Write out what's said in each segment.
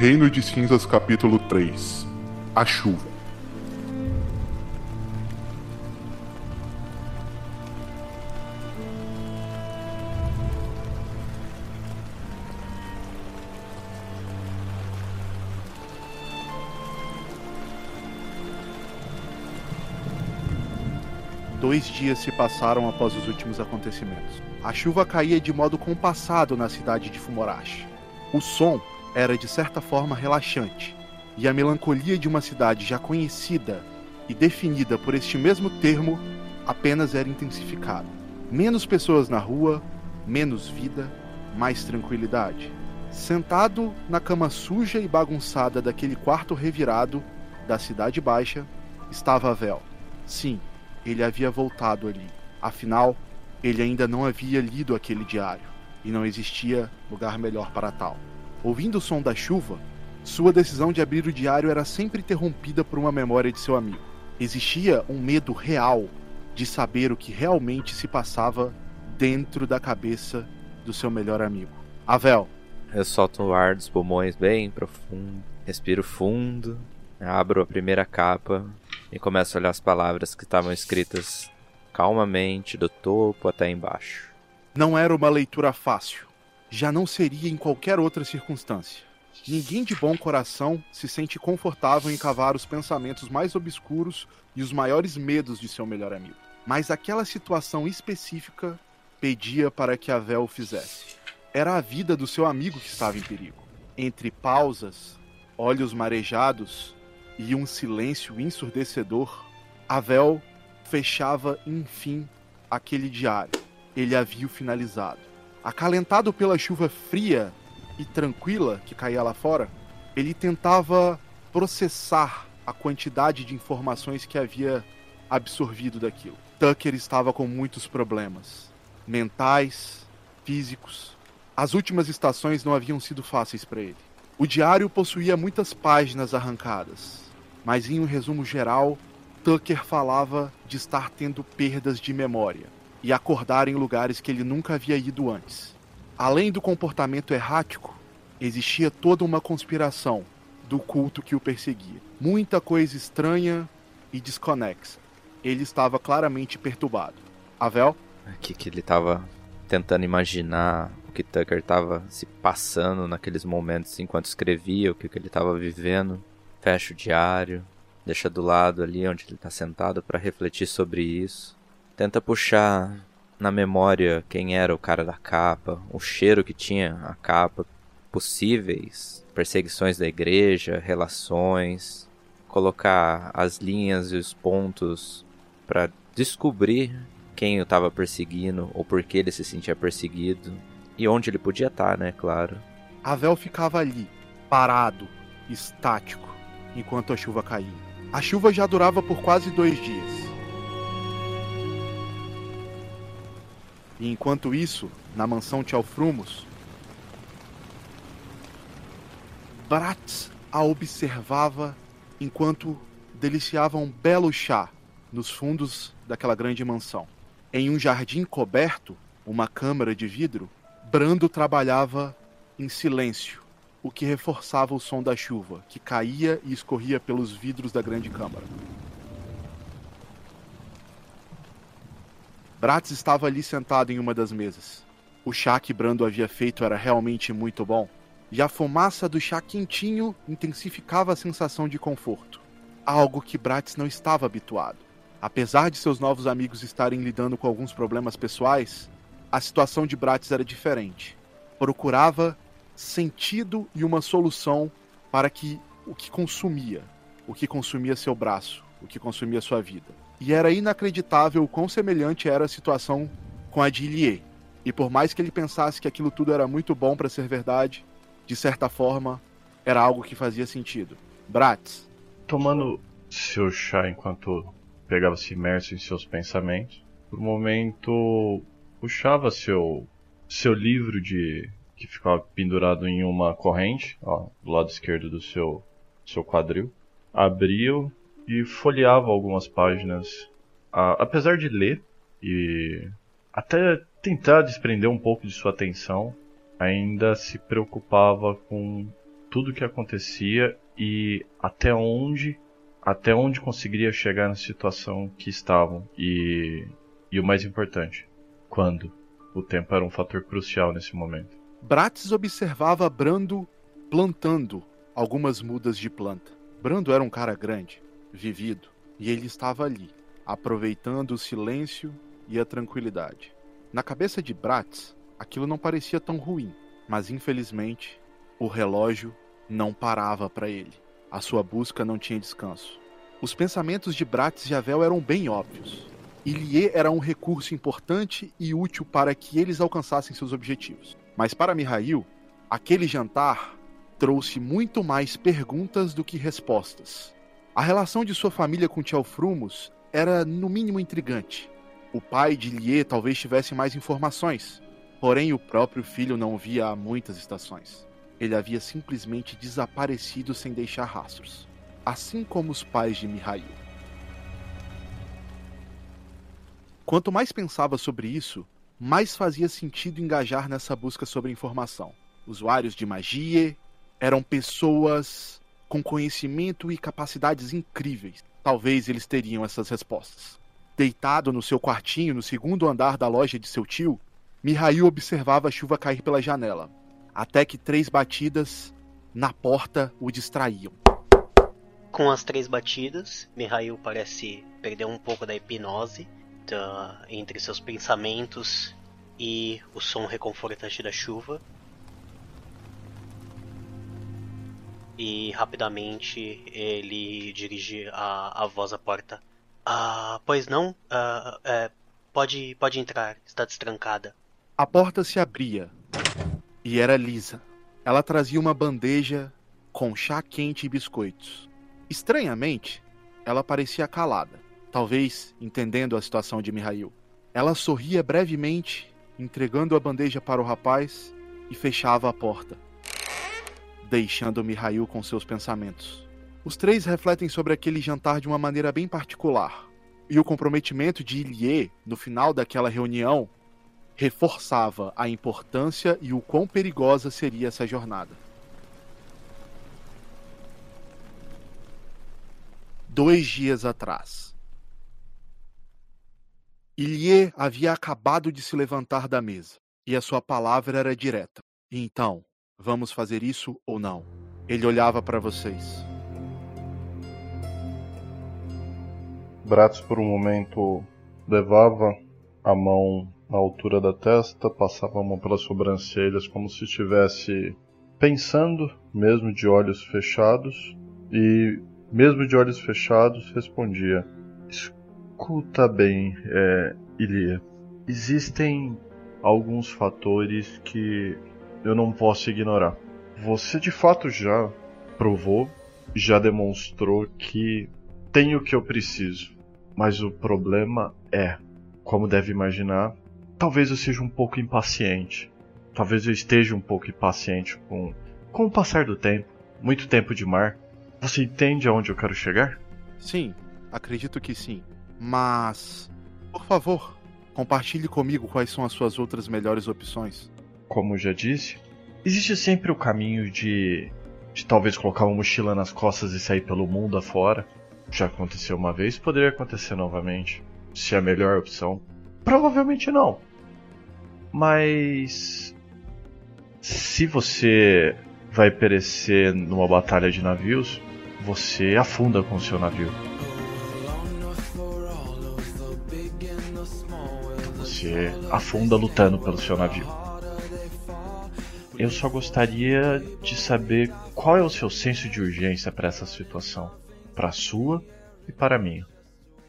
Reino de Cinzas, capítulo 3 A Chuva. Dois dias se passaram após os últimos acontecimentos. A chuva caía de modo compassado na cidade de Fumorashi. O som era de certa forma relaxante, e a melancolia de uma cidade já conhecida e definida por este mesmo termo apenas era intensificada. Menos pessoas na rua, menos vida, mais tranquilidade. Sentado na cama suja e bagunçada daquele quarto revirado da Cidade Baixa, estava Vel. Sim, ele havia voltado ali. Afinal, ele ainda não havia lido aquele diário, e não existia lugar melhor para tal. Ouvindo o som da chuva, sua decisão de abrir o diário era sempre interrompida por uma memória de seu amigo. Existia um medo real de saber o que realmente se passava dentro da cabeça do seu melhor amigo. Avel. Eu solto o ar dos pulmões bem profundo, respiro fundo, abro a primeira capa e começo a olhar as palavras que estavam escritas calmamente do topo até embaixo. Não era uma leitura fácil. Já não seria em qualquer outra circunstância. Ninguém de bom coração se sente confortável em cavar os pensamentos mais obscuros e os maiores medos de seu melhor amigo. Mas aquela situação específica pedia para que a Vel o fizesse. Era a vida do seu amigo que estava em perigo. Entre pausas, olhos marejados e um silêncio ensurdecedor, Avel fechava, enfim, aquele diário. Ele havia o finalizado. Acalentado pela chuva fria e tranquila que caía lá fora, ele tentava processar a quantidade de informações que havia absorvido daquilo. Tucker estava com muitos problemas mentais, físicos. As últimas estações não haviam sido fáceis para ele. O diário possuía muitas páginas arrancadas, mas em um resumo geral, Tucker falava de estar tendo perdas de memória e acordar em lugares que ele nunca havia ido antes. Além do comportamento errático, existia toda uma conspiração do culto que o perseguia. Muita coisa estranha e desconexa. Ele estava claramente perturbado. Avel? Aqui que ele estava tentando imaginar o que Tucker estava se passando naqueles momentos enquanto escrevia, o que, que ele estava vivendo. Fecha o diário, deixa do lado ali onde ele está sentado para refletir sobre isso. Tenta puxar na memória quem era o cara da capa, o cheiro que tinha a capa, possíveis perseguições da igreja, relações, colocar as linhas e os pontos para descobrir quem o estava perseguindo ou por que ele se sentia perseguido e onde ele podia estar, né, claro. Avel ficava ali, parado, estático, enquanto a chuva caía. A chuva já durava por quase dois dias. E enquanto isso, na mansão Tchalfrumos, Bratz a observava enquanto deliciava um belo chá nos fundos daquela grande mansão. Em um jardim coberto, uma câmara de vidro, Brando trabalhava em silêncio, o que reforçava o som da chuva, que caía e escorria pelos vidros da grande câmara. Bratz estava ali sentado em uma das mesas. O chá que Brando havia feito era realmente muito bom, e a fumaça do chá quentinho intensificava a sensação de conforto, algo que Bratz não estava habituado. Apesar de seus novos amigos estarem lidando com alguns problemas pessoais, a situação de Bratz era diferente. Procurava sentido e uma solução para que o que consumia, o que consumia seu braço, o que consumia sua vida. E era inacreditável o quão semelhante era a situação com a de Ilie. E por mais que ele pensasse que aquilo tudo era muito bom para ser verdade, de certa forma, era algo que fazia sentido. Bratz. Tomando seu chá enquanto pegava-se imerso em seus pensamentos, por um momento puxava seu seu livro de que ficava pendurado em uma corrente, ó, do lado esquerdo do seu, seu quadril. Abriu e folheava algumas páginas. Ah, apesar de ler e até tentar desprender um pouco de sua atenção, ainda se preocupava com tudo o que acontecia e até onde até onde conseguiria chegar na situação que estavam e e o mais importante, quando o tempo era um fator crucial nesse momento. Bratis observava Brando plantando algumas mudas de planta. Brando era um cara grande, vivido, e ele estava ali, aproveitando o silêncio e a tranquilidade. Na cabeça de Bratis, aquilo não parecia tão ruim, mas infelizmente o relógio não parava para ele. A sua busca não tinha descanso. Os pensamentos de Bratis e Avel eram bem óbvios. Ilie era um recurso importante e útil para que eles alcançassem seus objetivos. Mas para Mihail, aquele jantar trouxe muito mais perguntas do que respostas. A relação de sua família com Frumos era no mínimo intrigante. O pai de Ilie talvez tivesse mais informações, porém o próprio filho não via há muitas estações. Ele havia simplesmente desaparecido sem deixar rastros, assim como os pais de Mihail. Quanto mais pensava sobre isso, mais fazia sentido engajar nessa busca sobre informação. Usuários de magia eram pessoas com conhecimento e capacidades incríveis. Talvez eles teriam essas respostas. Deitado no seu quartinho no segundo andar da loja de seu tio, Mihail observava a chuva cair pela janela, até que três batidas na porta o distraíam. Com as três batidas, Mihail parece perder um pouco da hipnose entre seus pensamentos e o som reconfortante da chuva. E rapidamente ele dirige a, a voz à porta. Ah, pois não? Ah, é, pode, pode entrar, está destrancada. A porta se abria e era lisa. Ela trazia uma bandeja com chá quente e biscoitos. Estranhamente, ela parecia calada talvez entendendo a situação de Mihail. Ela sorria brevemente, entregando a bandeja para o rapaz e fechava a porta, deixando Mihail com seus pensamentos. Os três refletem sobre aquele jantar de uma maneira bem particular, e o comprometimento de Ilie no final daquela reunião reforçava a importância e o quão perigosa seria essa jornada. Dois dias atrás. Ilie havia acabado de se levantar da mesa, e a sua palavra era direta. Então, vamos fazer isso ou não? Ele olhava para vocês. Bratis por um momento levava a mão na altura da testa, passava a mão pelas sobrancelhas como se estivesse pensando, mesmo de olhos fechados, e mesmo de olhos fechados respondia: Escuta bem, é, Ilia. Existem alguns fatores que eu não posso ignorar. Você de fato já provou, já demonstrou que tem o que eu preciso. Mas o problema é, como deve imaginar, talvez eu seja um pouco impaciente. Talvez eu esteja um pouco impaciente com, com o passar do tempo. Muito tempo de mar. Você entende aonde eu quero chegar? Sim, acredito que sim. Mas, por favor, compartilhe comigo quais são as suas outras melhores opções. Como já disse, existe sempre o caminho de, de talvez colocar uma mochila nas costas e sair pelo mundo afora. Já aconteceu uma vez, poderia acontecer novamente. Se é a melhor opção, provavelmente não. Mas se você vai perecer numa batalha de navios, você afunda com seu navio. Você afunda lutando pelo seu navio. Eu só gostaria de saber qual é o seu senso de urgência para essa situação, para a sua e para a minha.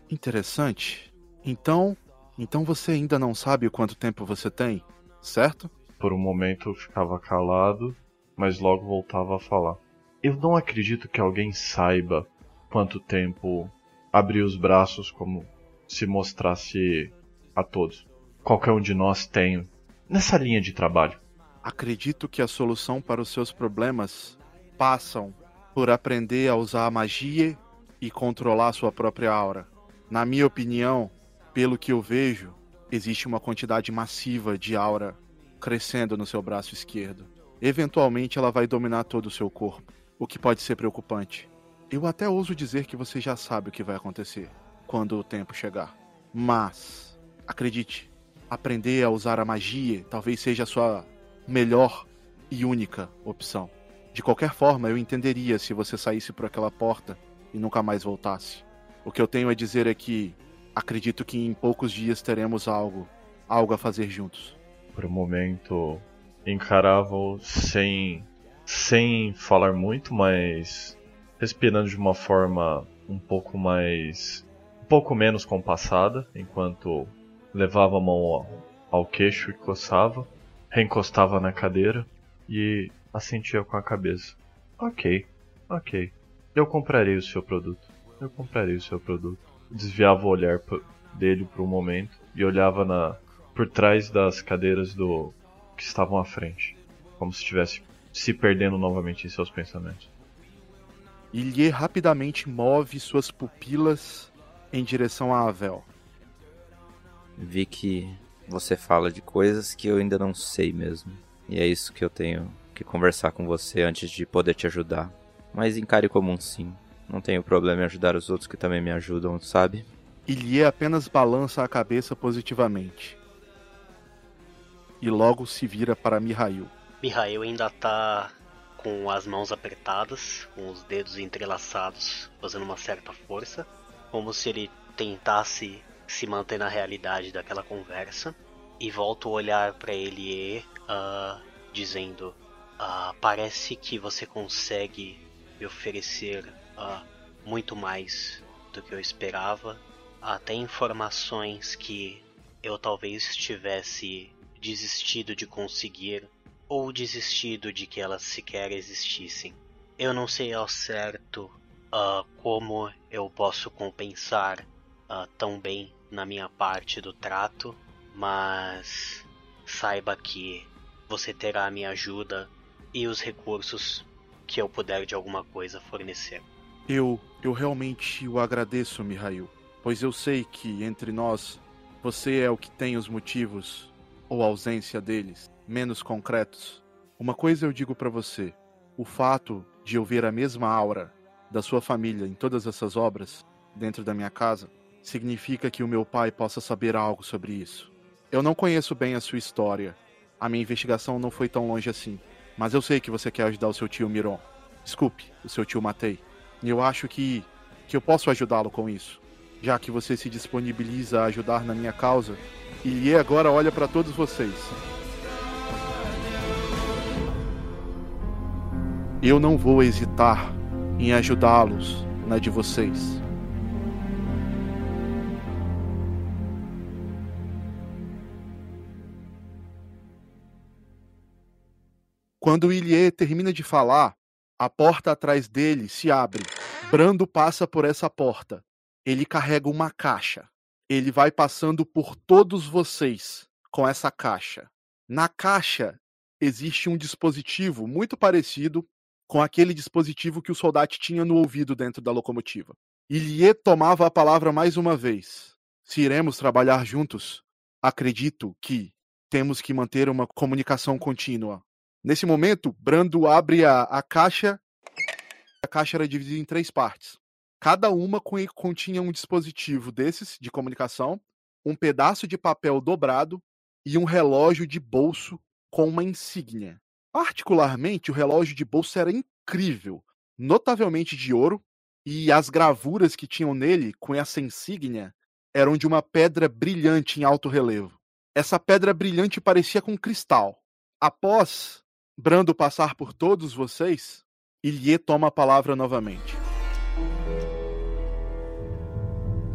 Interessante. Então, então você ainda não sabe quanto tempo você tem, certo? Por um momento eu ficava calado, mas logo voltava a falar. Eu não acredito que alguém saiba quanto tempo abrir os braços como se mostrasse a todos qualquer um de nós tem nessa linha de trabalho? Acredito que a solução para os seus problemas passam por aprender a usar a magia e controlar sua própria aura. Na minha opinião, pelo que eu vejo, existe uma quantidade massiva de aura crescendo no seu braço esquerdo. Eventualmente ela vai dominar todo o seu corpo, o que pode ser preocupante. Eu até ouso dizer que você já sabe o que vai acontecer quando o tempo chegar. Mas, acredite, aprender a usar a magia talvez seja a sua melhor e única opção. De qualquer forma, eu entenderia se você saísse por aquela porta e nunca mais voltasse. O que eu tenho a dizer é que acredito que em poucos dias teremos algo, algo a fazer juntos. Por um momento, encarava-o sem, sem falar muito, mas respirando de uma forma um pouco mais. um pouco menos compassada, enquanto levava a mão ao, ao queixo e coçava, reencostava na cadeira e assentia com a cabeça. Ok, ok. Eu comprarei o seu produto. Eu comprarei o seu produto. Desviava o olhar dele por um momento e olhava na por trás das cadeiras do que estavam à frente, como se estivesse se perdendo novamente em seus pensamentos. Ilie rapidamente move suas pupilas em direção a Avel. Vi que você fala de coisas que eu ainda não sei mesmo. E é isso que eu tenho que conversar com você antes de poder te ajudar. Mas encare como um sim. Não tenho problema em ajudar os outros que também me ajudam, sabe? Ilie apenas balança a cabeça positivamente e logo se vira para Mihail. Mihail ainda tá com as mãos apertadas, com os dedos entrelaçados, fazendo uma certa força, como se ele tentasse se manter na realidade daquela conversa. E volto a olhar para ele, uh, dizendo: uh, Parece que você consegue me oferecer uh, muito mais do que eu esperava, até informações que eu talvez tivesse desistido de conseguir ou desistido de que elas sequer existissem. Eu não sei ao certo uh, como eu posso compensar uh, tão bem na minha parte do trato, mas saiba que você terá a minha ajuda e os recursos que eu puder de alguma coisa fornecer. Eu, eu realmente o agradeço, Mihail, pois eu sei que entre nós você é o que tem os motivos ou ausência deles, menos concretos. Uma coisa eu digo para você: o fato de eu ver a mesma aura da sua família em todas essas obras dentro da minha casa significa que o meu pai possa saber algo sobre isso. Eu não conheço bem a sua história. A minha investigação não foi tão longe assim. Mas eu sei que você quer ajudar o seu tio Miron. Desculpe, o seu tio Matei. E eu acho que que eu posso ajudá-lo com isso. Já que você se disponibiliza a ajudar na minha causa, e agora olha para todos vocês. Eu não vou hesitar em ajudá-los na de vocês. Quando Ilie termina de falar, a porta atrás dele se abre. Brando passa por essa porta. Ele carrega uma caixa ele vai passando por todos vocês com essa caixa. Na caixa existe um dispositivo muito parecido com aquele dispositivo que o soldado tinha no ouvido dentro da locomotiva. Ilie tomava a palavra mais uma vez. Se iremos trabalhar juntos, acredito que temos que manter uma comunicação contínua. Nesse momento, Brando abre a, a caixa. A caixa era dividida em três partes. Cada uma continha um dispositivo desses de comunicação, um pedaço de papel dobrado e um relógio de bolso com uma insígnia. Particularmente, o relógio de bolso era incrível, notavelmente de ouro, e as gravuras que tinham nele com essa insígnia eram de uma pedra brilhante em alto relevo. Essa pedra brilhante parecia com cristal. Após Brando passar por todos vocês, Ilie toma a palavra novamente.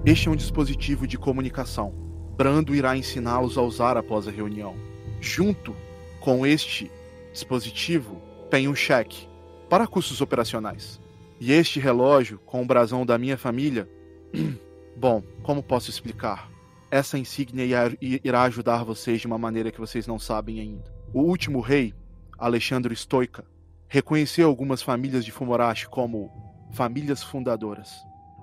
Este é um dispositivo de comunicação. Brando irá ensiná-los a usar após a reunião. Junto com este dispositivo, tem um cheque para custos operacionais. E este relógio, com o brasão da minha família. Bom, como posso explicar? Essa insígnia irá ajudar vocês de uma maneira que vocês não sabem ainda. O último rei, Alexandre Stoica, reconheceu algumas famílias de Fumorashi como famílias fundadoras.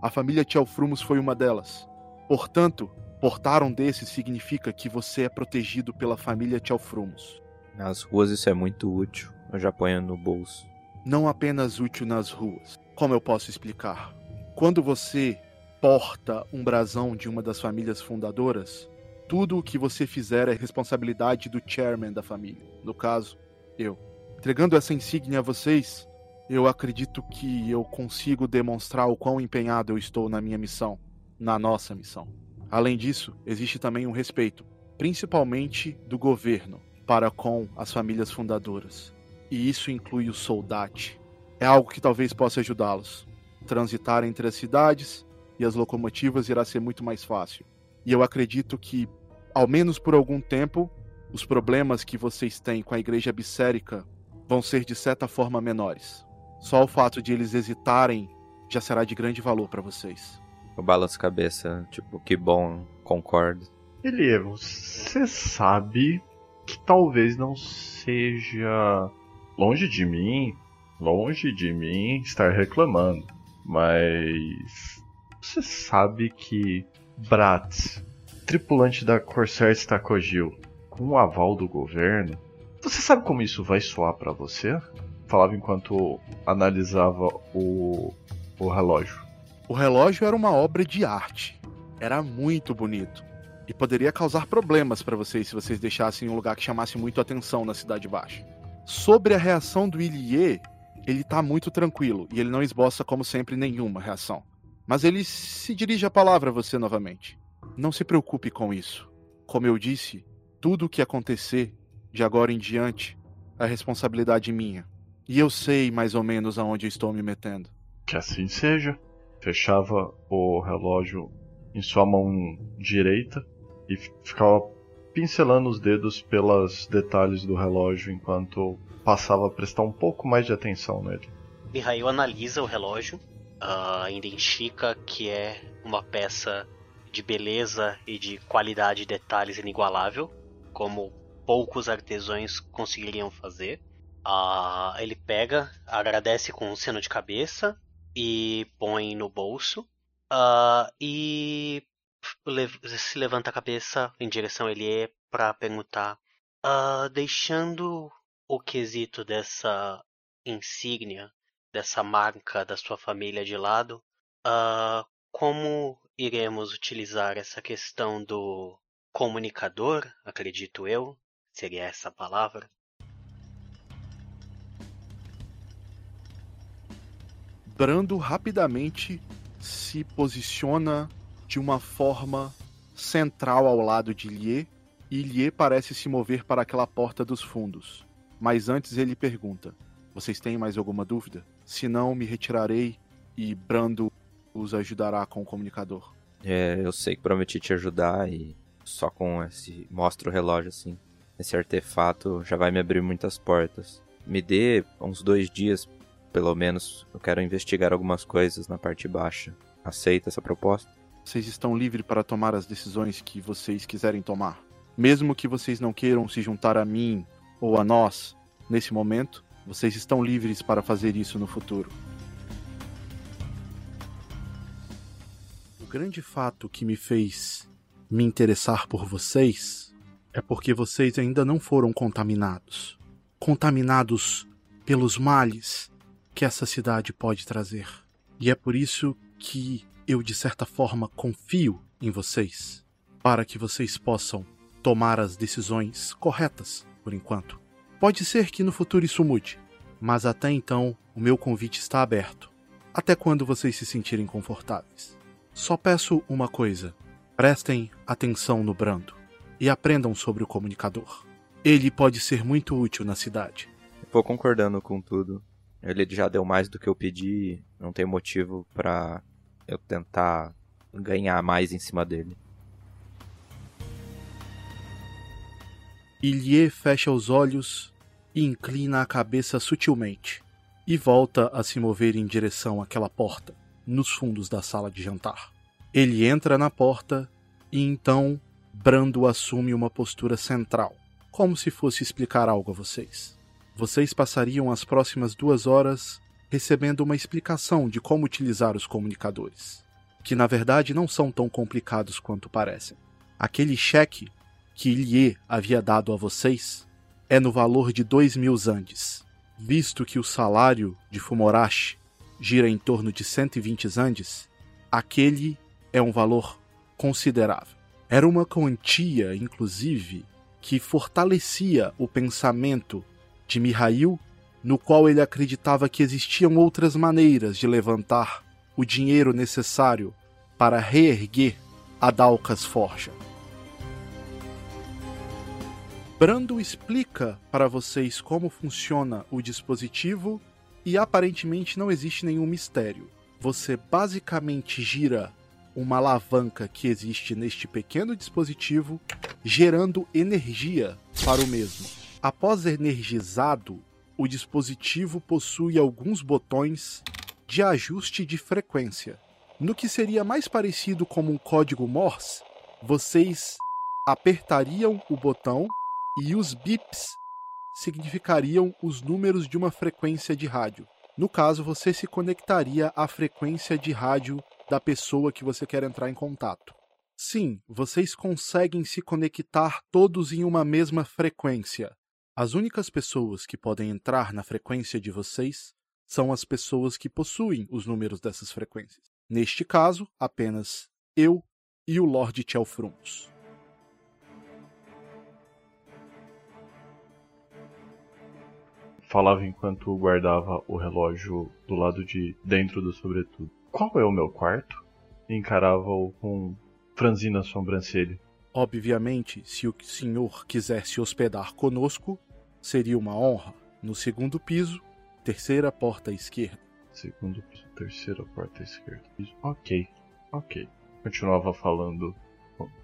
A família Tchelfrumos foi uma delas. Portanto, portar um desses significa que você é protegido pela família Tchelfrumos. Nas ruas isso é muito útil. Eu já ponho no bolso. Não apenas útil nas ruas. Como eu posso explicar? Quando você porta um brasão de uma das famílias fundadoras, tudo o que você fizer é responsabilidade do chairman da família. No caso, eu. Entregando essa insígnia a vocês, eu acredito que eu consigo demonstrar o quão empenhado eu estou na minha missão, na nossa missão. Além disso, existe também um respeito, principalmente do governo, para com as famílias fundadoras. E isso inclui o soldate. É algo que talvez possa ajudá-los. Transitar entre as cidades e as locomotivas irá ser muito mais fácil. E eu acredito que, ao menos por algum tempo, os problemas que vocês têm com a igreja bissérica vão ser de certa forma menores. Só o fato de eles hesitarem já será de grande valor para vocês. Eu balanço a cabeça, tipo, que bom, concordo. Elie, você sabe que talvez não seja longe de mim, longe de mim estar reclamando, mas você sabe que Bratz, tripulante da Corsair Stacogil, com o aval do governo, você sabe como isso vai soar para você? Falava enquanto analisava o, o relógio. O relógio era uma obra de arte. Era muito bonito. E poderia causar problemas para vocês se vocês deixassem um lugar que chamasse muito atenção na Cidade Baixa. Sobre a reação do Ilie, ele tá muito tranquilo e ele não esboça, como sempre, nenhuma reação. Mas ele se dirige a palavra a você novamente. Não se preocupe com isso. Como eu disse, tudo o que acontecer de agora em diante é responsabilidade minha. E eu sei mais ou menos aonde eu estou me metendo. Que assim seja. Fechava o relógio em sua mão direita e ficava pincelando os dedos pelos detalhes do relógio enquanto passava a prestar um pouco mais de atenção nele. Mihail analisa o relógio, uh, identifica que é uma peça de beleza e de qualidade e detalhes inigualável, como poucos artesãos conseguiriam fazer. Uh, ele pega, agradece com um seno de cabeça e põe no bolso. Uh, e se levanta a cabeça em direção a Elie para perguntar, uh, deixando o quesito dessa insígnia, dessa marca da sua família de lado, uh, como iremos utilizar essa questão do comunicador, acredito eu, seria essa a palavra? Brando rapidamente se posiciona de uma forma central ao lado de Lier, e Lier parece se mover para aquela porta dos fundos. Mas antes ele pergunta: Vocês têm mais alguma dúvida? Se não, me retirarei e Brando os ajudará com o comunicador. É, eu sei que prometi te ajudar e só com esse. Mostra o relógio assim. Esse artefato já vai me abrir muitas portas. Me dê uns dois dias, pelo menos. Eu quero investigar algumas coisas na parte baixa. Aceita essa proposta? Vocês estão livres para tomar as decisões que vocês quiserem tomar. Mesmo que vocês não queiram se juntar a mim ou a nós nesse momento, vocês estão livres para fazer isso no futuro. O grande fato que me fez me interessar por vocês é porque vocês ainda não foram contaminados contaminados pelos males que essa cidade pode trazer. E é por isso que eu, de certa forma, confio em vocês para que vocês possam tomar as decisões corretas por enquanto. Pode ser que no futuro isso mude, mas até então o meu convite está aberto. Até quando vocês se sentirem confortáveis. Só peço uma coisa: prestem atenção no Brando e aprendam sobre o comunicador. Ele pode ser muito útil na cidade. Vou concordando com tudo. Ele já deu mais do que eu pedi, não tem motivo para eu tentar ganhar mais em cima dele. Ilie fecha os olhos e inclina a cabeça sutilmente, e volta a se mover em direção àquela porta, nos fundos da sala de jantar. Ele entra na porta e então Brando assume uma postura central, como se fosse explicar algo a vocês. Vocês passariam as próximas duas horas recebendo uma explicação de como utilizar os comunicadores, que na verdade não são tão complicados quanto parecem. Aquele cheque que Ilie havia dado a vocês é no valor de dois mil zandes. Visto que o salário de Fumorashi gira em torno de 120 zandes, aquele é um valor considerável. Era uma quantia, inclusive, que fortalecia o pensamento de Mihail, no qual ele acreditava que existiam outras maneiras de levantar o dinheiro necessário para reerguer a Dalcas Forja. Brando explica para vocês como funciona o dispositivo e aparentemente não existe nenhum mistério. Você basicamente gira uma alavanca que existe neste pequeno dispositivo, gerando energia para o mesmo. Após energizado, o dispositivo possui alguns botões de ajuste de frequência. No que seria mais parecido como um código Morse, vocês apertariam o botão e os bips significariam os números de uma frequência de rádio. No caso, você se conectaria à frequência de rádio da pessoa que você quer entrar em contato. Sim, vocês conseguem se conectar todos em uma mesma frequência. As únicas pessoas que podem entrar na frequência de vocês são as pessoas que possuem os números dessas frequências. Neste caso, apenas eu e o Lord Chelfruns. Falava enquanto guardava o relógio do lado de dentro do sobretudo. Qual é o meu quarto? Encarava-o com franzina sobrancelha. Obviamente, se o senhor quiser se hospedar conosco, seria uma honra. No segundo piso, terceira porta à esquerda. Segundo piso, terceira porta à esquerda. Ok, ok. Continuava falando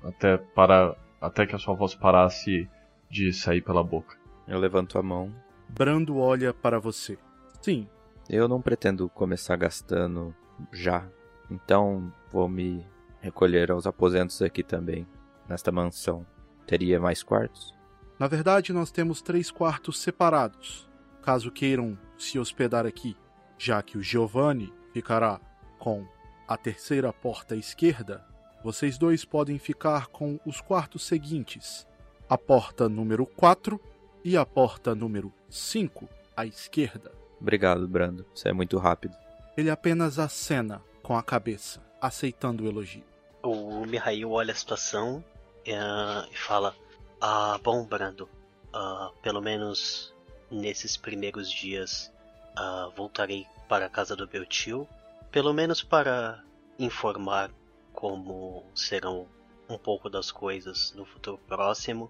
até para até que a sua voz parasse de sair pela boca. Eu levanto a mão. Brando olha para você. Sim. Eu não pretendo começar gastando já. Então vou me recolher aos aposentos aqui também, nesta mansão. Teria mais quartos? Na verdade, nós temos três quartos separados, caso queiram se hospedar aqui, já que o Giovanni ficará com a terceira porta à esquerda. Vocês dois podem ficar com os quartos seguintes: a porta número 4 e a porta número 5 à esquerda. Obrigado, Brando. Você é muito rápido. Ele apenas acena com a cabeça, aceitando o elogio. O Mihail olha a situação uh, e fala: Ah, bom, Brando, uh, pelo menos nesses primeiros dias uh, voltarei para a casa do meu tio, pelo menos para informar como serão um pouco das coisas no futuro próximo.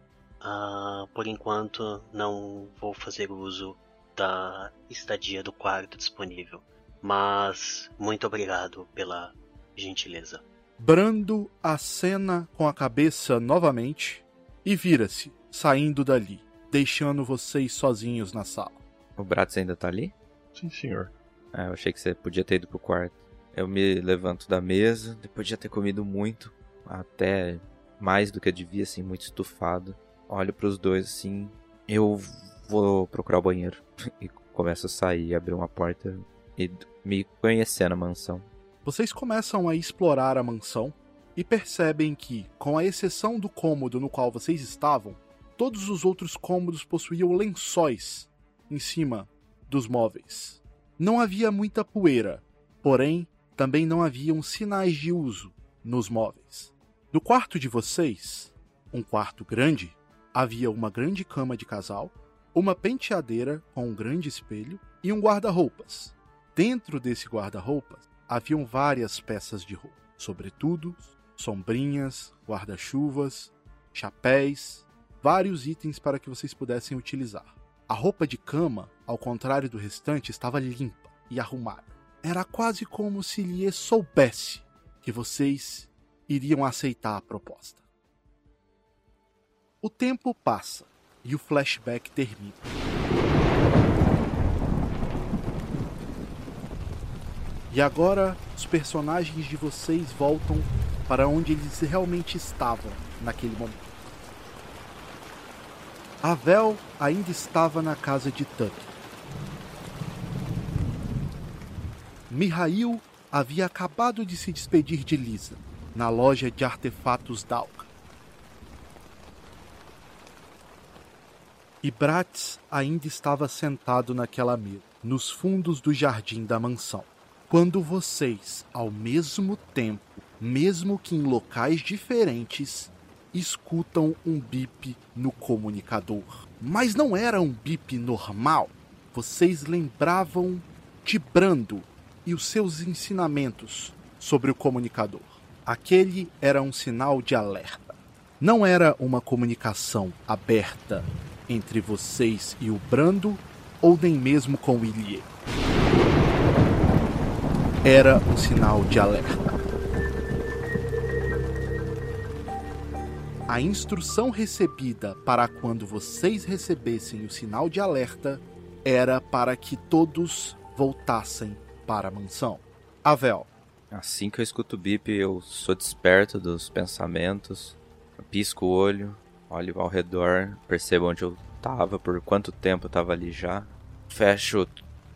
por enquanto, não vou fazer uso da estadia do quarto disponível. Mas muito obrigado pela gentileza. Brando acena com a cabeça novamente e vira-se, saindo dali, deixando vocês sozinhos na sala. O Bratz ainda tá ali? Sim, senhor. Ah, eu achei que você podia ter ido pro quarto. Eu me levanto da mesa, depois de já ter comido muito, até mais do que eu devia, assim, muito estufado. Olho para os dois assim, eu vou procurar o banheiro e começo a sair, abrir uma porta e me conhecer na mansão. Vocês começam a explorar a mansão e percebem que, com a exceção do cômodo no qual vocês estavam, todos os outros cômodos possuíam lençóis em cima dos móveis. Não havia muita poeira, porém, também não haviam sinais de uso nos móveis. No quarto de vocês, um quarto grande, havia uma grande cama de casal, uma penteadeira com um grande espelho e um guarda-roupas. Dentro desse guarda-roupas haviam várias peças de roupa, sobretudo, sombrinhas, guarda-chuvas, chapéus, vários itens para que vocês pudessem utilizar. A roupa de cama, ao contrário do restante, estava limpa e arrumada. Era quase como se lhe soubesse que vocês iriam aceitar a proposta. O tempo passa e o flashback termina. E agora os personagens de vocês voltam para onde eles realmente estavam naquele momento. A Vel ainda estava na casa de Tuck. Mihail havia acabado de se despedir de Lisa na loja de artefatos Dalka. E Bratz ainda estava sentado naquela mesa, nos fundos do jardim da mansão. Quando vocês, ao mesmo tempo, mesmo que em locais diferentes, escutam um bip no comunicador. Mas não era um bip normal. Vocês lembravam de Brando e os seus ensinamentos sobre o comunicador. Aquele era um sinal de alerta. Não era uma comunicação aberta entre vocês e o Brando, ou nem mesmo com o Ilie. Era um sinal de alerta. A instrução recebida para quando vocês recebessem o sinal de alerta era para que todos voltassem para a mansão. Avel. Assim que eu escuto o bip, eu sou desperto dos pensamentos, eu pisco o olho, olho ao redor, percebo onde eu tava, por quanto tempo eu tava ali já. Fecho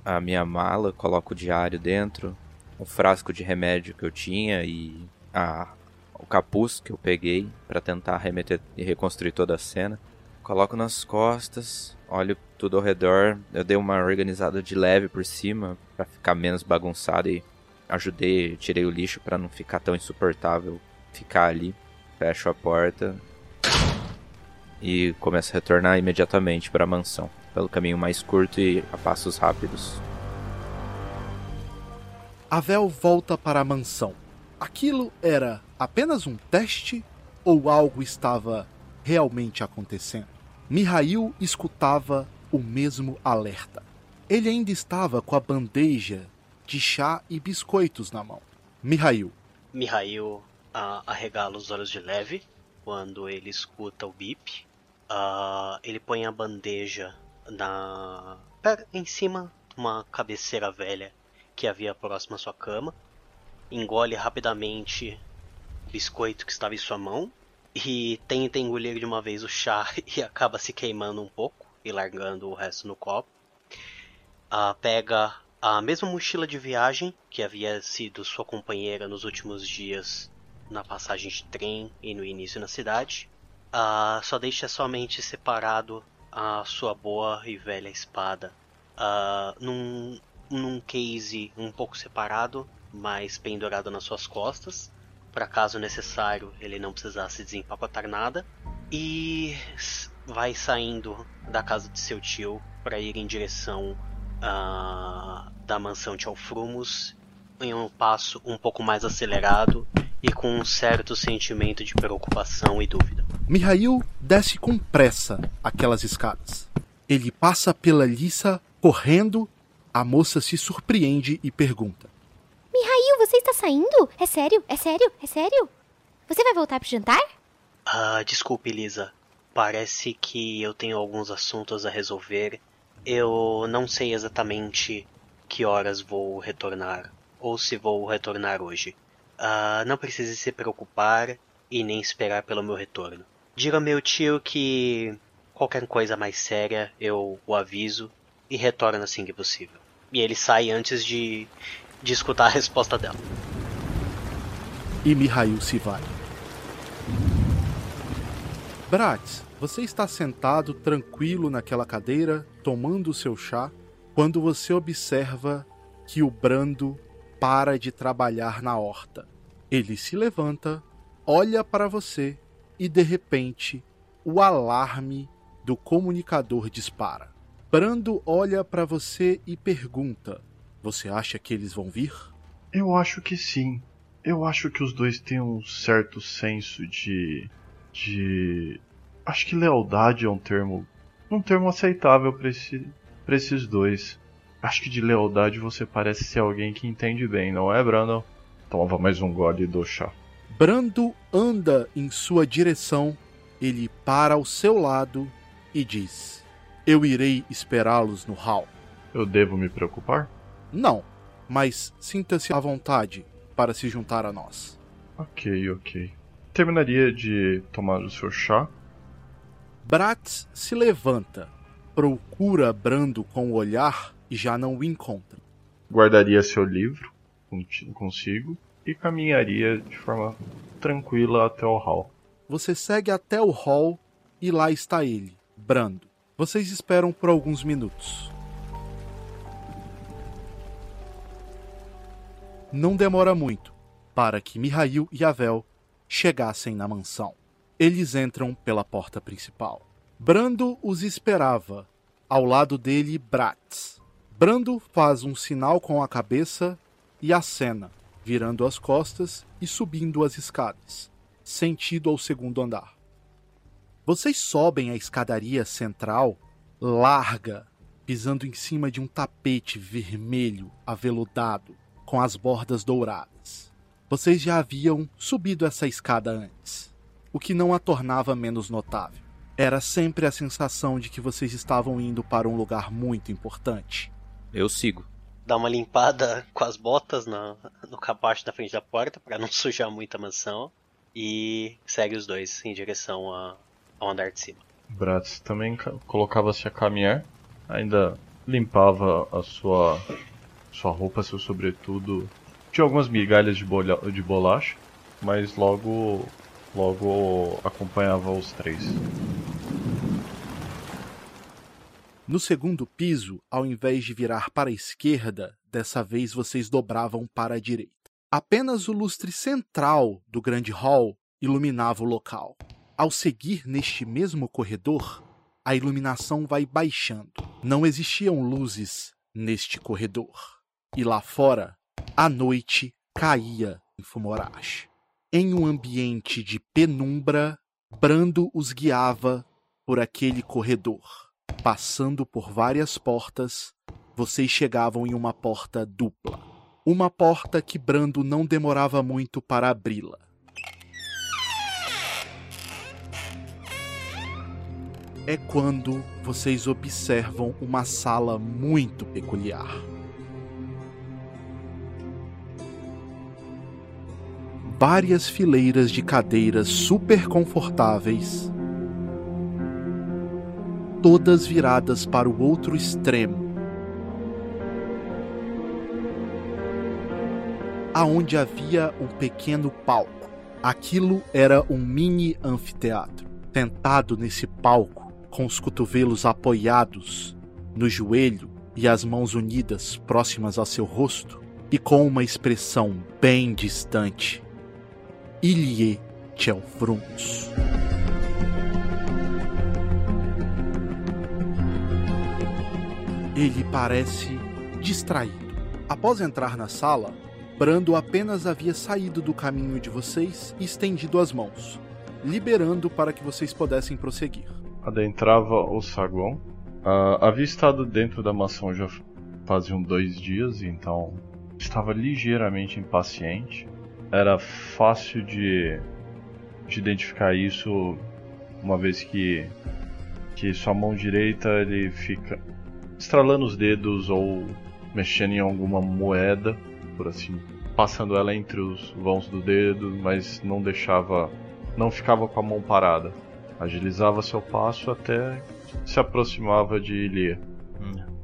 a minha mala, coloco o diário dentro, o frasco de remédio que eu tinha e a o capuz que eu peguei para tentar remeter e reconstruir toda a cena. Coloco nas costas, olho tudo ao redor. Eu dei uma organizada de leve por cima para ficar menos bagunçado e ajudei, tirei o lixo para não ficar tão insuportável ficar ali. Fecho a porta e começo a retornar imediatamente para a mansão, pelo caminho mais curto e a passos rápidos. Avel volta para a mansão. Aquilo era apenas um teste ou algo estava realmente acontecendo? Mihail escutava o mesmo alerta. Ele ainda estava com a bandeja de chá e biscoitos na mão. Mihail. Mihail uh, arregala os olhos de leve quando ele escuta o bip. Uh, ele põe a bandeja na em cima de uma cabeceira velha que havia próximo à sua cama. Engole rapidamente biscoito que estava em sua mão e tenta engolir de uma vez o chá e acaba se queimando um pouco e largando o resto no copo. Uh, pega a mesma mochila de viagem que havia sido sua companheira nos últimos dias na passagem de trem e no início na cidade. Uh, só deixa somente separado a sua boa e velha espada uh, num, num case um pouco separado, mas pendurado nas suas costas para caso necessário ele não precisasse desempacotar nada. E vai saindo da casa de seu tio para ir em direção uh, da mansão de Alfrumos em um passo um pouco mais acelerado e com um certo sentimento de preocupação e dúvida. Mihail desce com pressa aquelas escadas. Ele passa pela liça correndo. A moça se surpreende e pergunta: Mihail, você está saindo? É sério? É sério? É sério? Você vai voltar pro jantar? Ah, desculpe, Lisa. Parece que eu tenho alguns assuntos a resolver. Eu não sei exatamente que horas vou retornar, ou se vou retornar hoje. Ah, não precise se preocupar e nem esperar pelo meu retorno. Diga ao meu tio que qualquer coisa mais séria eu o aviso e retorno assim que possível. E ele sai antes de de escutar a resposta dela. E Mihail se vai. Bratz, você está sentado tranquilo naquela cadeira, tomando seu chá, quando você observa que o Brando para de trabalhar na horta. Ele se levanta, olha para você e de repente o alarme do comunicador dispara. Brando olha para você e pergunta: você acha que eles vão vir? Eu acho que sim. Eu acho que os dois têm um certo senso de. de. Acho que lealdade é um termo. um termo aceitável para esse, esses dois. Acho que de lealdade você parece ser alguém que entende bem, não é, Brandon? Tomava mais um gole do chá. Brando anda em sua direção. Ele para ao seu lado e diz: Eu irei esperá-los no hall. Eu devo me preocupar? Não, mas sinta-se à vontade para se juntar a nós. Ok, ok. Terminaria de tomar o seu chá. Bratz se levanta, procura Brando com o olhar e já não o encontra. Guardaria seu livro consigo e caminharia de forma tranquila até o hall. Você segue até o hall e lá está ele, Brando. Vocês esperam por alguns minutos. Não demora muito para que Mihail e Avel chegassem na mansão. Eles entram pela porta principal. Brando os esperava. Ao lado dele, Bratz. Brando faz um sinal com a cabeça e acena, virando as costas e subindo as escadas, sentido ao segundo andar. Vocês sobem a escadaria central, larga, pisando em cima de um tapete vermelho aveludado com as bordas douradas. Vocês já haviam subido essa escada antes, o que não a tornava menos notável. Era sempre a sensação de que vocês estavam indo para um lugar muito importante. Eu sigo. Dá uma limpada com as botas na, no capacho da frente da porta para não sujar muito a mansão. E segue os dois em direção a, ao andar de cima. Bratz também ca- colocava-se a caminhar, ainda limpava a sua sua roupa, seu sobretudo. Tinha algumas migalhas de, bolha, de bolacha, mas logo logo acompanhava os três. No segundo piso, ao invés de virar para a esquerda, dessa vez vocês dobravam para a direita. Apenas o lustre central do grande hall iluminava o local. Ao seguir neste mesmo corredor, a iluminação vai baixando. Não existiam luzes neste corredor. E lá fora, a noite caía em Fumorashi. Em um ambiente de penumbra, Brando os guiava por aquele corredor. Passando por várias portas, vocês chegavam em uma porta dupla. Uma porta que Brando não demorava muito para abri-la. É quando vocês observam uma sala muito peculiar. Várias fileiras de cadeiras super confortáveis todas viradas para o outro extremo. Aonde havia um pequeno palco. Aquilo era um mini anfiteatro. Sentado nesse palco, com os cotovelos apoiados no joelho e as mãos unidas próximas ao seu rosto, e com uma expressão bem distante, Ilie Tchelfruns. Ele parece distraído. Após entrar na sala, Brando apenas havia saído do caminho de vocês e estendido as mãos, liberando para que vocês pudessem prosseguir. Adentrava o saguão. Ah, havia estado dentro da mansão já faziam dois dias, então estava ligeiramente impaciente. Era fácil de, de identificar isso, uma vez que, que sua mão direita ele fica estralando os dedos ou mexendo em alguma moeda, por assim, passando ela entre os vãos do dedo, mas não deixava, não ficava com a mão parada. Agilizava seu passo até se aproximava de Ilia.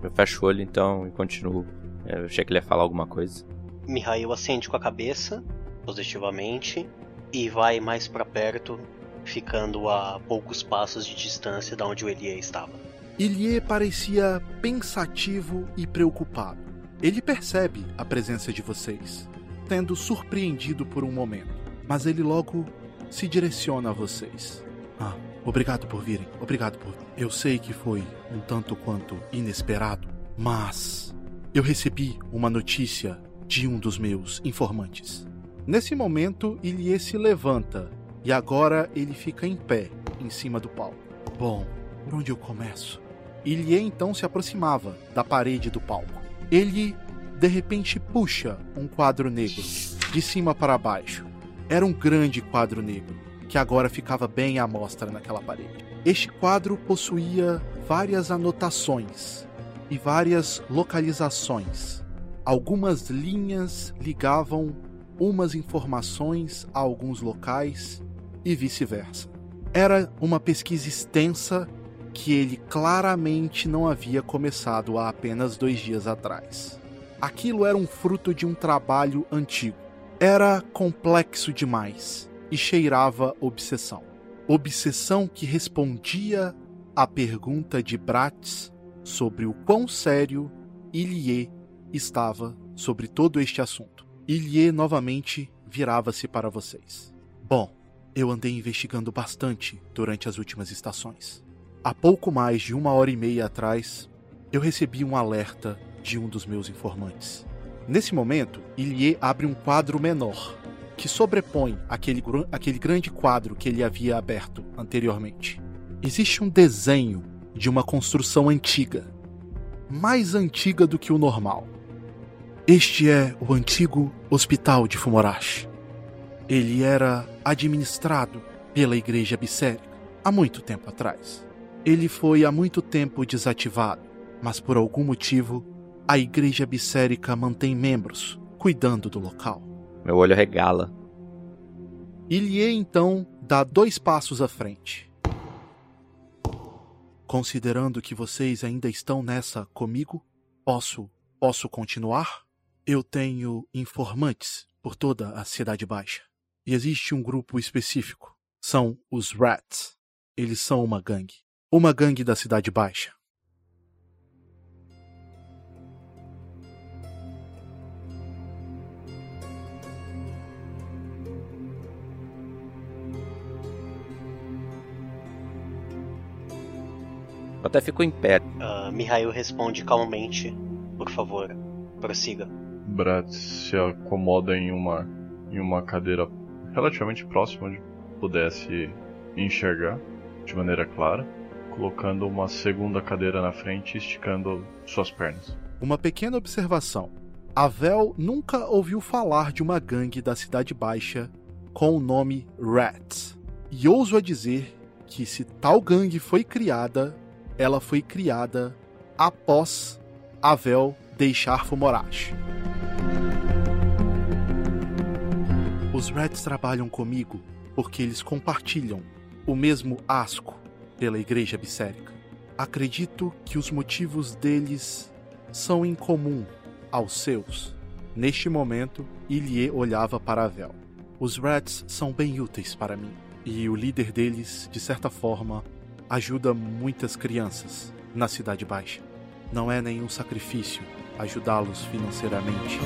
Eu fecho o olho então e continuo. Eu achei que ele ia falar alguma coisa. Mihail acende com a cabeça, positivamente, e vai mais para perto, ficando a poucos passos de distância da onde o Elie estava. Ilie parecia pensativo e preocupado. Ele percebe a presença de vocês, tendo surpreendido por um momento, mas ele logo se direciona a vocês. Ah, obrigado por virem, obrigado por. Eu sei que foi um tanto quanto inesperado, mas eu recebi uma notícia de um dos meus informantes. Nesse momento, Ilie se levanta e agora ele fica em pé, em cima do palco. Bom, por onde eu começo? Ilie então se aproximava da parede do palco. Ele, de repente, puxa um quadro negro, de cima para baixo. Era um grande quadro negro, que agora ficava bem à mostra naquela parede. Este quadro possuía várias anotações e várias localizações. Algumas linhas ligavam umas informações a alguns locais e vice-versa. Era uma pesquisa extensa que ele claramente não havia começado há apenas dois dias atrás. Aquilo era um fruto de um trabalho antigo. Era complexo demais e cheirava obsessão. Obsessão que respondia a pergunta de Bratz sobre o quão sério Ilie estava sobre todo este assunto. Ilie novamente virava-se para vocês. Bom, eu andei investigando bastante durante as últimas estações. Há pouco mais de uma hora e meia atrás, eu recebi um alerta de um dos meus informantes. Nesse momento, Ilie abre um quadro menor, que sobrepõe aquele, aquele grande quadro que ele havia aberto anteriormente. Existe um desenho de uma construção antiga, mais antiga do que o normal. Este é o antigo Hospital de Fumorashi. Ele era administrado pela Igreja Bissérica há muito tempo atrás. Ele foi há muito tempo desativado, mas por algum motivo a Igreja Bissérica mantém membros cuidando do local. Meu olho regala. Ilie então dá dois passos à frente. Considerando que vocês ainda estão nessa comigo, posso posso continuar? Eu tenho informantes por toda a Cidade Baixa. E existe um grupo específico. São os Rats. Eles são uma gangue. Uma gangue da Cidade Baixa. Até fico em pé. Uh, Mihail responde calmamente. Por favor, prossiga. Brat se acomoda em uma, em uma cadeira relativamente próxima onde pudesse enxergar de maneira clara, colocando uma segunda cadeira na frente e esticando suas pernas. Uma pequena observação. Avel nunca ouviu falar de uma gangue da Cidade Baixa com o nome Rats. E ouso a dizer que se tal gangue foi criada, ela foi criada após Avel deixar Fumorashi. Os Reds trabalham comigo porque eles compartilham o mesmo asco pela Igreja Bissérica. Acredito que os motivos deles são em comum aos seus. Neste momento, Ilie olhava para Avel. Os Reds são bem úteis para mim, e o líder deles, de certa forma, ajuda muitas crianças na Cidade Baixa. Não é nenhum sacrifício ajudá-los financeiramente.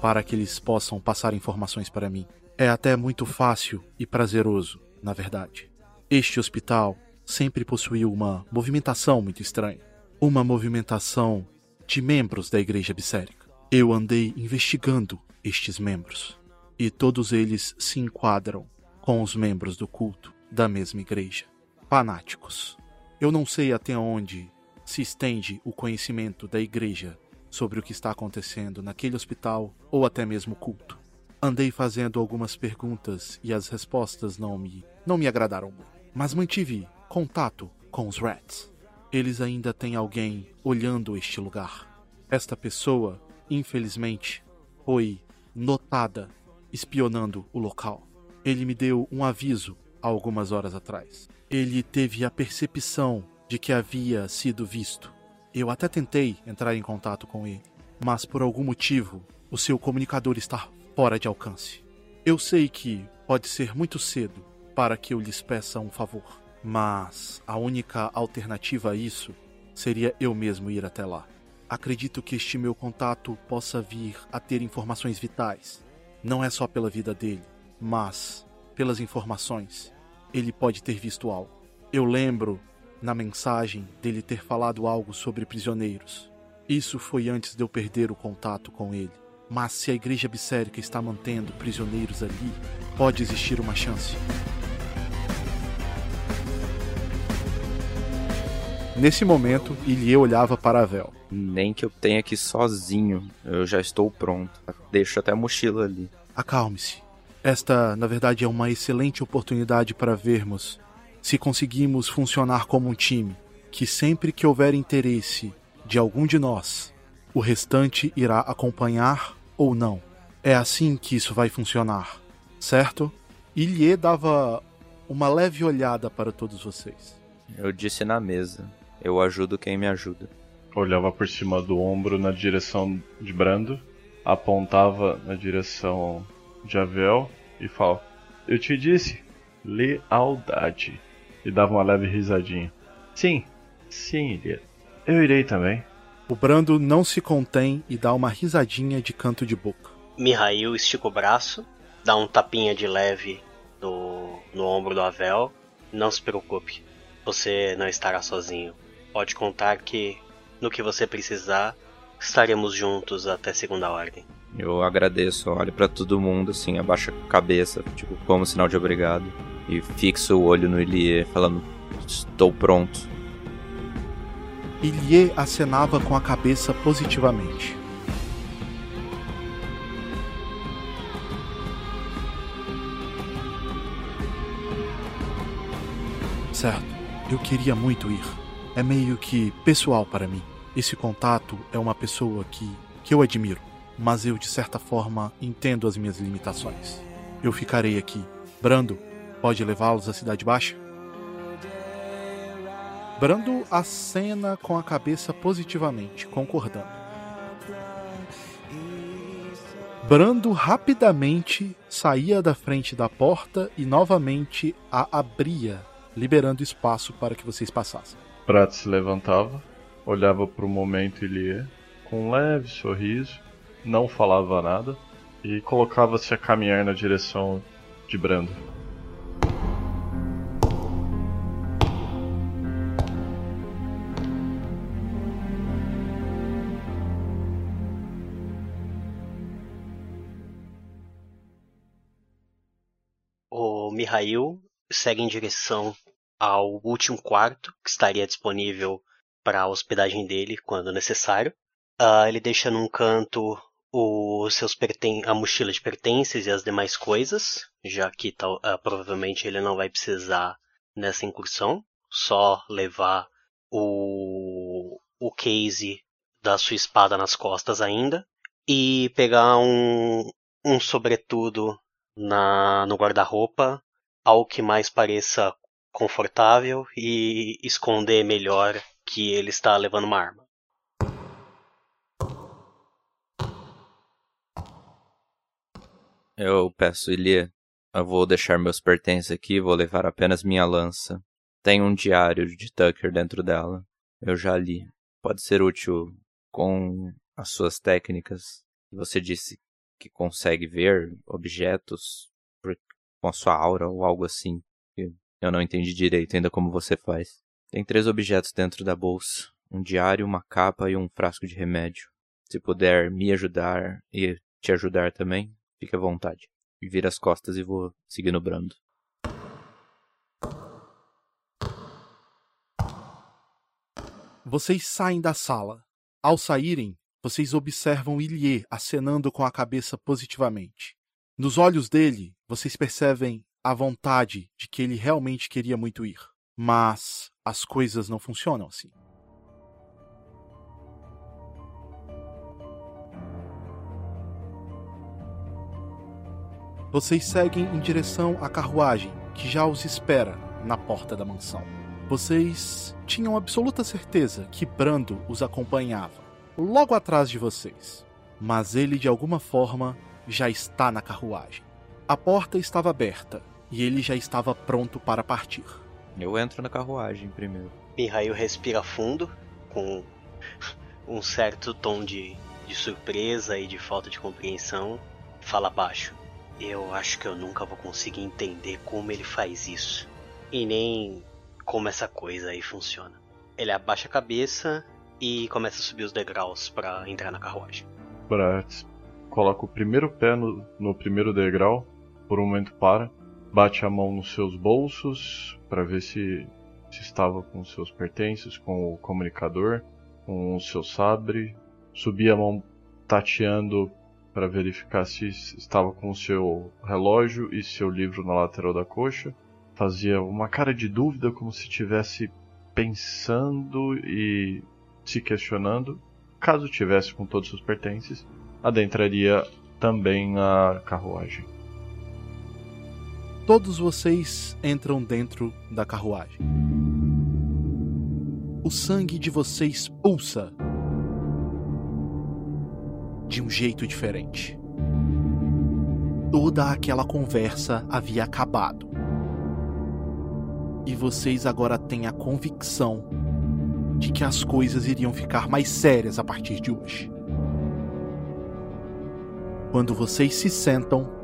Para que eles possam passar informações para mim. É até muito fácil e prazeroso, na verdade. Este hospital sempre possuiu uma movimentação muito estranha. Uma movimentação de membros da Igreja Bissérica. Eu andei investigando estes membros e todos eles se enquadram com os membros do culto da mesma igreja. Fanáticos. Eu não sei até onde se estende o conhecimento da igreja sobre o que está acontecendo naquele hospital ou até mesmo culto. Andei fazendo algumas perguntas e as respostas não me não me agradaram mas mantive contato com os Rats. Eles ainda têm alguém olhando este lugar. Esta pessoa, infelizmente, foi notada espionando o local. Ele me deu um aviso há algumas horas atrás. Ele teve a percepção de que havia sido visto. Eu até tentei entrar em contato com ele, mas por algum motivo o seu comunicador está fora de alcance. Eu sei que pode ser muito cedo para que eu lhes peça um favor, mas a única alternativa a isso seria eu mesmo ir até lá. Acredito que este meu contato possa vir a ter informações vitais não é só pela vida dele, mas pelas informações. Ele pode ter visto algo. Eu lembro na mensagem dele ter falado algo sobre prisioneiros. Isso foi antes de eu perder o contato com ele. Mas se a igreja bissérica está mantendo prisioneiros ali, pode existir uma chance. Nesse momento, Ilie olhava para a Vel. Nem que eu tenha ir sozinho. Eu já estou pronto. Deixo até a mochila ali. Acalme-se. Esta, na verdade, é uma excelente oportunidade para vermos se conseguimos funcionar como um time, que sempre que houver interesse de algum de nós, o restante irá acompanhar ou não. É assim que isso vai funcionar, certo? Ilie dava uma leve olhada para todos vocês. Eu disse na mesa. Eu ajudo quem me ajuda. Olhava por cima do ombro na direção de Brando, apontava na direção de Avel e falava: Eu te disse, lealdade. E dava uma leve risadinha. Sim, sim, Ilia. Eu irei também. O Brando não se contém e dá uma risadinha de canto de boca. Mihail estica o braço, dá um tapinha de leve no, no ombro do Avel. Não se preocupe, você não estará sozinho. Pode contar que, no que você precisar, estaremos juntos até segunda ordem. Eu agradeço, olho pra todo mundo, assim, abaixo a cabeça, tipo, como sinal de obrigado. E fixo o olho no Ilie, falando: Estou pronto. Ilie acenava com a cabeça positivamente. Certo, eu queria muito ir. É meio que pessoal para mim. Esse contato é uma pessoa que, que eu admiro, mas eu de certa forma entendo as minhas limitações. Eu ficarei aqui. Brando, pode levá-los à Cidade Baixa? Brando acena com a cabeça positivamente, concordando. Brando rapidamente saía da frente da porta e novamente a abria, liberando espaço para que vocês passassem. Prato se levantava, olhava para o momento Ilie com um leve sorriso, não falava nada e colocava-se a caminhar na direção de Brando. O Mihail segue em direção ao último quarto que estaria disponível para a hospedagem dele quando necessário. Ah, ele deixa num canto os seus perten a mochila de pertences e as demais coisas, já que tal, ah, provavelmente ele não vai precisar nessa incursão, só levar o, o case da sua espada nas costas ainda e pegar um, um sobretudo na, no guarda-roupa, algo que mais pareça confortável e esconder melhor que ele está levando uma arma. Eu peço, Ilie, eu vou deixar meus pertences aqui, vou levar apenas minha lança. Tem um diário de Tucker dentro dela. Eu já li. Pode ser útil com as suas técnicas. Você disse que consegue ver objetos com a sua aura ou algo assim. Eu não entendi direito ainda como você faz. Tem três objetos dentro da bolsa: um diário, uma capa e um frasco de remédio. Se puder me ajudar e te ajudar também, fique à vontade. Vira as costas e vou seguindo Brando. Vocês saem da sala. Ao saírem, vocês observam Ilie acenando com a cabeça positivamente. Nos olhos dele, vocês percebem a vontade de que ele realmente queria muito ir. Mas as coisas não funcionam assim. Vocês seguem em direção à carruagem que já os espera na porta da mansão. Vocês tinham absoluta certeza que Brando os acompanhava logo atrás de vocês, mas ele de alguma forma já está na carruagem. A porta estava aberta e ele já estava pronto para partir. Eu entro na carruagem primeiro. Mihail respira fundo, com um certo tom de, de surpresa e de falta de compreensão. Fala baixo. Eu acho que eu nunca vou conseguir entender como ele faz isso. E nem como essa coisa aí funciona. Ele abaixa a cabeça e começa a subir os degraus para entrar na carruagem. Bratz coloca o primeiro pé no, no primeiro degrau, por um momento para, bate a mão nos seus bolsos para ver se, se estava com seus pertences, com o comunicador, com o seu sabre, subia a mão tateando para verificar se estava com o seu relógio e seu livro na lateral da coxa. Fazia uma cara de dúvida, como se estivesse pensando e se questionando. Caso tivesse com todos os seus pertences, adentraria também a carruagem. Todos vocês entram dentro da carruagem. O sangue de vocês pulsa de um jeito diferente. toda aquela conversa havia acabado. E vocês agora têm a convicção de que as coisas iriam ficar mais sérias a partir de hoje. Quando vocês se sentam,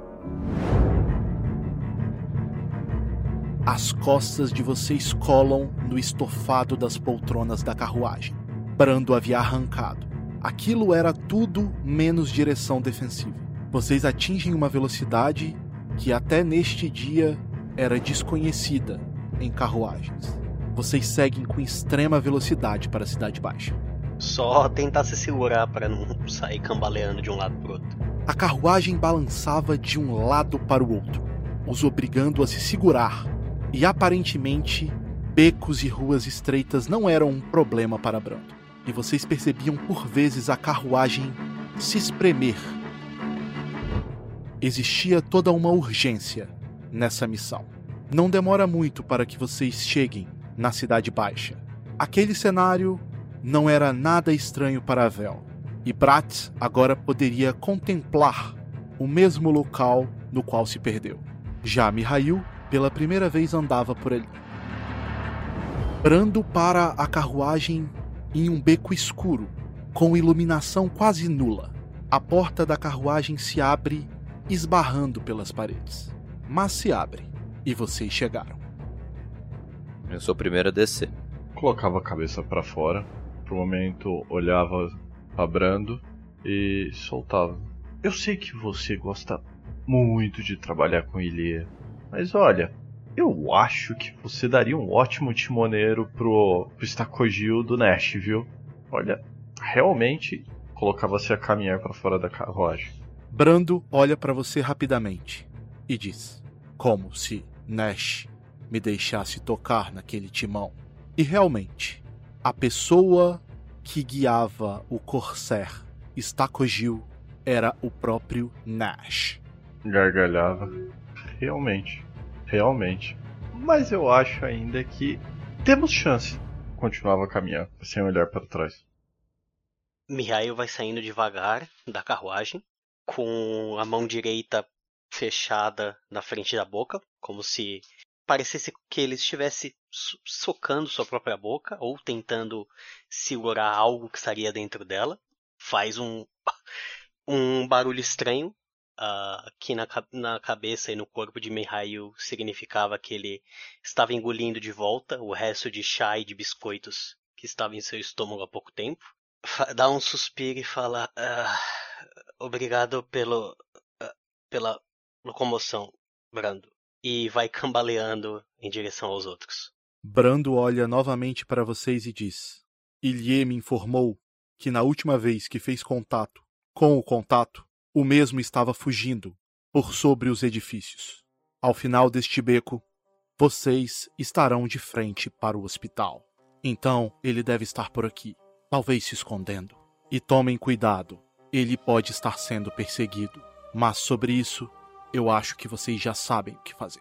as costas de vocês colam no estofado das poltronas da carruagem. Brando havia arrancado. Aquilo era tudo menos direção defensiva. Vocês atingem uma velocidade que até neste dia era desconhecida em carruagens. Vocês seguem com extrema velocidade para a Cidade Baixa. Só tentar se segurar para não sair cambaleando de um lado pro outro. A carruagem balançava de um lado para o outro, os obrigando a se segurar, e aparentemente becos e ruas estreitas não eram um problema para Brando. E vocês percebiam por vezes a carruagem se espremer. Existia toda uma urgência nessa missão. Não demora muito para que vocês cheguem na Cidade Baixa. Aquele cenário não era nada estranho para Vel, e Brat agora poderia contemplar o mesmo local no qual se perdeu. Já Mihail, pela primeira vez, andava por ali. Brando para a carruagem em um beco escuro, com iluminação quase nula. A porta da carruagem se abre, esbarrando pelas paredes. Mas se abre, e vocês chegaram. Eu sou o primeiro a descer. Colocava a cabeça para fora, por um momento olhava pra Brando e soltava. Eu sei que você gosta muito de trabalhar com Ilie, mas olha, eu acho que você daria um ótimo timoneiro pro, pro Stacogil do Nash, viu? Olha, realmente colocava-se a caminhar para fora da carruagem. Brando olha para você rapidamente e diz: Como se Nash me deixasse tocar naquele timão. E realmente, a pessoa que guiava o Corsair Stacogil era o próprio Nash. Gargalhava. Realmente, realmente. Mas eu acho ainda que temos chance. Continuava caminhando, sem olhar para trás. Mihail vai saindo devagar da carruagem, com a mão direita fechada na frente da boca, como se parecesse que ele estivesse socando sua própria boca ou tentando segurar algo que estaria dentro dela. Faz um, um barulho estranho. Uh, que na, na cabeça e no corpo de Mihail significava que ele estava engolindo de volta o resto de chá e de biscoitos que estava em seu estômago há pouco tempo. Dá um suspiro e fala: uh, Obrigado pelo, uh, pela locomoção, Brando e vai cambaleando em direção aos outros. Brando olha novamente para vocês e diz: Ilie me informou que na última vez que fez contato com o contato, o mesmo estava fugindo por sobre os edifícios. Ao final deste beco, vocês estarão de frente para o hospital. Então ele deve estar por aqui, talvez se escondendo. E tomem cuidado, ele pode estar sendo perseguido. Mas sobre isso eu acho que vocês já sabem o que fazer.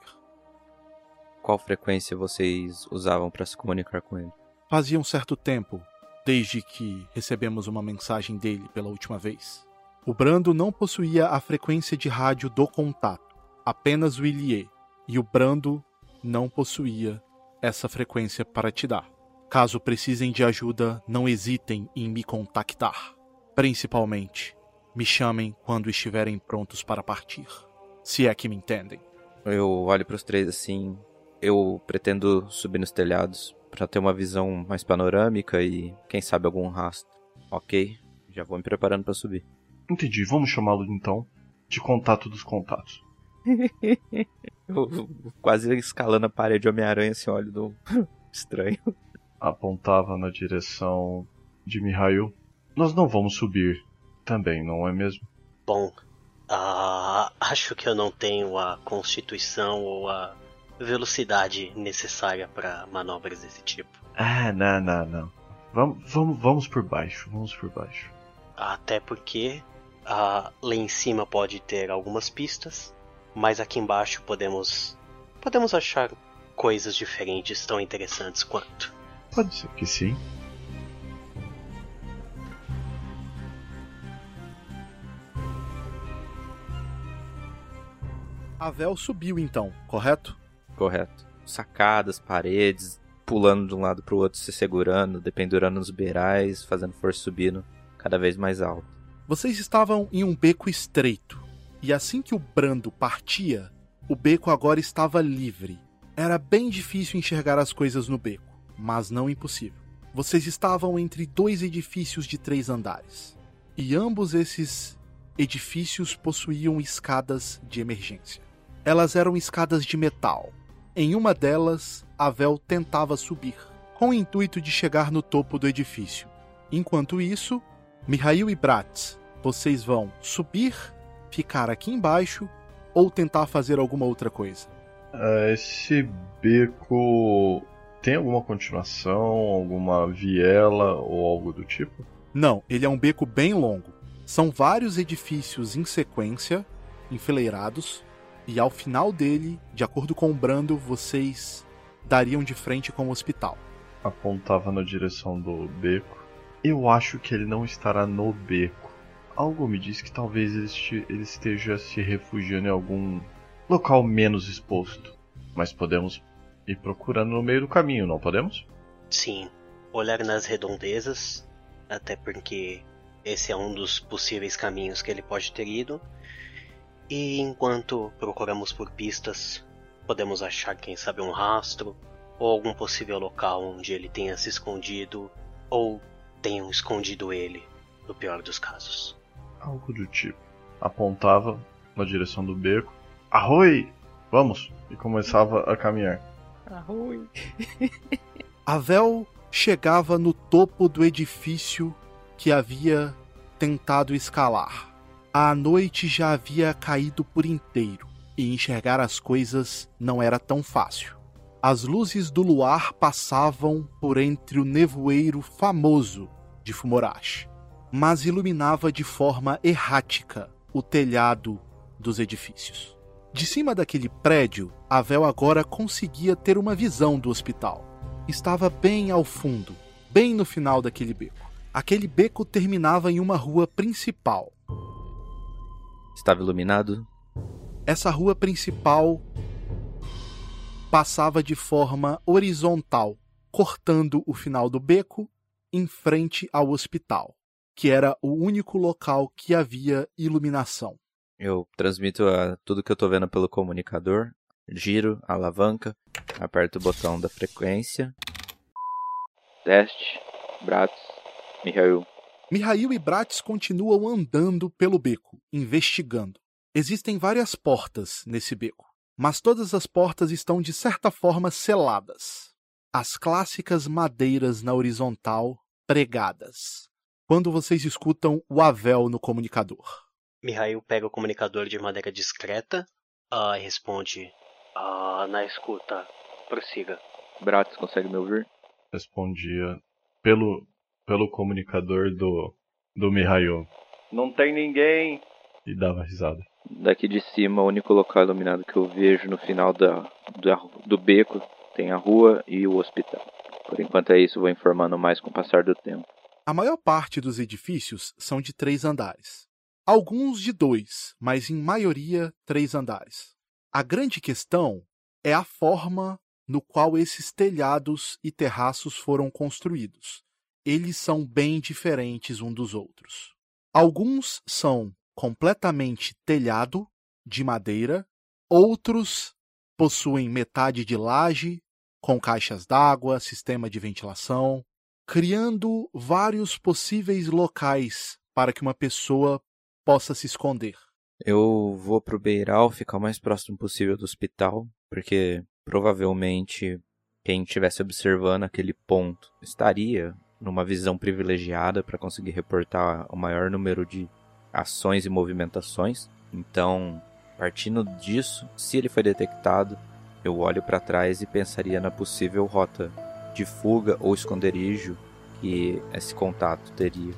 Qual frequência vocês usavam para se comunicar com ele? Fazia um certo tempo, desde que recebemos uma mensagem dele pela última vez. O Brando não possuía a frequência de rádio do contato, apenas o Ilie, e o Brando não possuía essa frequência para te dar. Caso precisem de ajuda, não hesitem em me contactar. Principalmente, me chamem quando estiverem prontos para partir. Se é que me entendem. Eu olho para os três assim. Eu pretendo subir nos telhados para ter uma visão mais panorâmica e quem sabe algum rastro. Ok, já vou me preparando para subir. Entendi, vamos chamá-lo então de contato dos contatos. eu, quase escalando a parede Homem-Aranha, assim, olho do estranho. Apontava na direção de Mihail. Nós não vamos subir também, não é mesmo? Bom, Uh, acho que eu não tenho a constituição ou a velocidade necessária para manobras desse tipo. Ah, não, não, não. Vamos, vamos, vamos por baixo, vamos por baixo. Até porque uh, lá em cima pode ter algumas pistas, mas aqui embaixo podemos podemos achar coisas diferentes tão interessantes quanto. Pode ser que sim. A Vel subiu então, correto? Correto. Sacadas, paredes, pulando de um lado pro outro, se segurando, dependurando nos beirais, fazendo força subindo cada vez mais alto. Vocês estavam em um beco estreito, e assim que o Brando partia, o beco agora estava livre. Era bem difícil enxergar as coisas no beco, mas não impossível. Vocês estavam entre dois edifícios de três andares, e ambos esses edifícios possuíam escadas de emergência. Elas eram escadas de metal. Em uma delas, Avel tentava subir, com o intuito de chegar no topo do edifício. Enquanto isso, Mihail e Bratz, vocês vão subir, ficar aqui embaixo ou tentar fazer alguma outra coisa? Ah, esse beco tem alguma continuação, alguma viela ou algo do tipo? Não, ele é um beco bem longo. São vários edifícios em sequência, enfileirados, e ao final dele, de acordo com o Brando, vocês dariam de frente com o hospital. Apontava na direção do beco. Eu acho que ele não estará no beco. Algo me diz que talvez ele, este- ele esteja se refugiando em algum local menos exposto. Mas podemos ir procurando no meio do caminho, não podemos? Sim, olhar nas redondezas, até porque esse é um dos possíveis caminhos que ele pode ter ido. E enquanto procuramos por pistas, podemos achar, quem sabe, um rastro, ou algum possível local onde ele tenha se escondido, ou tenham escondido ele, no pior dos casos. Algo do tipo. Apontava na direção do beco. Arroi! Vamos! E começava a caminhar. Avel chegava no topo do edifício que havia tentado escalar. A noite já havia caído por inteiro e enxergar as coisas não era tão fácil. As luzes do luar passavam por entre o nevoeiro famoso de Fumorashi, mas iluminava de forma errática o telhado dos edifícios. De cima daquele prédio, Avel agora conseguia ter uma visão do hospital estava bem ao fundo, bem no final daquele beco. Aquele beco terminava em uma rua principal. Estava iluminado? Essa rua principal passava de forma horizontal, cortando o final do beco em frente ao hospital, que era o único local que havia iluminação. Eu transmito a tudo que eu tô vendo pelo comunicador. Giro a alavanca, aperto o botão da frequência. Teste, Bratz, Mihail. Mihail e Bratz continuam andando pelo beco, investigando. Existem várias portas nesse beco, mas todas as portas estão de certa forma seladas. As clássicas madeiras na horizontal pregadas. Quando vocês escutam o Avel no comunicador. Mihail pega o comunicador de maneira discreta ah, e responde: Ah, na escuta, prossiga. Bratz, consegue me ouvir? Respondia pelo, pelo comunicador do, do Mihail. Não tem ninguém! E dava risada. Daqui de cima, o único local iluminado que eu vejo no final da, da- do beco tem a rua e o hospital. Por enquanto é isso, vou informando mais com o passar do tempo. A maior parte dos edifícios são de três andares. Alguns de dois, mas em maioria três andares. A grande questão é a forma no qual esses telhados e terraços foram construídos. Eles são bem diferentes um dos outros. Alguns são completamente telhado de madeira, outros possuem metade de laje, com caixas d'água, sistema de ventilação, criando vários possíveis locais para que uma pessoa possa se esconder. Eu vou pro Beiral, ficar o mais próximo possível do hospital, porque provavelmente quem estivesse observando aquele ponto estaria numa visão privilegiada para conseguir reportar o maior número de ações e movimentações. Então, partindo disso, se ele foi detectado, eu olho para trás e pensaria na possível rota de fuga ou esconderijo que esse contato teria.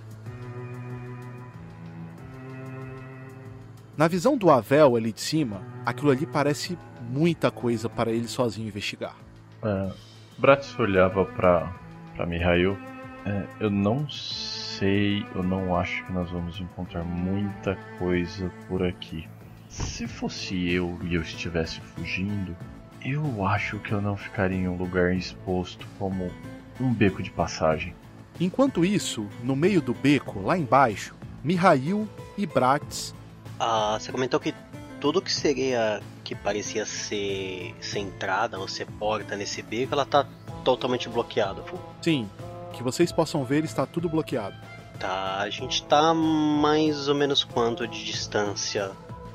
Na visão do Avel ali de cima, aquilo ali parece muita coisa para ele sozinho investigar. É, Bratz olhava pra, pra Mihail. É, eu não sei, eu não acho que nós vamos encontrar muita coisa por aqui. Se fosse eu e eu estivesse fugindo, eu acho que eu não ficaria em um lugar exposto como um beco de passagem. Enquanto isso, no meio do beco, lá embaixo, Mihail e Bratis. Ah, você comentou que tudo que seria que parecia ser, ser entrada ou ser porta nesse beco, ela tá totalmente bloqueada. Fu. Sim, que vocês possam ver, está tudo bloqueado. Tá, a gente tá mais ou menos quanto de distância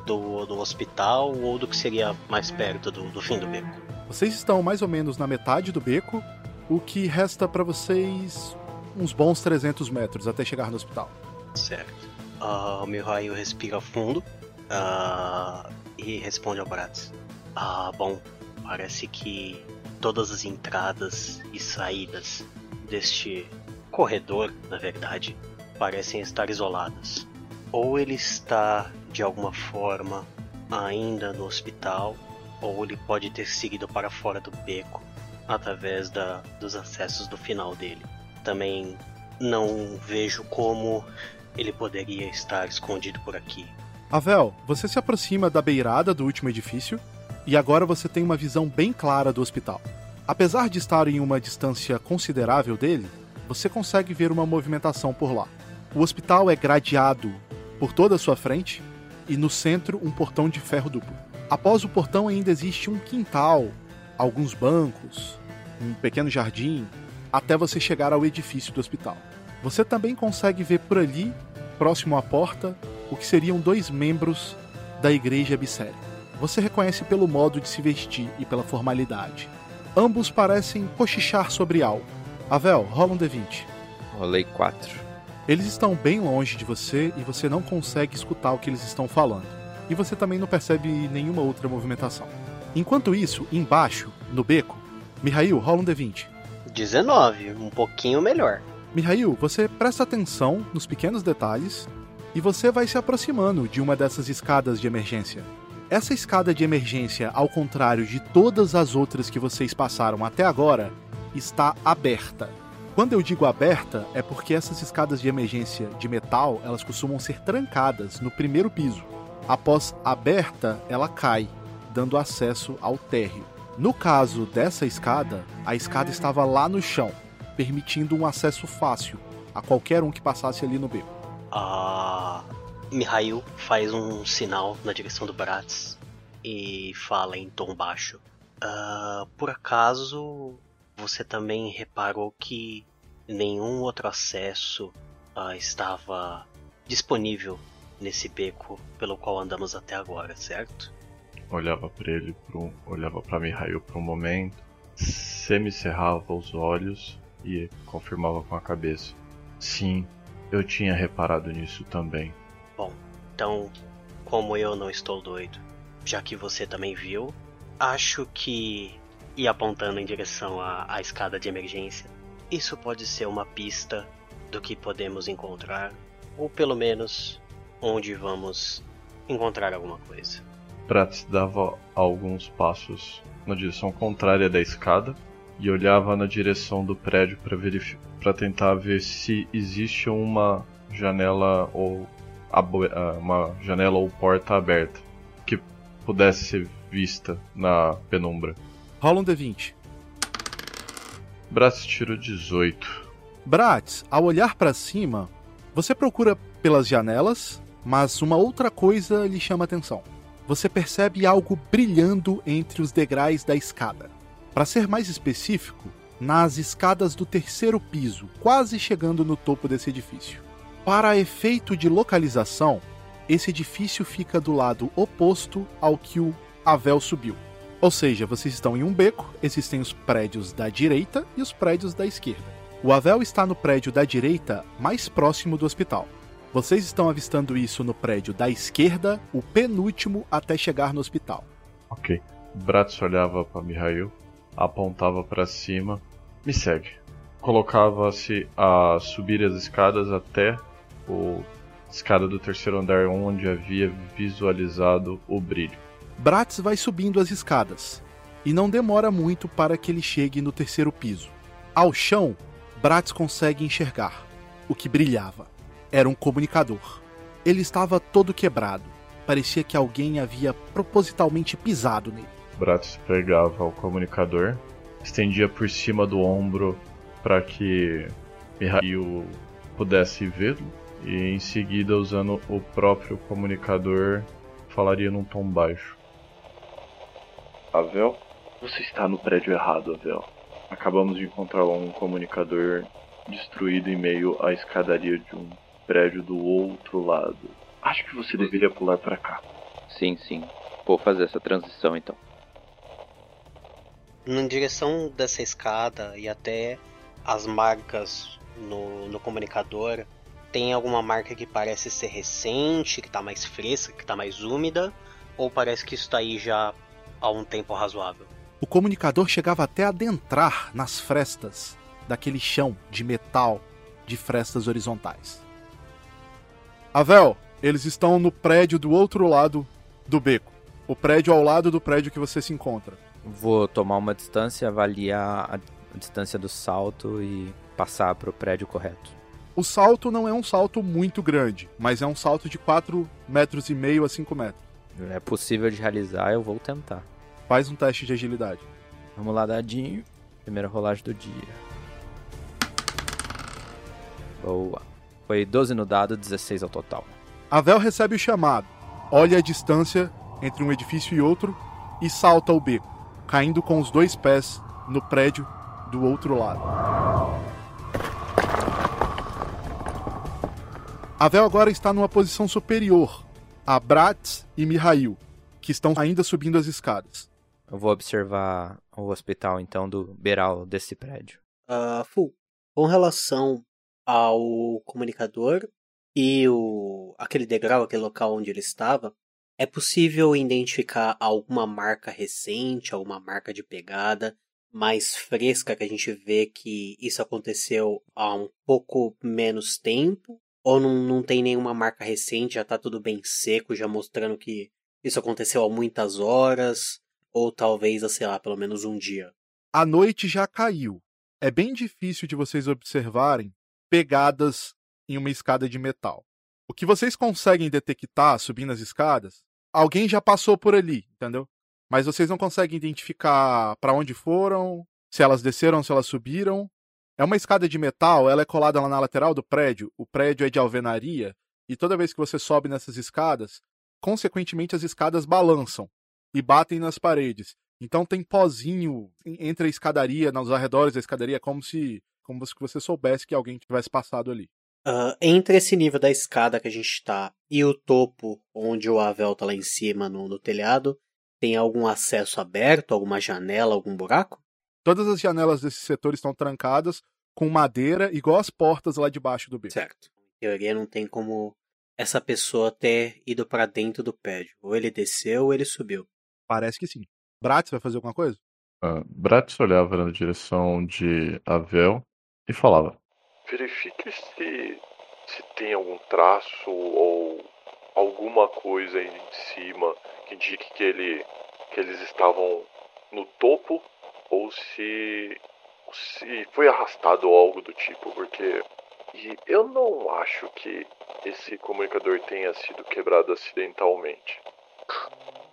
do, do hospital ou do que seria mais perto do, do fim do beco? Vocês estão mais ou menos na metade do beco, o que resta para vocês uns bons 300 metros até chegar no hospital. Certo. Ah, o meu raio respira fundo ah, e responde ao Bratz. Ah, bom, parece que todas as entradas e saídas deste corredor, na verdade, parecem estar isoladas. Ou ele está de alguma forma ainda no hospital, ou ele pode ter seguido para fora do beco através da, dos acessos do final dele. Também não vejo como ele poderia estar escondido por aqui. Avel, você se aproxima da beirada do último edifício e agora você tem uma visão bem clara do hospital. Apesar de estar em uma distância considerável dele, você consegue ver uma movimentação por lá. O hospital é gradeado por toda a sua frente e no centro um portão de ferro duplo. Após o portão ainda existe um quintal, alguns bancos, um pequeno jardim, até você chegar ao edifício do hospital. Você também consegue ver por ali, próximo à porta, o que seriam dois membros da igreja Bisseri. Você reconhece pelo modo de se vestir e pela formalidade. Ambos parecem cochichar sobre algo. Avel, rola um D20. Rolei 4. Eles estão bem longe de você e você não consegue escutar o que eles estão falando. E você também não percebe nenhuma outra movimentação. Enquanto isso, embaixo, no beco, Mihail, rola um D20. 19, um pouquinho melhor. Mihail, você presta atenção nos pequenos detalhes e você vai se aproximando de uma dessas escadas de emergência. Essa escada de emergência, ao contrário de todas as outras que vocês passaram até agora, está aberta. Quando eu digo aberta, é porque essas escadas de emergência de metal, elas costumam ser trancadas no primeiro piso. Após aberta, ela cai, dando acesso ao térreo. No caso dessa escada, a escada estava lá no chão, permitindo um acesso fácil a qualquer um que passasse ali no beco. Ah, Mihail faz um sinal na direção do Bratz e fala em tom baixo. Ah, por acaso você também reparou que nenhum outro acesso ah, estava disponível nesse beco pelo qual andamos até agora, certo? Olhava para ele, um, olhava para Mihail por um momento, semicerrava os olhos e confirmava com a cabeça. Sim, eu tinha reparado nisso também. Bom, então, como eu não estou doido, já que você também viu, acho que ir apontando em direção à, à escada de emergência, isso pode ser uma pista do que podemos encontrar, ou pelo menos onde vamos encontrar alguma coisa. Prats dava alguns passos na direção contrária da escada e olhava na direção do prédio para para tentar ver se existe uma janela ou uma janela ou porta aberta que pudesse ser vista na penumbra. Rola um D20. Bratz tirou 18. Bratz, ao olhar para cima, você procura pelas janelas, mas uma outra coisa lhe chama atenção. Você percebe algo brilhando entre os degraus da escada. Para ser mais específico, nas escadas do terceiro piso, quase chegando no topo desse edifício. Para efeito de localização, esse edifício fica do lado oposto ao que o Avel subiu. Ou seja, vocês estão em um beco, existem os prédios da direita e os prédios da esquerda. O Avel está no prédio da direita, mais próximo do hospital. Vocês estão avistando isso no prédio da esquerda, o penúltimo até chegar no hospital. Ok. Bratz olhava para Mihail, apontava para cima me segue. Colocava-se a subir as escadas até o escada do terceiro andar onde havia visualizado o brilho. Bratz vai subindo as escadas e não demora muito para que ele chegue no terceiro piso. Ao chão, Bratz consegue enxergar o que brilhava. Era um comunicador. Ele estava todo quebrado parecia que alguém havia propositalmente pisado nele. Bratis pegava o comunicador, estendia por cima do ombro para que Mihail pudesse vê-lo e em seguida, usando o próprio comunicador, falaria num tom baixo. Avel, você está no prédio errado, Avel. Acabamos de encontrar um comunicador destruído em meio à escadaria de um prédio do outro lado. Acho que você deveria pular para cá. Sim, sim. Vou fazer essa transição então. Na direção dessa escada e até as marcas no, no comunicador, tem alguma marca que parece ser recente, que tá mais fresca, que tá mais úmida? Ou parece que isso tá aí já há um tempo razoável? O comunicador chegava até a adentrar nas frestas daquele chão de metal de frestas horizontais. Avel, eles estão no prédio do outro lado do beco. O prédio ao lado do prédio que você se encontra. Vou tomar uma distância, avaliar a distância do salto e passar para o prédio correto. O salto não é um salto muito grande, mas é um salto de 4 metros e meio a 5 metros. É possível de realizar, eu vou tentar. Faz um teste de agilidade. Vamos lá, dadinho. Primeira rolagem do dia. Boa. Foi 12 no dado, 16 ao total. Avel recebe o chamado, olha a distância entre um edifício e outro e salta o beco, caindo com os dois pés no prédio do outro lado. Avel agora está numa posição superior a Bratz e Mihail, que estão ainda subindo as escadas. Eu vou observar o hospital, então, do beiral desse prédio. Uh, Fu, com relação ao comunicador e o aquele degrau, aquele local onde ele estava, é possível identificar alguma marca recente, alguma marca de pegada mais fresca que a gente vê que isso aconteceu há um pouco menos tempo? Ou não, não tem nenhuma marca recente, já tá tudo bem seco, já mostrando que isso aconteceu há muitas horas? Ou talvez, sei lá, pelo menos um dia? A noite já caiu. É bem difícil de vocês observarem pegadas em uma escada de metal. O que vocês conseguem detectar subindo as escadas, alguém já passou por ali, entendeu? Mas vocês não conseguem identificar para onde foram, se elas desceram, se elas subiram. É uma escada de metal, ela é colada lá na lateral do prédio. O prédio é de alvenaria e toda vez que você sobe nessas escadas, consequentemente as escadas balançam e batem nas paredes. Então tem pozinho entre a escadaria, nos arredores da escadaria, como se como se você soubesse que alguém tivesse passado ali. Uh, entre esse nível da escada que a gente está e o topo, onde o Avel tá lá em cima no, no telhado, tem algum acesso aberto, alguma janela, algum buraco? Todas as janelas desse setor estão trancadas com madeira, igual as portas lá debaixo do beco. Certo. Em teoria não tem como essa pessoa ter ido para dentro do prédio. Ou ele desceu ou ele subiu. Parece que sim. Bratz vai fazer alguma coisa? Uh, Bratz olhava na direção de Avel e falava: Verifique se, se tem algum traço ou alguma coisa aí em cima que indique que, ele, que eles estavam no topo ou se, se foi arrastado ou algo do tipo, porque e eu não acho que esse comunicador tenha sido quebrado acidentalmente.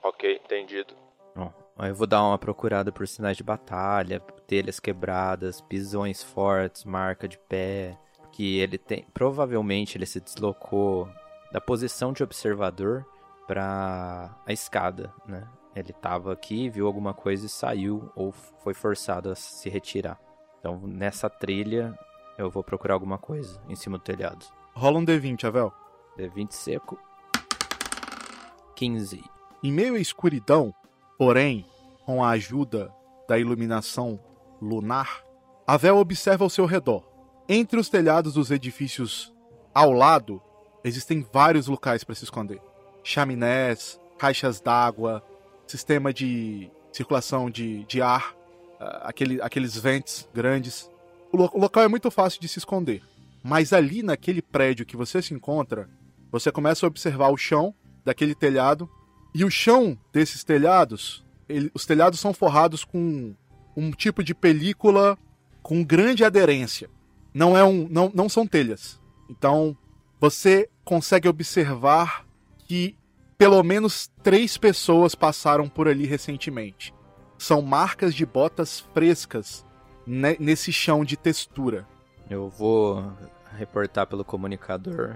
Ok, entendido. Bom, eu vou dar uma procurada por sinais de batalha, telhas quebradas, pisões fortes, marca de pé. Que ele tem. Provavelmente ele se deslocou da posição de observador para a escada, né? Ele estava aqui, viu alguma coisa e saiu ou foi forçado a se retirar. Então, nessa trilha, eu vou procurar alguma coisa em cima do telhado. Rola um D20, Avel. D20 seco. 15. Em meio à escuridão, porém, com a ajuda da iluminação lunar, Avel observa ao seu redor. Entre os telhados dos edifícios ao lado, existem vários locais para se esconder: chaminés, caixas d'água, sistema de circulação de, de ar, uh, aquele, aqueles ventes grandes. O, lo o local é muito fácil de se esconder. Mas ali naquele prédio que você se encontra, você começa a observar o chão daquele telhado. E o chão desses telhados, ele, os telhados são forrados com um tipo de película com grande aderência. Não é um, não, não são telhas. Então você consegue observar que pelo menos três pessoas passaram por ali recentemente. São marcas de botas frescas ne- nesse chão de textura. Eu vou reportar pelo comunicador.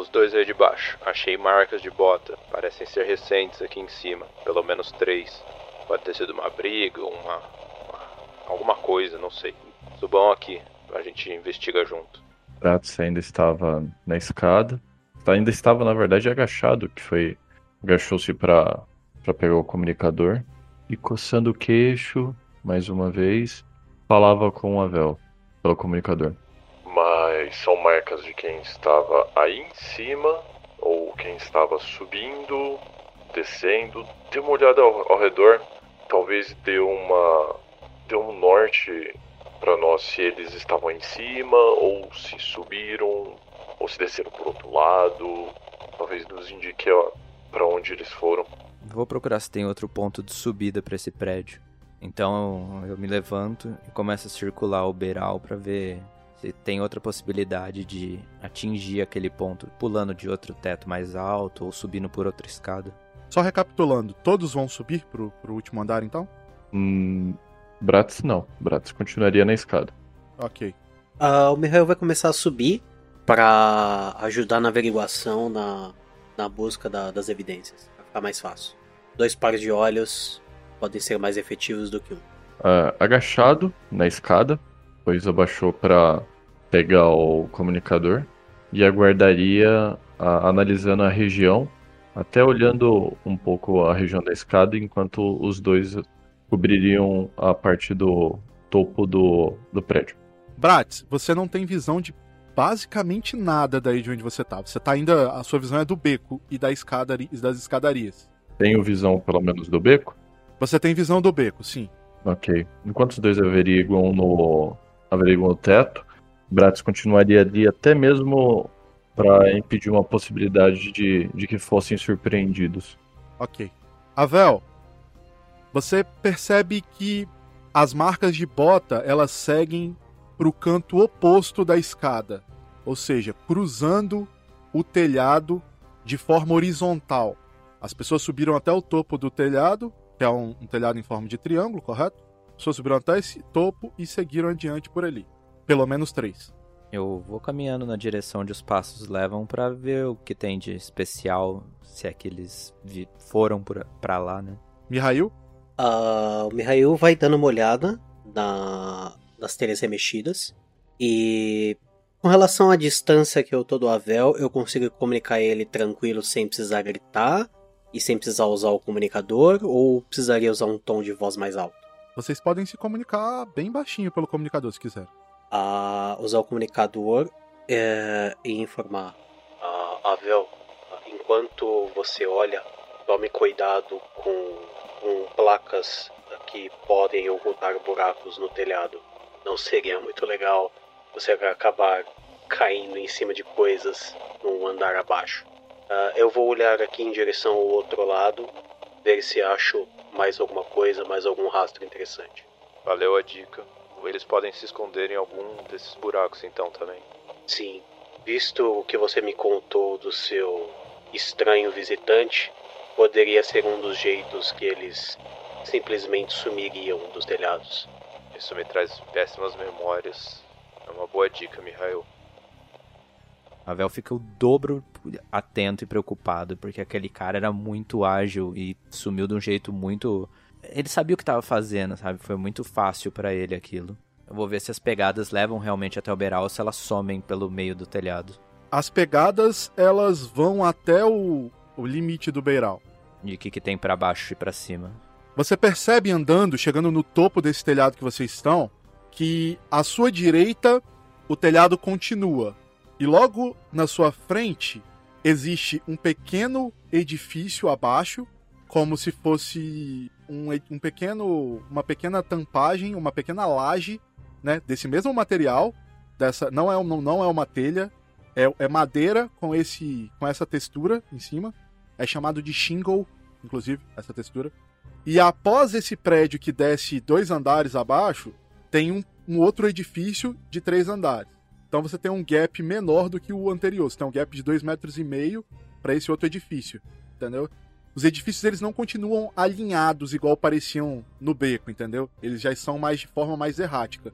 Os dois aí de baixo. Achei marcas de bota. Parecem ser recentes aqui em cima. Pelo menos três. Pode ter sido uma briga, uma. uma- alguma coisa, não sei. Subam aqui. A gente investiga junto. Pratos ainda estava na escada. Ainda estava, na verdade, agachado, que foi. Agachou-se para pegar o comunicador. E coçando o queixo, mais uma vez, falava com o Avel, pelo comunicador. Mas são marcas de quem estava aí em cima ou quem estava subindo, descendo. Dê uma olhada ao, ao redor. Talvez dê uma dê um norte para nós se eles estavam em cima ou se subiram ou se desceram por outro lado. Talvez nos indique para onde eles foram. Vou procurar se tem outro ponto de subida pra esse prédio. Então eu me levanto e começo a circular o beiral pra ver se tem outra possibilidade de atingir aquele ponto, pulando de outro teto mais alto ou subindo por outra escada. Só recapitulando, todos vão subir pro, pro último andar então? Hum, Bratz não. Bratz continuaria na escada. Ok. Ah, o Mihail vai começar a subir para ajudar na averiguação, na, na busca da- das evidências. Vai ficar mais fácil. Dois pares de olhos podem ser mais efetivos do que um. Ah, agachado na escada, pois abaixou para pegar o comunicador e aguardaria ah, analisando a região, até olhando um pouco a região da escada, enquanto os dois cobririam a parte do topo do, do prédio. Bratz, você não tem visão de basicamente nada daí de onde você tá. Você tá ainda. A sua visão é do beco e da escadari, e das escadarias. Tenho visão, pelo menos, do beco? Você tem visão do beco, sim. Ok. Enquanto os dois averiguam no, averiguam no teto, Bratz continuaria ali até mesmo para impedir uma possibilidade de, de que fossem surpreendidos. Ok. Avel, você percebe que as marcas de bota elas seguem pro canto oposto da escada, ou seja, cruzando o telhado de forma horizontal. As pessoas subiram até o topo do telhado, que é um, um telhado em forma de triângulo, correto? Pessoas subiram até esse topo e seguiram adiante por ali. Pelo menos três. Eu vou caminhando na direção onde os passos levam pra ver o que tem de especial, se é que eles vi- foram por- pra lá, né? Mihail? Ah, o Mihail vai dando uma olhada na, nas telhas remexidas. E com relação à distância que eu tô do Avel, eu consigo comunicar ele tranquilo sem precisar gritar e sem precisar usar o comunicador, ou precisaria usar um tom de voz mais alto? Vocês podem se comunicar bem baixinho pelo comunicador se quiser. usar o comunicador é, e informar. Ah, Avel, enquanto você olha, tome cuidado com, com placas que podem ocultar buracos no telhado. Não seria muito legal você acabar caindo em cima de coisas num andar abaixo. Ah, eu vou olhar aqui em direção ao outro lado, ver se acho mais alguma coisa, mais algum rastro interessante. Valeu a dica. Eles podem se esconder em algum desses buracos então também. Sim, visto o que você me contou do seu estranho visitante, poderia ser um dos jeitos que eles simplesmente sumiriam dos telhados. Isso me traz péssimas memórias. É uma boa dica, Mihail. A Vel fica o dobro atento e preocupado, porque aquele cara era muito ágil e sumiu de um jeito muito. Ele sabia o que estava fazendo, sabe? Foi muito fácil pra ele aquilo. Eu vou ver se as pegadas levam realmente até o Beral ou se elas somem pelo meio do telhado. As pegadas, elas vão até o, o limite do beiral. E o que, que tem pra baixo e pra cima. Você percebe andando, chegando no topo desse telhado que vocês estão, que à sua direita o telhado continua. E logo na sua frente existe um pequeno edifício abaixo, como se fosse um, um pequeno, uma pequena tampagem, uma pequena laje, né, desse mesmo material. Dessa não é não, não é uma telha, é, é madeira com esse com essa textura em cima. É chamado de shingle, inclusive essa textura. E após esse prédio que desce dois andares abaixo, tem um, um outro edifício de três andares. Então você tem um gap menor do que o anterior. Você tem um gap de dois metros e meio para esse outro edifício. entendeu? Os edifícios eles não continuam alinhados igual pareciam no beco, entendeu? Eles já são mais de forma mais errática.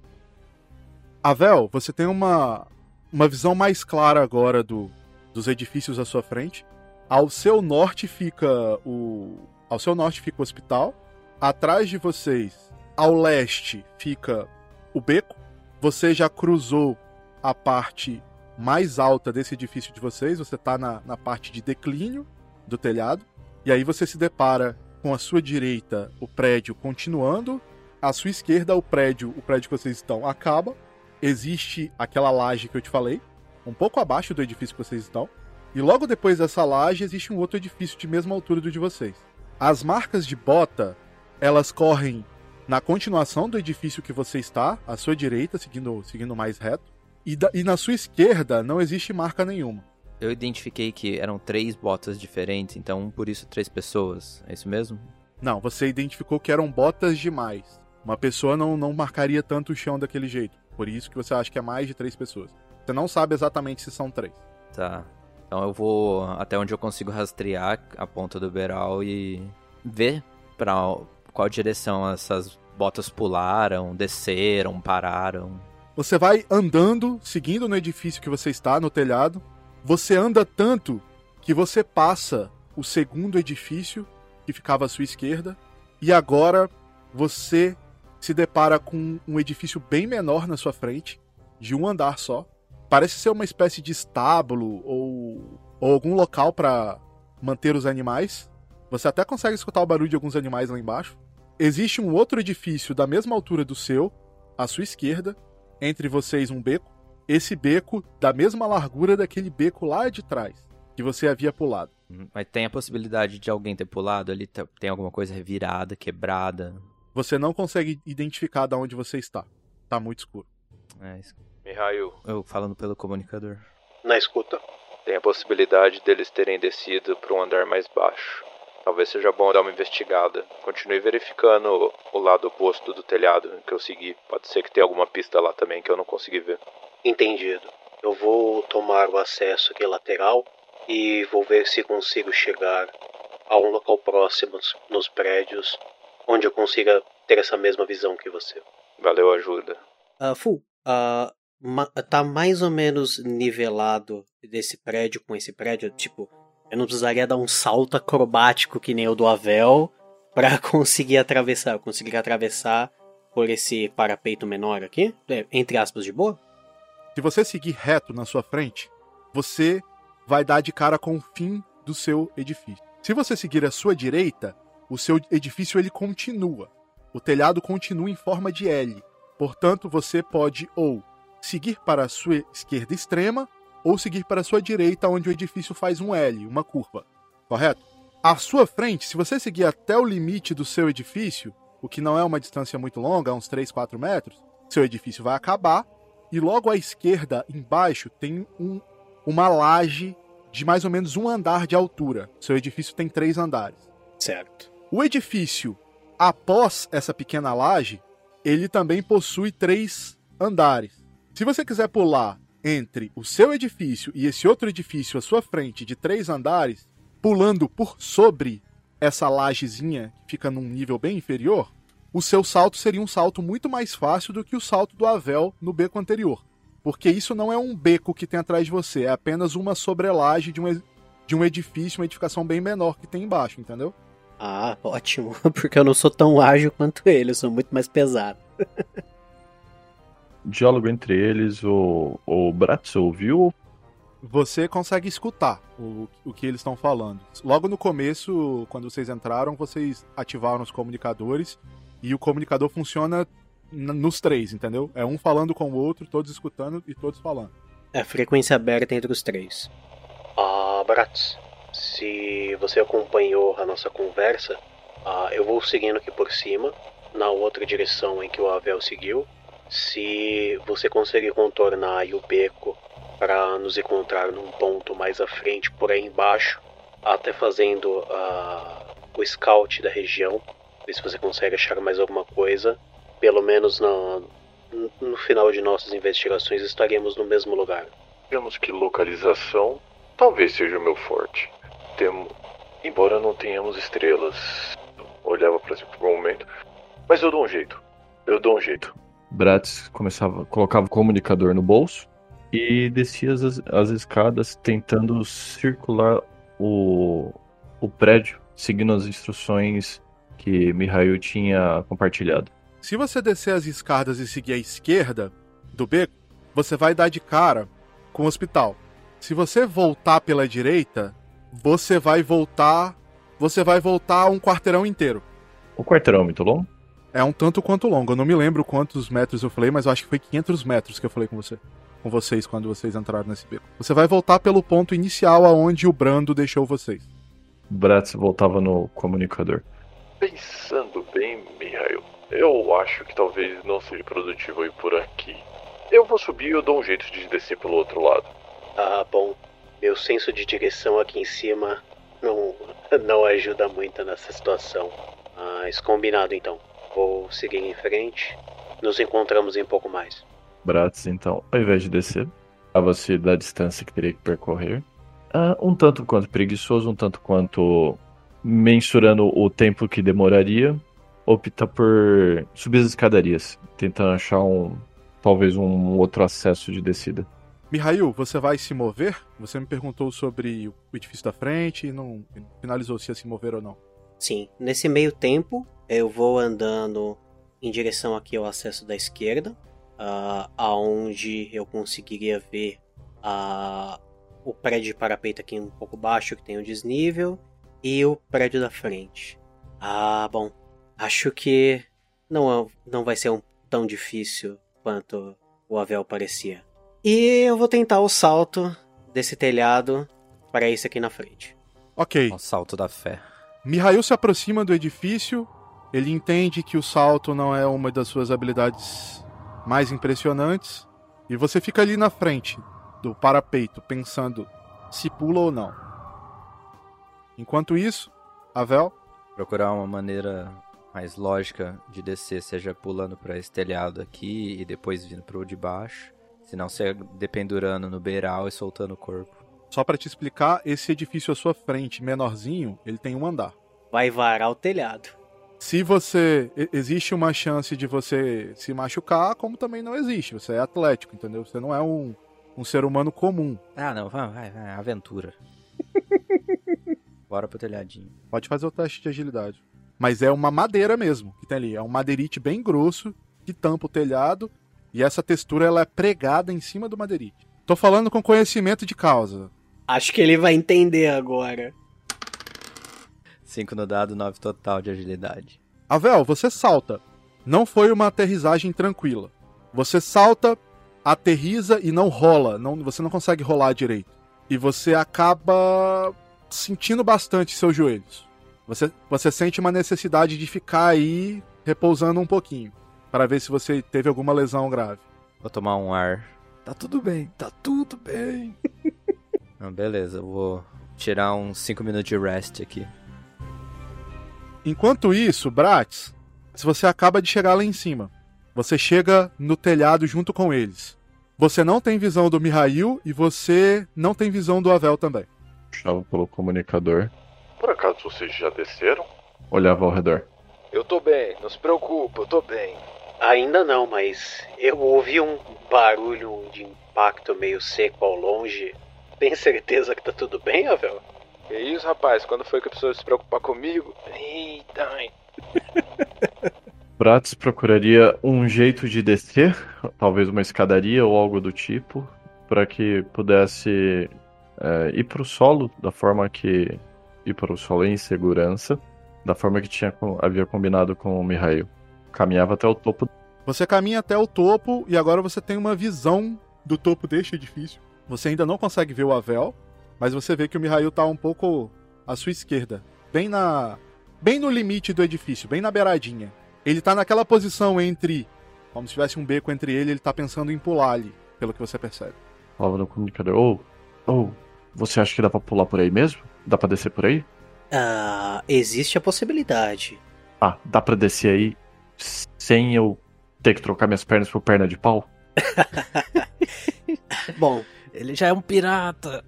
Avel, você tem uma, uma visão mais clara agora do, dos edifícios à sua frente. Ao seu norte fica o ao seu norte fica o hospital. Atrás de vocês, ao leste, fica o beco. Você já cruzou a parte mais alta desse edifício de vocês. Você está na, na parte de declínio do telhado. E aí você se depara com a sua direita o prédio continuando. À sua esquerda, o prédio, o prédio que vocês estão, acaba. Existe aquela laje que eu te falei, um pouco abaixo do edifício que vocês estão. E logo depois dessa laje existe um outro edifício de mesma altura do de vocês. As marcas de bota, elas correm na continuação do edifício que você está, à sua direita, seguindo, seguindo mais reto. E, da, e na sua esquerda não existe marca nenhuma. Eu identifiquei que eram três botas diferentes, então por isso três pessoas. É isso mesmo? Não, você identificou que eram botas demais. Uma pessoa não, não marcaria tanto o chão daquele jeito. Por isso que você acha que é mais de três pessoas. Você não sabe exatamente se são três. Tá. Então eu vou até onde eu consigo rastrear a ponta do Beral e ver para qual direção essas botas pularam, desceram, pararam. Você vai andando, seguindo no edifício que você está, no telhado. Você anda tanto que você passa o segundo edifício que ficava à sua esquerda e agora você se depara com um edifício bem menor na sua frente, de um andar só. Parece ser uma espécie de estábulo ou, ou algum local para manter os animais. Você até consegue escutar o barulho de alguns animais lá embaixo. Existe um outro edifício da mesma altura do seu, à sua esquerda, entre vocês um beco. Esse beco da mesma largura daquele beco lá de trás, que você havia pulado. Hum, Mas tem a possibilidade de alguém ter pulado ali? Tá- Tem alguma coisa revirada, quebrada? Você não consegue identificar de onde você está. Tá muito escuro. É isso. Mihail, Eu falando pelo comunicador. Na escuta. tem a possibilidade deles terem descido para um andar mais baixo. Talvez seja bom dar uma investigada. Continue verificando o- lado oposto do telhado que eu segui. Pode ser que tenha alguma pista lá também que eu não consegui ver. Entendido. Eu vou tomar o acesso aqui lateral e vou ver se consigo chegar a um local próximo nos prédios onde eu consiga ter essa mesma visão que você. Valeu a ajuda. Uh, Fu, ah, ma- tá mais ou menos nivelado desse prédio com esse prédio? Tipo, eu não precisaria dar um salto acrobático que nem o do Avel pra conseguir atravessar. Eu conseguiria atravessar por esse parapeito menor aqui? É, entre aspas, de boa? Se você seguir reto na sua frente, você vai dar de cara com o fim do seu edifício. Se você seguir à sua direita, o seu edifício ele continua. O telhado continua em forma de L. Portanto, você pode ou seguir para a sua esquerda extrema ou seguir para a sua direita, onde o edifício faz um L, uma curva. Correto? À sua frente, se você seguir até o limite do seu edifício, o que não é uma distância muito longa, uns 3, 4 metros, seu edifício vai acabar e logo à esquerda, embaixo, tem um, uma laje de mais ou menos um andar de altura. Seu edifício tem três andares. Certo. O edifício, após essa pequena laje, ele também possui três andares. Se você quiser pular entre o seu edifício e esse outro edifício à sua frente de três andares, pulando por sobre essa lajezinha que fica num nível bem inferior, o seu salto seria um salto muito mais fácil do que o salto do Avel no beco anterior. Porque isso não é um beco que tem atrás de você, é apenas uma sobrelagem de um, de um edifício, uma edificação bem menor que tem embaixo, entendeu? Ah, ótimo. Porque eu não sou tão ágil quanto ele, eu sou muito mais pesado. Diálogo entre eles, o, o Bratz ouviu? Você consegue escutar o, o que eles estão falando. Logo no começo, quando vocês entraram, vocês ativaram os comunicadores e o comunicador funciona nos três, entendeu? É um falando com o outro, todos escutando e todos falando. É frequência aberta entre os três. Ah, Bratz, se você acompanhou a nossa conversa, ah, eu vou seguindo aqui por cima, na outra direção em que o Avel seguiu. Se você conseguir contornar o beco para nos encontrar num ponto mais à frente, por aí embaixo, até fazendo ah, o scout da região, ver se você consegue achar mais alguma coisa, pelo menos no- no final de nossas investigações estaremos no mesmo lugar. Digamos que localização talvez seja o meu forte. Temo... embora não tenhamos estrelas, olhava pra cima por um momento. Mas eu dou um jeito. Eu dou um jeito. Bratz começava, colocava o comunicador no bolso e descia as, as escadas tentando circular o, o prédio, seguindo as instruções que Mihail tinha compartilhado. Se você descer as escadas e seguir à esquerda do beco, você vai dar de cara com o hospital. Se você voltar pela direita, você vai voltar. Você vai voltar um quarteirão inteiro. O quarteirão é muito longo? É um tanto quanto longo. Eu não me lembro quantos metros eu falei, mas eu acho que foi 500 metros que eu falei com você. Com vocês quando vocês entraram nesse beco. Você vai voltar pelo ponto inicial aonde o Brando deixou vocês. Bratz voltava no comunicador. Pensando bem, Mihail, eu acho que talvez não seja produtivo ir por aqui. Eu vou subir e eu dou um jeito de descer pelo outro lado. Ah, bom. Meu senso de direção aqui em cima não, não ajuda muito nessa situação. Mas combinado então. Vou seguir em frente. Nos encontramos em pouco mais. Bratz, então, ao invés de descer, estava-se da distância que teria que percorrer. Ah, um tanto quanto preguiçoso, um tanto quanto mensurando o tempo que demoraria, opta por subir as escadarias, tentando achar um talvez um outro acesso de descida. Mihail, você vai se mover? Você me perguntou sobre o edifício da frente e não finalizou se ia se mover ou não. Sim, nesse meio tempo eu vou andando em direção aqui ao acesso da esquerda, uh, aonde eu conseguiria ver uh, o prédio de parapeito aqui um pouco baixo que tem o desnível e o prédio da frente. Ah, bom, acho que não, é, não vai ser um, tão difícil quanto o Avel parecia. E eu vou tentar o salto desse telhado para esse aqui na frente. Ok. O salto da fé. Mihail se aproxima do edifício. Ele entende que o salto não é uma das suas habilidades mais impressionantes. E você fica ali na frente do parapeito, pensando se pula ou não. Enquanto isso, Avel. Procurar uma maneira mais lógica de descer, seja pulando para esse telhado aqui e depois vindo pro de baixo. Se não ser dependurando no beiral e soltando o corpo. Só para te explicar, esse edifício à sua frente, menorzinho, ele tem um andar. Vai varar o telhado. Se você. Existe uma chance de você se machucar, como também não existe. Você é atlético, entendeu? Você não é um, um ser humano comum. Ah, não, vai, vai, vai aventura. Bora pro telhadinho. Pode fazer o teste de agilidade. Mas é uma madeira mesmo que tem ali. É um madeirite bem grosso que tampa o telhado. E essa textura ela é pregada em cima do madeirite. Tô falando com conhecimento de causa. Acho que ele vai entender agora. 5 no dado, 9 total de agilidade. Avel, você salta. Não foi uma aterrissagem tranquila. Você salta, aterriza e não rola. Não, você não consegue rolar direito. E você acaba sentindo bastante seus joelhos. Você, você sente uma necessidade de ficar aí repousando um pouquinho. Para ver se você teve alguma lesão grave. Vou tomar um ar. Tá tudo bem, tá tudo bem. Não, beleza, eu vou tirar uns 5 minutos de rest aqui. Enquanto isso, Bratz, se você acaba de chegar lá em cima, você chega no telhado junto com eles. Você não tem visão do Mihail e você não tem visão do Avel também. Puxava pelo comunicador. Por acaso vocês já desceram? Olhava ao redor. Eu tô bem, não se preocupa, eu tô bem. Ainda não, mas eu ouvi um barulho de impacto meio seco ao longe. Tem certeza que tá tudo bem, Avel? Que isso, rapaz? Quando foi que a pessoa se preocupar comigo? Eita, hein? Bratz procuraria um jeito de descer, talvez uma escadaria ou algo do tipo, para que pudesse é, ir para o solo da forma que ir para o solo em segurança, da forma que tinha havia combinado com o Mihail. Caminhava até o topo. Você caminha até o topo e agora você tem uma visão do topo deste edifício. Você ainda não consegue ver o Avel, mas você vê que o Mihail tá um pouco à sua esquerda, bem na bem no limite do edifício, bem na beiradinha. Ele tá naquela posição entre como se tivesse um beco entre ele, ele tá pensando em pular ali, pelo que você percebe. Falava no comunicador: "Ou, oh, ou, oh, você acha que dá para pular por aí mesmo? Dá para descer por aí?" Ah, existe a possibilidade. Ah, dá para descer aí sem eu ter que trocar minhas pernas por perna de pau? Bom, ele já é um pirata.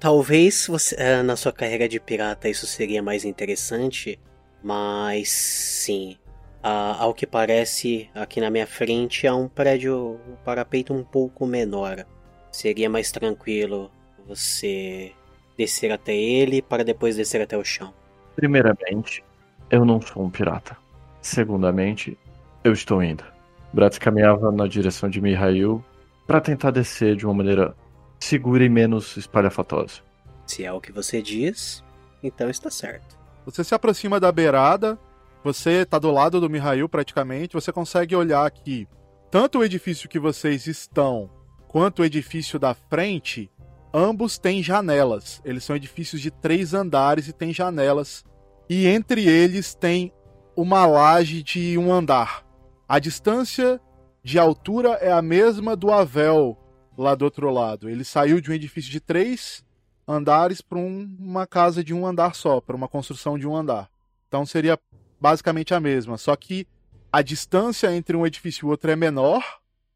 Talvez você, ah, na sua carreira de pirata isso seria mais interessante, mas sim. Ao que parece, aqui na minha frente há um prédio, um parapeito um pouco menor. Seria mais tranquilo você descer até ele para depois descer até o chão. Primeiramente, eu não sou um pirata. Segundamente, eu estou indo. Bratz caminhava na direção de Mihail para tentar descer de uma maneira segura e menos espalhafatosa. Se é o que você diz, então está certo. Você se aproxima da beirada, você tá do lado do Mihail praticamente, você consegue olhar que tanto o edifício que vocês estão quanto o edifício da frente, ambos têm janelas. Eles são edifícios de três andares e têm janelas. E entre eles tem uma laje de um andar. A distância de altura é a mesma do Avel lá do outro lado. Ele saiu de um edifício de três andares para um, uma casa de um andar só, para uma construção de um andar. Então seria basicamente a mesma, só que a distância entre um edifício e outro é menor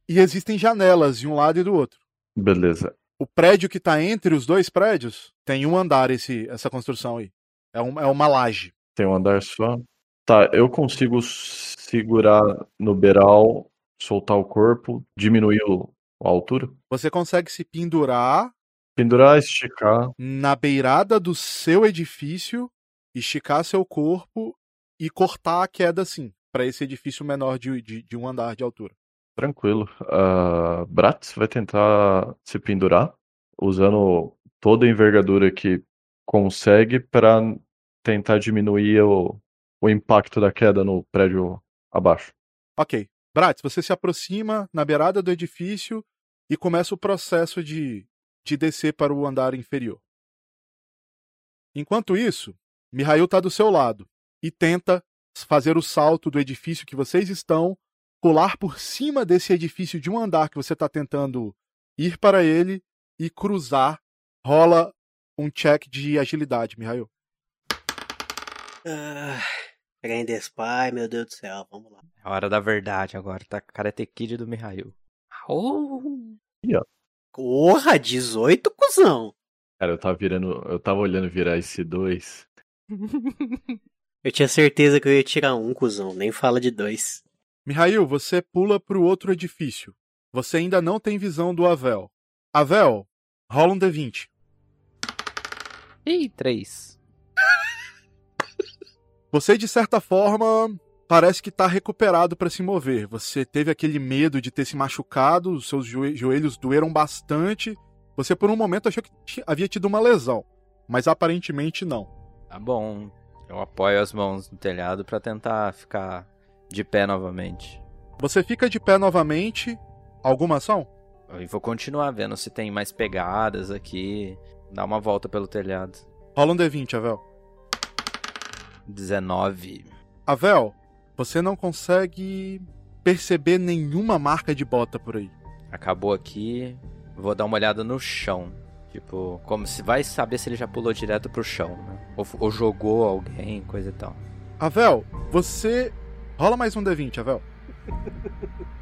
e existem janelas de um lado e do outro. Beleza. O prédio que está entre os dois prédios tem um andar esse, essa construção aí. É, um, é uma laje. Tem um andar só. Tá, eu consigo segurar no beiral, soltar o corpo, diminuir o, a altura? Você consegue se pendurar Pendurar, esticar. na beirada do seu edifício, esticar seu corpo e cortar a queda assim, para esse edifício menor de, de, de um andar de altura. Tranquilo. Uh, Bratz vai tentar se pendurar, usando toda a envergadura que consegue para tentar diminuir o, o impacto da queda no prédio abaixo. Ok. Bratz, você se aproxima na beirada do edifício e começa o processo de, de descer para o andar inferior. Enquanto isso, Mihail está do seu lado e tenta fazer o salto do edifício que vocês estão, pular por cima desse edifício de um andar que você está tentando ir para ele e cruzar. Rola um check de agilidade, Mihail. Ah, Grande Spy, meu Deus do céu, vamos lá. É hora da verdade agora, tá? Karate Kid do Mihail. Au! Porra, 18, cuzão! Cara, eu tava virando. Eu tava olhando virar esse dois. Eu tinha certeza que eu ia tirar um, cuzão, nem fala de dois. Mihail, você pula para o outro edifício. Você ainda não tem visão do Avel. Avel, rola um D20. Ih, três. Você, de certa forma, parece que está recuperado para se mover. Você teve aquele medo de ter se machucado, os seus joe- joelhos doeram bastante. Você, por um momento, achou que havia tido uma lesão, mas aparentemente não. Tá bom. Eu apoio as mãos no telhado pra tentar ficar de pé novamente. Você fica de pé novamente. Alguma ação? E vou continuar vendo se tem mais pegadas aqui. Dar uma volta pelo telhado. Rola um D20, Avel. 19. Avel, você não consegue perceber nenhuma marca de bota por aí. Acabou aqui. Vou dar uma olhada no chão. Tipo, como se vai saber se ele já pulou direto pro chão, né? Ou, ou jogou alguém, coisa e tal. Avel, você. Rola mais um D20, Avel.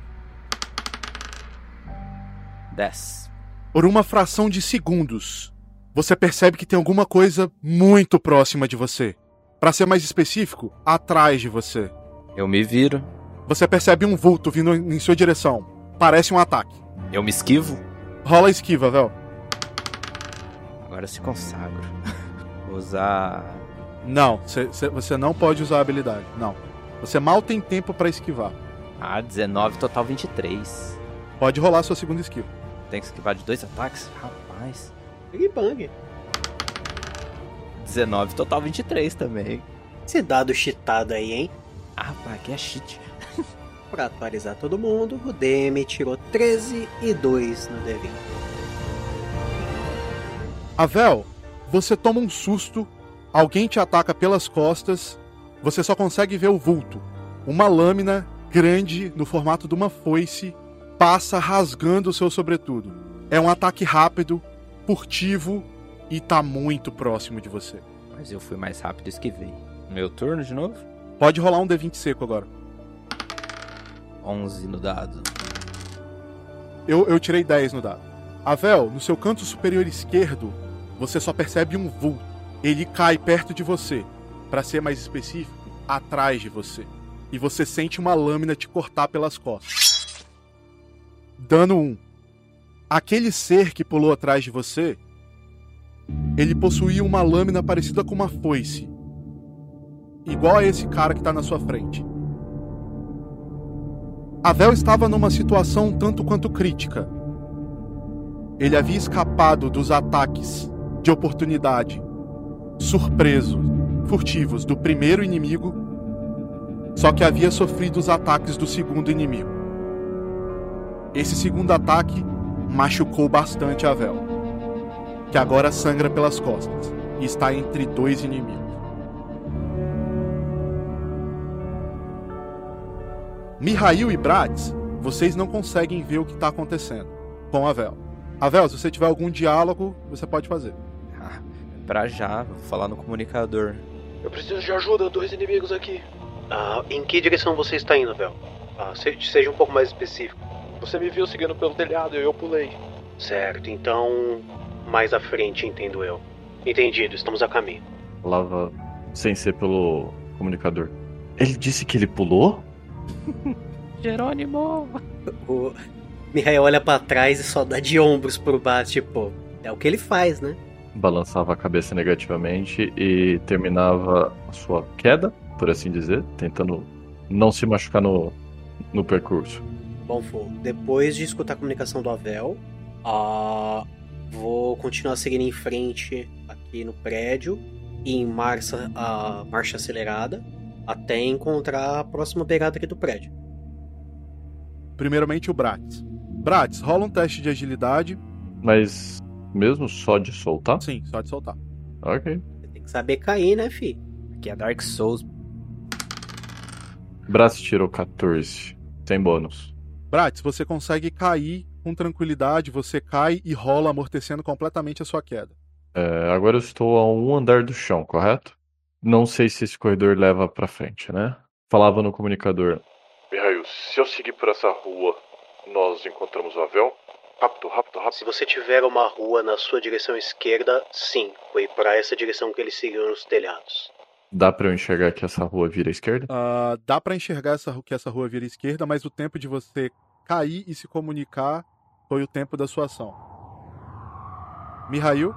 10. Por uma fração de segundos, você percebe que tem alguma coisa muito próxima de você. Pra ser mais específico, atrás de você. Eu me viro. Você percebe um vulto vindo em sua direção. Parece um ataque. Eu me esquivo. Rola a esquiva, Vel. Agora se consagro. Vou usar. Não, cê- cê- você não pode usar a habilidade. Não. Você mal tem tempo pra esquivar. Ah, 19, total 23. Pode rolar sua segunda esquiva. Tem que esquivar de dois ataques? Rapaz. Big Bang. 19, total 23 também. Esse dado cheatado aí, hein? Ah, rapaz, aqui é cheat. Pra atualizar todo mundo, o DM tirou 13 e 2 no D20. Avel, você toma um susto, alguém te ataca pelas costas, você só consegue ver o vulto. Uma lâmina grande, no formato de uma foice, passa rasgando o seu sobretudo. É um ataque rápido, furtivo e tá muito próximo de você. Mas eu fui mais rápido e esquivei. Meu turno de novo? Pode rolar um D20 seco agora. 11 no dado. Eu, eu tirei 10 no dado. Avel, no seu canto superior esquerdo, você só percebe um vulto. Ele cai perto de você. Para ser mais específico, atrás de você. E você sente uma lâmina te cortar pelas costas. Dano 1. Aquele ser que pulou atrás de você, ele possuía uma lâmina parecida com uma foice. Igual a esse cara que tá na sua frente. Avel estava numa situação tanto quanto crítica. Ele havia escapado dos ataques de oportunidade, surpreso, furtivos do primeiro inimigo, só que havia sofrido os ataques do segundo inimigo. Esse segundo ataque machucou bastante Avel, que agora sangra pelas costas e está entre dois inimigos. Mihail e Bratz, vocês não conseguem ver o que está acontecendo com Avel. Avel, se você tiver algum diálogo, você pode fazer. Ah, pra já, vou falar no comunicador. Eu preciso de ajuda, dois inimigos aqui. Ah, em que direção você está indo, Vel? Ah, se- seja um pouco mais específico. Você me viu seguindo pelo telhado e eu pulei. Certo, então. Mais à frente, entendo eu. Entendido, estamos a caminho. Falava sem ser pelo comunicador. Ele disse que ele pulou? Jerônimo! O Mihail olha pra trás e só dá de ombros pro bar, tipo, é o que ele faz, né? Balançava a cabeça negativamente e terminava a sua queda, por assim dizer, tentando não se machucar no, no percurso. Bom, Fô, depois de escutar a comunicação do Avel, ah, vou continuar seguindo em frente aqui no prédio, e em marcha, a marcha acelerada, até encontrar a próxima pegada aqui do prédio. Primeiramente o Bratz. Bratz, rola um teste de agilidade. Mas mesmo só de soltar? Sim, só de soltar. Ok. Você tem que saber cair, né, fi? Aqui é Dark Souls. Braço tirou 14, sem bônus. Bratz, você consegue cair com tranquilidade, você cai e rola amortecendo completamente a sua queda. É, agora eu estou a um andar do chão, correto? Não sei se esse corredor leva pra frente, né? Falava no comunicador. Mihail, se eu seguir por essa rua, nós encontramos o Avel? Rápido, rápido, Se rápido. você tiver uma rua na sua direção esquerda, sim, foi para essa direção que ele seguiu nos telhados. Dá pra eu enxergar que essa rua vira à esquerda? Ah, dá pra enxergar essa, que essa rua vira esquerda, mas o tempo de você cair e se comunicar foi o tempo da sua ação. Mihail,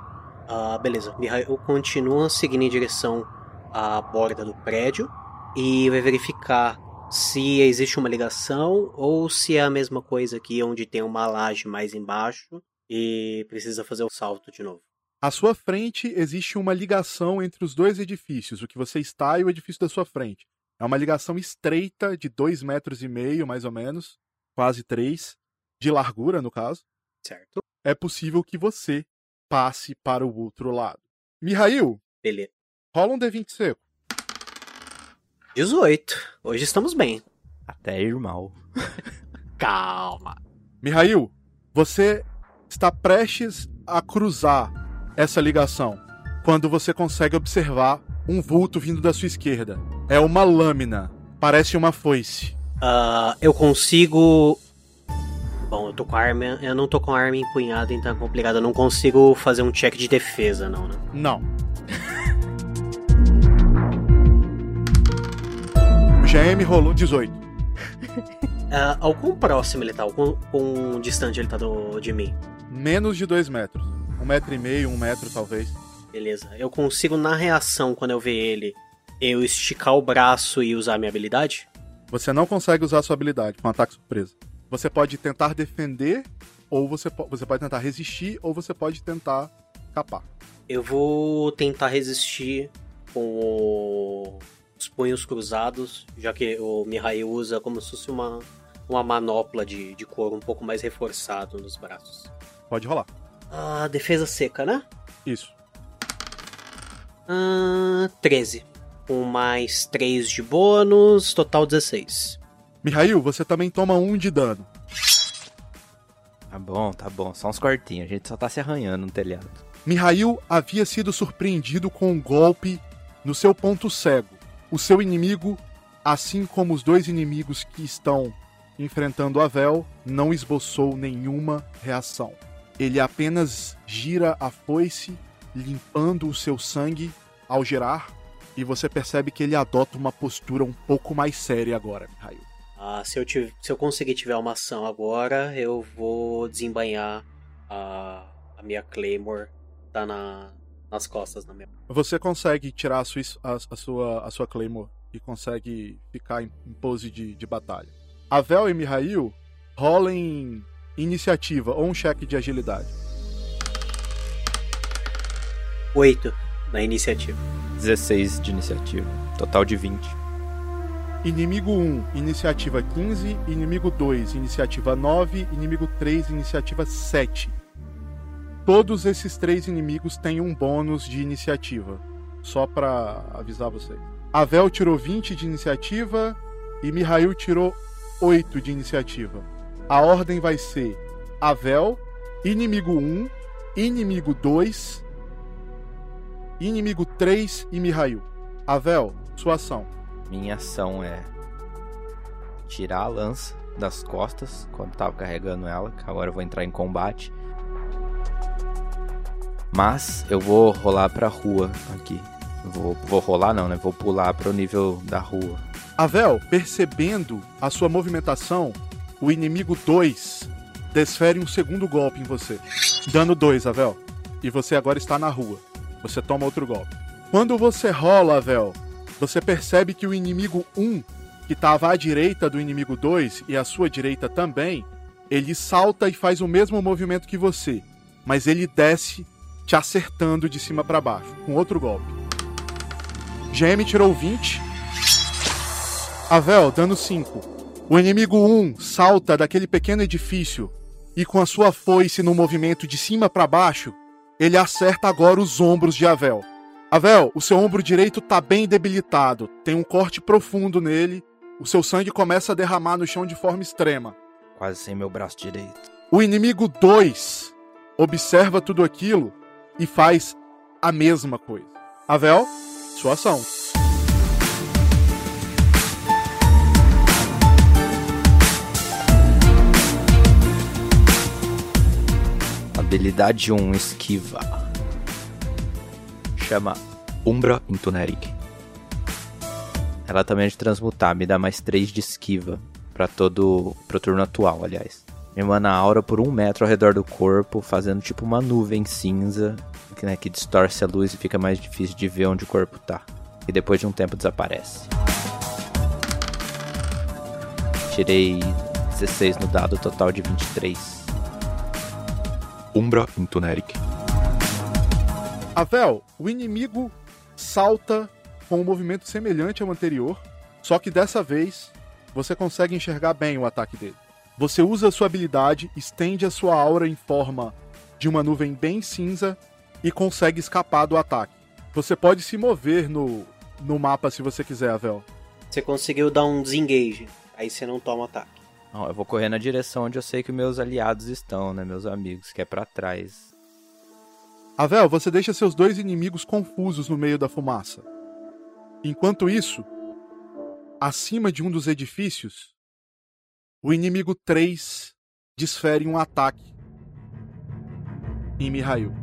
Ah, beleza. Mihail continua seguindo em direção à borda do prédio e vai verificar se existe uma ligação ou se é a mesma coisa aqui onde tem uma laje mais embaixo e precisa fazer o salto de novo. à sua frente existe uma ligação entre os dois edifícios, o que você está e o edifício da sua frente. É uma ligação estreita de dois metros e meio, mais ou menos, quase três, de largura, no caso. Certo? É possível que você passe para o outro lado. Mihail, Beleza. Rola um D20 seco. 18. Hoje estamos bem. Até irmão. Calma. Mihail, você está prestes a cruzar essa ligação quando você consegue observar um vulto vindo da sua esquerda. É uma lâmina, parece uma foice. Ah, eu consigo. Bom, eu tô com a arma. Eu não tô com a arma empunhada, então é complicado. Eu não consigo fazer um check de defesa, não, né? Não. GM rolou 18. Ah, ao quão próximo ele tá? Ao quão, quão distante ele tá do, de mim? Menos de 2 metros. Um metro e meio, um metro talvez. Beleza. Eu consigo, na reação, quando eu ver ele, eu esticar o braço e usar minha habilidade? Você não consegue usar sua habilidade com ataque surpresa. Você pode tentar defender, ou você, po- você pode tentar resistir, ou você pode tentar capar. Eu vou tentar resistir com o- os punhos cruzados, já que o Mihail usa como se fosse uma, uma manopla de, de couro um pouco mais reforçado nos braços. Pode rolar. Ah, defesa seca, né? Isso. Ah, 13. Com mais 3 de bônus, total 16. Mihail, você também toma um de dano. Tá bom, tá bom. Só uns cortinhos. A gente só tá se arranhando no telhado. Mihail havia sido surpreendido com um golpe no seu ponto cego. O seu inimigo, assim como os dois inimigos que estão enfrentando a Vel, não esboçou nenhuma reação. Ele apenas gira a foice limpando o seu sangue ao girar, e você percebe que ele adota uma postura um pouco mais séria agora, Mihail. Ah, se, eu se eu conseguir tiver uma ação agora, eu vou desembainhar a, a minha Claymore. Tá na, nas costas da minha. Você consegue tirar a sua, a, a sua, a sua Claymore e consegue ficar em, em pose de, de batalha. Avel e Mihail rolem iniciativa ou um cheque de agilidade. 8 na iniciativa. 16 de iniciativa. Total de 20. Inimigo 1, iniciativa 15. Inimigo 2, iniciativa 9. Inimigo 3, iniciativa 7. Todos esses três inimigos têm um bônus de iniciativa. Só pra avisar vocês. Avel tirou 20 de iniciativa e Mihail tirou 8 de iniciativa. A ordem vai ser Avel, inimigo 1, inimigo 2, inimigo 3 e Mihail. Avel, sua ação. Minha ação é tirar a lança das costas quando tava carregando ela, que agora eu vou entrar em combate. Mas eu vou rolar pra rua aqui. Vou, vou rolar não, né? Vou pular pro nível da rua. Avel, percebendo a sua movimentação, o inimigo 2 desfere um segundo golpe em você. Dano 2, Avel. E você agora está na rua. Você toma outro golpe. Quando você rola, Avel, você percebe que o inimigo 1, um, que estava à direita do inimigo 2 e à sua direita também, ele salta e faz o mesmo movimento que você, mas ele desce te acertando de cima para baixo, com outro golpe. GM tirou 20. Avel, dano 5. O inimigo 1 salta daquele pequeno edifício e com a sua foice no movimento de cima para baixo, ele acerta agora os ombros de Avel. Avel, o seu ombro direito tá bem debilitado, tem um corte profundo nele, o seu sangue começa a derramar no chão de forma extrema. Quase sem meu braço direito. O inimigo 2 observa tudo aquilo e faz a mesma coisa. Avel, sua ação. Habilidade 1, esquiva. Chama Umbra Intuneric. Ela também é de transmutar, me dá mais 3 de esquiva para todo pro turno atual, aliás. Me emana aura por um metro ao redor do corpo, fazendo tipo uma nuvem cinza que, né, que distorce a luz e fica mais difícil de ver onde o corpo tá. E depois de um tempo desaparece. Tirei 16 no dado, total de 23. Umbra Intuneric. Avel, o inimigo salta com um movimento semelhante ao anterior, só que dessa vez você consegue enxergar bem o ataque dele. Você usa a sua habilidade, estende a sua aura em forma de uma nuvem bem cinza e consegue escapar do ataque. Você pode se mover no, no mapa se você quiser, Avel. Você conseguiu dar um desengage, aí você não toma ataque. Não, eu vou correr na direção onde eu sei que meus aliados estão, né? Meus amigos, que é para trás. Avel, você deixa seus dois inimigos confusos no meio da fumaça. Enquanto isso, acima de um dos edifícios, o inimigo 3 desfere um ataque em Mihail.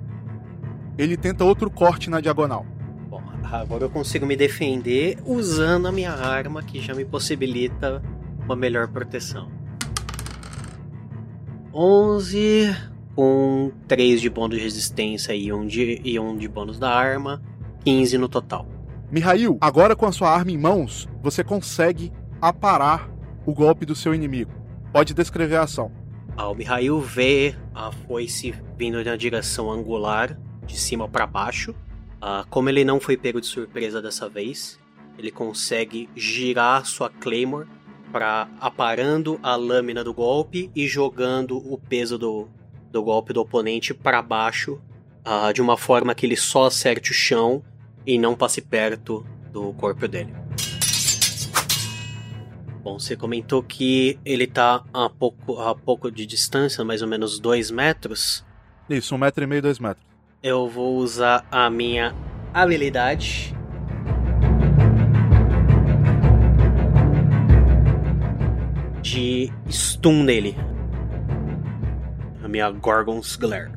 Ele tenta outro corte na diagonal. Bom, agora eu consigo me defender usando a minha arma que já me possibilita uma melhor proteção. 11 com 3 de bônus de resistência e 1 de, e um de bônus da arma, 15 no total. Mihail, agora com a sua arma em mãos, você consegue aparar o golpe do seu inimigo. Pode descrever a ação. Ah, o Mihail vê a foice vindo na direção angular, de cima para baixo. Ah, como ele não foi pego de surpresa dessa vez, ele consegue girar sua Claymore para aparando a lâmina do golpe e jogando o peso do, do golpe do oponente para baixo, ah, de uma forma que ele só acerte o chão e não passe perto do corpo dele. Bom, você comentou que ele tá a pouco, a pouco de distância, mais ou menos 2 metros. Isso, um metro e meio, dois metros. Eu vou usar a minha habilidade. De stun nele. A minha Gorgon's Glare.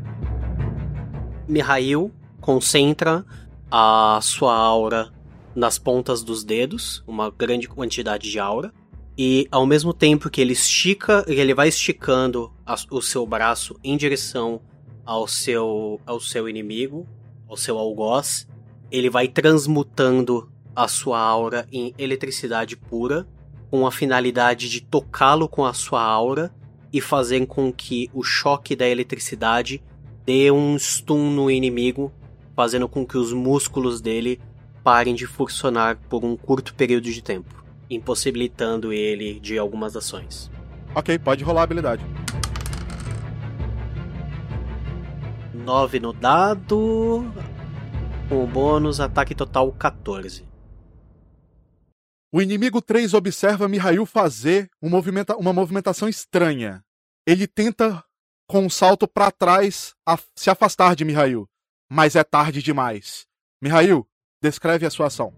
Mihail concentra a sua aura nas pontas dos dedos, uma grande quantidade de aura. E ao mesmo tempo que ele estica, ele vai esticando a, o seu braço em direção ao seu, ao seu inimigo, ao seu algoz, ele vai transmutando a sua aura em eletricidade pura, com a finalidade de tocá-lo com a sua aura e fazer com que o choque da eletricidade dê um stun no inimigo, fazendo com que os músculos dele parem de funcionar por um curto período de tempo, impossibilitando ele de algumas ações. Ok, pode rolar a habilidade. 9 no dado. Com o bônus, ataque total 14. O inimigo 3 observa Mihail fazer um movimenta uma movimentação estranha. Ele tenta, com um salto para trás, se afastar de Mihail, mas é tarde demais. Mihail, descreve a sua ação.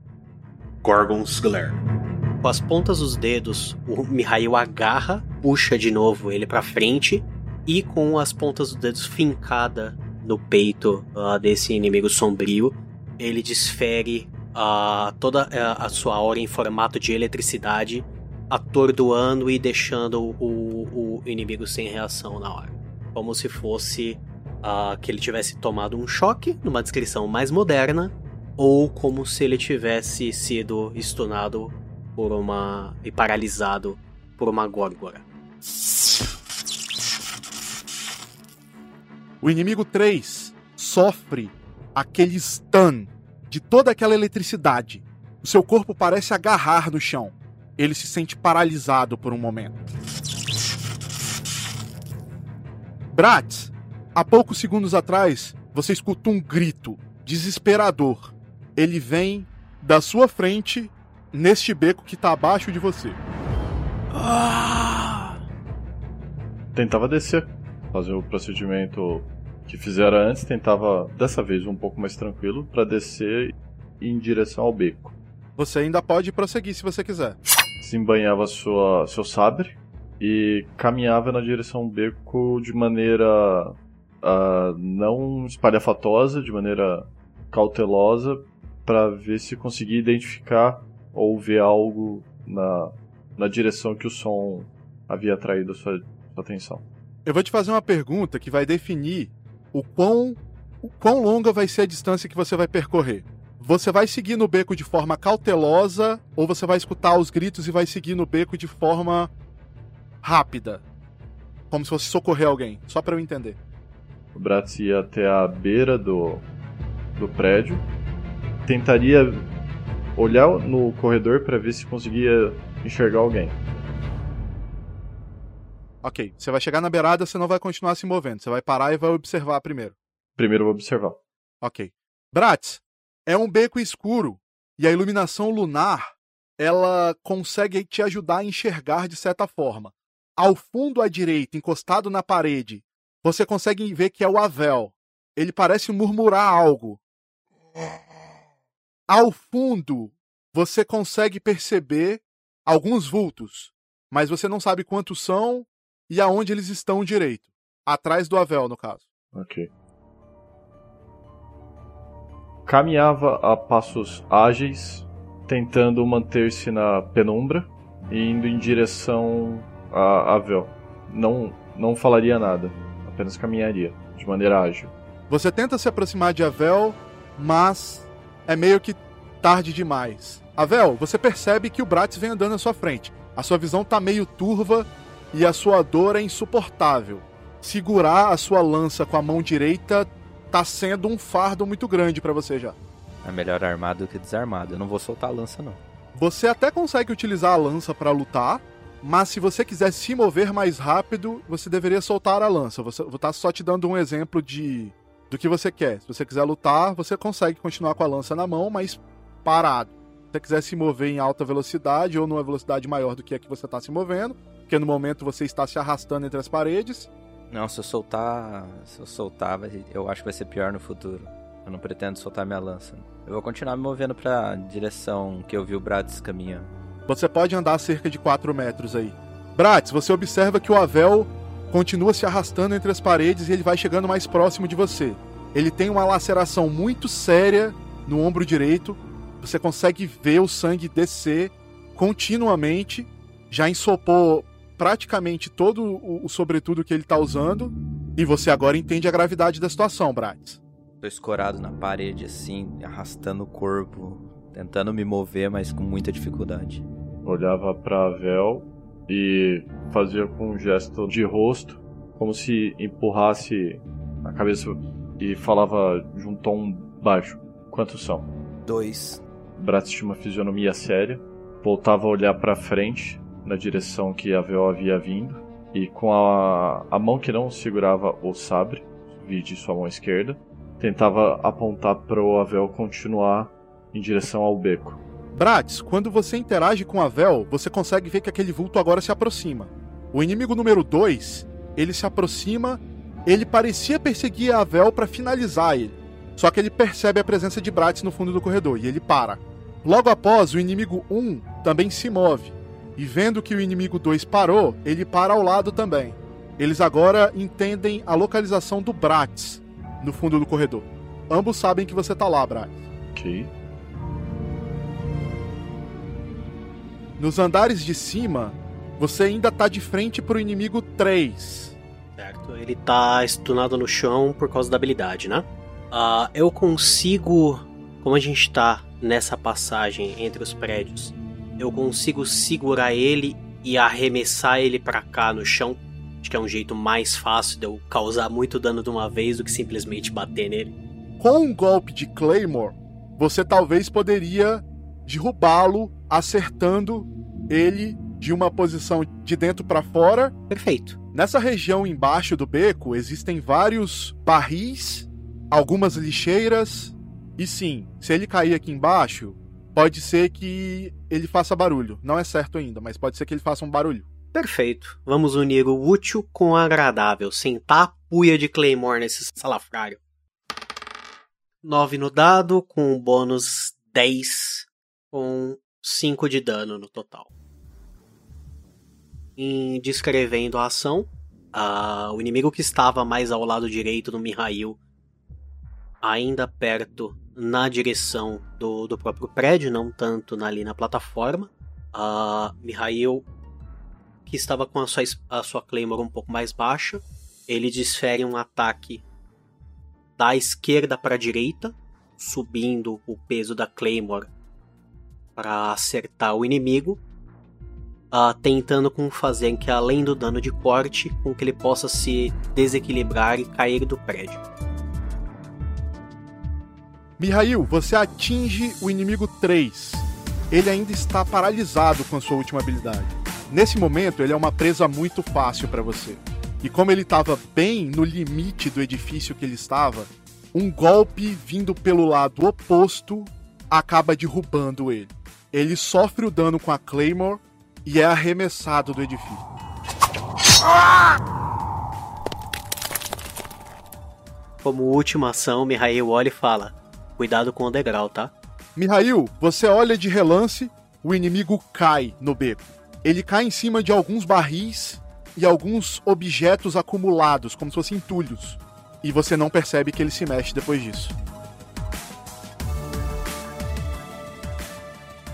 Gorgon's Glare. Com as pontas dos dedos, o Mihail agarra, puxa de novo ele para frente e com as pontas dos dedos fincada no peito uh, desse inimigo sombrio, ele desfere uh, toda a, a sua aura em formato de eletricidade, atordoando e deixando o, o inimigo sem reação na hora. Como se fosse uh, que ele tivesse tomado um choque, numa descrição mais moderna, ou como se ele tivesse sido stunado por uma. e paralisado por uma górgora. O inimigo 3 sofre aquele stun de toda aquela eletricidade. O seu corpo parece agarrar no chão. Ele se sente paralisado por um momento. Bratz, há poucos segundos atrás, você escutou um grito desesperador. Ele vem da sua frente neste beco que está abaixo de você. Tentava descer, fazer o procedimento que fizeram antes, tentava dessa vez um pouco mais tranquilo para descer em direção ao beco. Você ainda pode prosseguir se você quiser. Desembanhava sua, seu sabre e caminhava na direção do beco de maneira uh, não espalhafatosa, de maneira cautelosa, para ver se conseguia identificar ou ver algo na, na direção que o som havia atraído a sua, sua atenção. Eu vou te fazer uma pergunta que vai definir o quão, o quão longa vai ser a distância que você vai percorrer. Você vai seguir no beco de forma cautelosa ou você vai escutar os gritos e vai seguir no beco de forma rápida? Como se fosse socorrer alguém, só para eu entender. O Bratz ia até a beira do, do prédio, tentaria olhar no corredor para ver se conseguia enxergar alguém. Ok, você vai chegar na beirada, você não vai continuar se movendo, você vai parar e vai observar primeiro. Primeiro eu vou observar. Ok. Bratz, é um beco escuro e a iluminação lunar ela consegue te ajudar a enxergar de certa forma. Ao fundo à direita, encostado na parede, você consegue ver que é o Avel. Ele parece murmurar algo. Ao fundo, você consegue perceber alguns vultos, mas você não sabe quantos são e aonde eles estão direito. Atrás do Avel, no caso. Ok. Caminhava a passos ágeis, tentando manter-se na penumbra e indo em direção a Avel. Não, não falaria nada, apenas caminharia, de maneira ágil. Você tenta se aproximar de Avel, mas é meio que tarde demais. Avel, você percebe que o Bratz vem andando à sua frente. A sua visão tá meio turva e a sua dor é insuportável. Segurar a sua lança com a mão direita tá sendo um fardo muito grande para você já. É melhor armado do que desarmado. Eu não vou soltar a lança, não. Você até consegue utilizar a lança para lutar, mas se você quiser se mover mais rápido, você deveria soltar a lança. Vou estar tá só te dando um exemplo de do que você quer. Se você quiser lutar, você consegue continuar com a lança na mão, mas parado. Se você quiser se mover em alta velocidade ou numa velocidade maior do que a que você está se movendo, porque no momento você está se arrastando entre as paredes. Não, se eu soltar. Se eu soltar, eu acho que vai ser pior no futuro. Eu não pretendo soltar minha lança. Eu vou continuar me movendo pra direção que eu vi o Bratz caminhando. Você pode andar cerca de 4 metros aí. Bratz, você observa que o Avel continua se arrastando entre as paredes e ele vai chegando mais próximo de você. Ele tem uma laceração muito séria no ombro direito. Você consegue ver o sangue descer continuamente. Já ensopou praticamente todo o, o sobretudo que ele tá usando. E você agora entende a gravidade da situação, Bratz. Tô escorado na parede, assim, arrastando o corpo, tentando me mover, mas com muita dificuldade. Olhava pra Vel e fazia com um gesto de rosto, como se empurrasse a cabeça e falava de um tom baixo. Quantos são? Dois. Bratz tinha uma fisionomia séria, voltava a olhar pra frente, na direção que a Vel havia vindo, e com a, a mão que não segurava o sabre, vide sua mão esquerda, tentava apontar para o Avel continuar em direção ao beco. Bratz, quando você interage com a Vel, você consegue ver que aquele vulto agora se aproxima. O inimigo número 2, ele se aproxima, ele parecia perseguir a Vel para finalizar ele. Só que ele percebe a presença de Bratz no fundo do corredor e ele para. Logo após, o inimigo 1 um também se move. E vendo que o inimigo 2 parou, ele para ao lado também. Eles agora entendem a localização do Bratz no fundo do corredor. Ambos sabem que você tá lá, Bratz. Ok. Nos andares de cima, você ainda tá de frente pro inimigo 3. Certo, ele tá estunado no chão por causa da habilidade, né? Uh, eu consigo, como a gente tá nessa passagem entre os prédios, eu consigo segurar ele e arremessar ele para cá no chão. Acho que é um jeito mais fácil de eu causar muito dano de uma vez do que simplesmente bater nele. Com um golpe de Claymore, você talvez poderia derrubá-lo acertando ele de uma posição de dentro para fora. Perfeito. Nessa região embaixo do beco existem vários barris, algumas lixeiras. E sim, se ele cair aqui embaixo, pode ser que ele faça barulho. Não é certo ainda, mas pode ser que ele faça um barulho. Perfeito. Vamos unir o útil com o agradável. Sentar a puia de Claymore nesse salafrário. 9 no dado, com bônus 10, com 5 de dano no total. Em descrevendo a ação, uh, o inimigo que estava mais ao lado direito do Mihail, ainda perto na direção do, do próprio prédio, não tanto ali na plataforma. Uh, Mihail, que estava com a sua, a sua Claymore um pouco mais baixa, ele desfere um ataque da esquerda para a direita, subindo o peso da Claymore para acertar o inimigo, uh, tentando com fazer que além do dano de corte, com que ele possa se desequilibrar e cair do prédio. Mihail, você atinge o inimigo 3. Ele ainda está paralisado com a sua última habilidade. Nesse momento, ele é uma presa muito fácil para você. E como ele estava bem no limite do edifício que ele estava, um golpe vindo pelo lado oposto acaba derrubando ele. Ele sofre o dano com a Claymore e é arremessado do edifício. Como última ação, Mihail olha e fala: Cuidado com o degrau, tá? Mihail, você olha de relance, o inimigo cai no beco. Ele cai em cima de alguns barris e alguns objetos acumulados, como se fossem entulhos. E você não percebe que ele se mexe depois disso.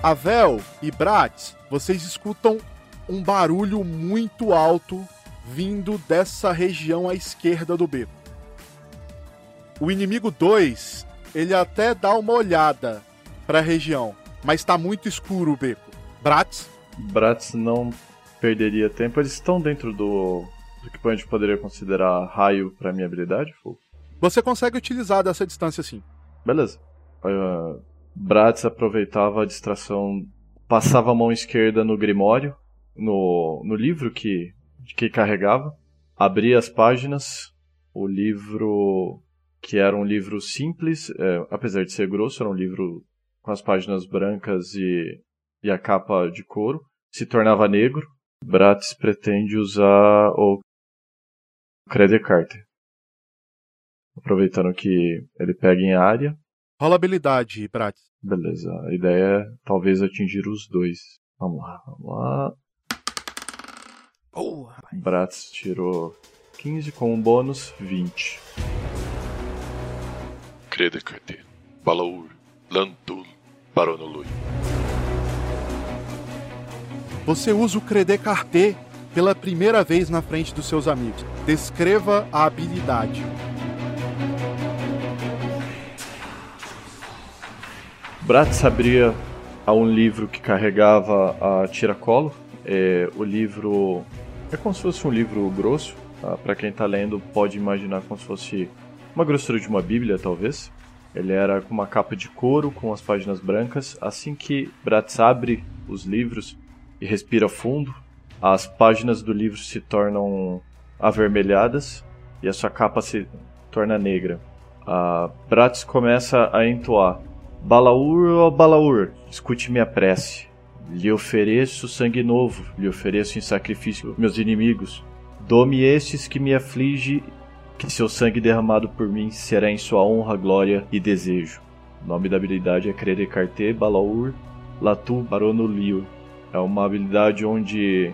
Avel e Bratz, vocês escutam um barulho muito alto vindo dessa região à esquerda do beco. O inimigo 2 ele até dá uma olhada para a região, mas está muito escuro o beco. Bratz? Bratz não perderia tempo. Eles estão dentro do, do que a gente poderia considerar raio para minha habilidade, Fogo? Você consegue utilizar dessa distância sim. Beleza. Uh, Bratz aproveitava a distração, passava a mão esquerda no grimório, no, no livro que, que carregava, abria as páginas, o livro que era um livro simples, é, apesar de ser grosso, era um livro com as páginas brancas e, e a capa de couro, se tornava negro. Bratz pretende usar o Credit Carter. Aproveitando que ele pega em área. Rola habilidade, Bratz. Beleza, a ideia é talvez atingir os dois. Vamos lá, vamos lá. Oh, Bratz tirou 15 com um bônus 20. Credekate, Balaur, Lantul, Baronului. Você usa o Credé Carté pela primeira vez na frente dos seus amigos. Descreva a habilidade. Bratz abria a um livro que carregava a tiracolo. É, o livro é como se fosse um livro grosso. Tá? Para quem está lendo, pode imaginar como se fosse uma grossura de uma Bíblia, talvez. Ele era com uma capa de couro, com as páginas brancas. Assim que Bratz abre os livros e respira fundo, as páginas do livro se tornam avermelhadas e a sua capa se torna negra. A Bratz começa a entoar: Balaur, ó Balaur, escute minha prece. Lhe ofereço sangue novo, lhe ofereço em sacrifício meus inimigos. Dome estes que me aflige, que seu sangue derramado por mim será em sua honra, glória e desejo. O nome da habilidade é Credecarte Balaur Latu Barono Lio. É uma habilidade onde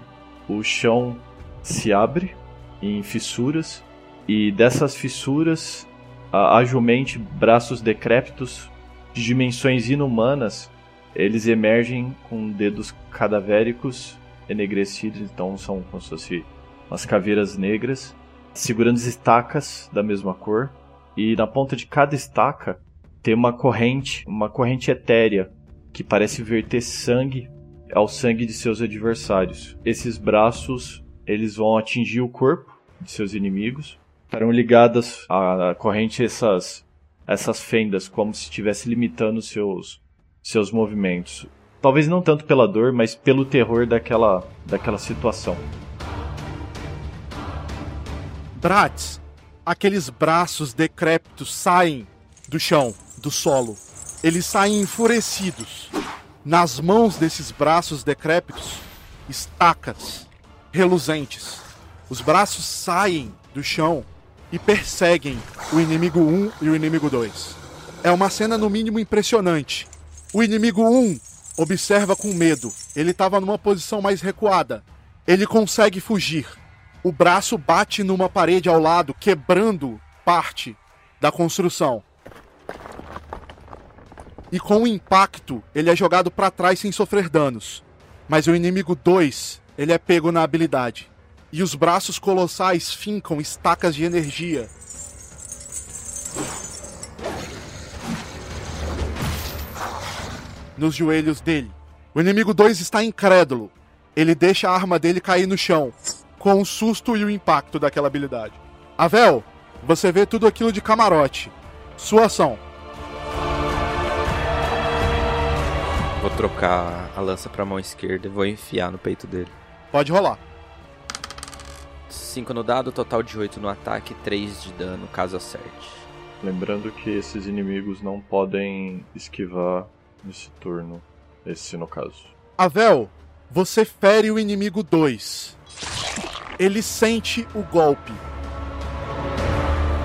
o chão se abre em fissuras e dessas fissuras agivelmente braços decrépitos de dimensões inumanas eles emergem com dedos cadavéricos enegrecidos, então são como se fossem umas caveiras negras, segurando estacas da mesma cor, e na ponta de cada estaca tem uma corrente, uma corrente etérea, que parece verter sangue ao sangue de seus adversários. Esses braços, eles vão atingir o corpo de seus inimigos, estarão ligadas à corrente essas essas fendas como se estivesse limitando seus seus movimentos. Talvez não tanto pela dor, mas pelo terror daquela, daquela situação. Bratz, aqueles braços decrépitos saem do chão, do solo. Eles saem enfurecidos. Nas mãos desses braços decrépitos, estacas reluzentes. Os braços saem do chão e perseguem o inimigo 1 e o inimigo 2. É uma cena no mínimo impressionante. O inimigo 1 observa com medo. Ele estava numa posição mais recuada. Ele consegue fugir. O braço bate numa parede ao lado, quebrando parte da construção. E com o impacto, ele é jogado para trás sem sofrer danos. Mas o inimigo 2, ele é pego na habilidade. E os braços colossais fincam estacas de energia nos joelhos dele. O inimigo 2 está incrédulo. Ele deixa a arma dele cair no chão, com o susto e o impacto daquela habilidade. Avel, você vê tudo aquilo de camarote. Sua ação. Vou trocar a lança pra mão esquerda e vou enfiar no peito dele. Pode rolar. 5 no dado, total de 8 no ataque, 3 de dano caso acerte. Lembrando que esses inimigos não podem esquivar nesse turno. Esse no caso. Avel, você fere o inimigo 2. Ele sente o golpe.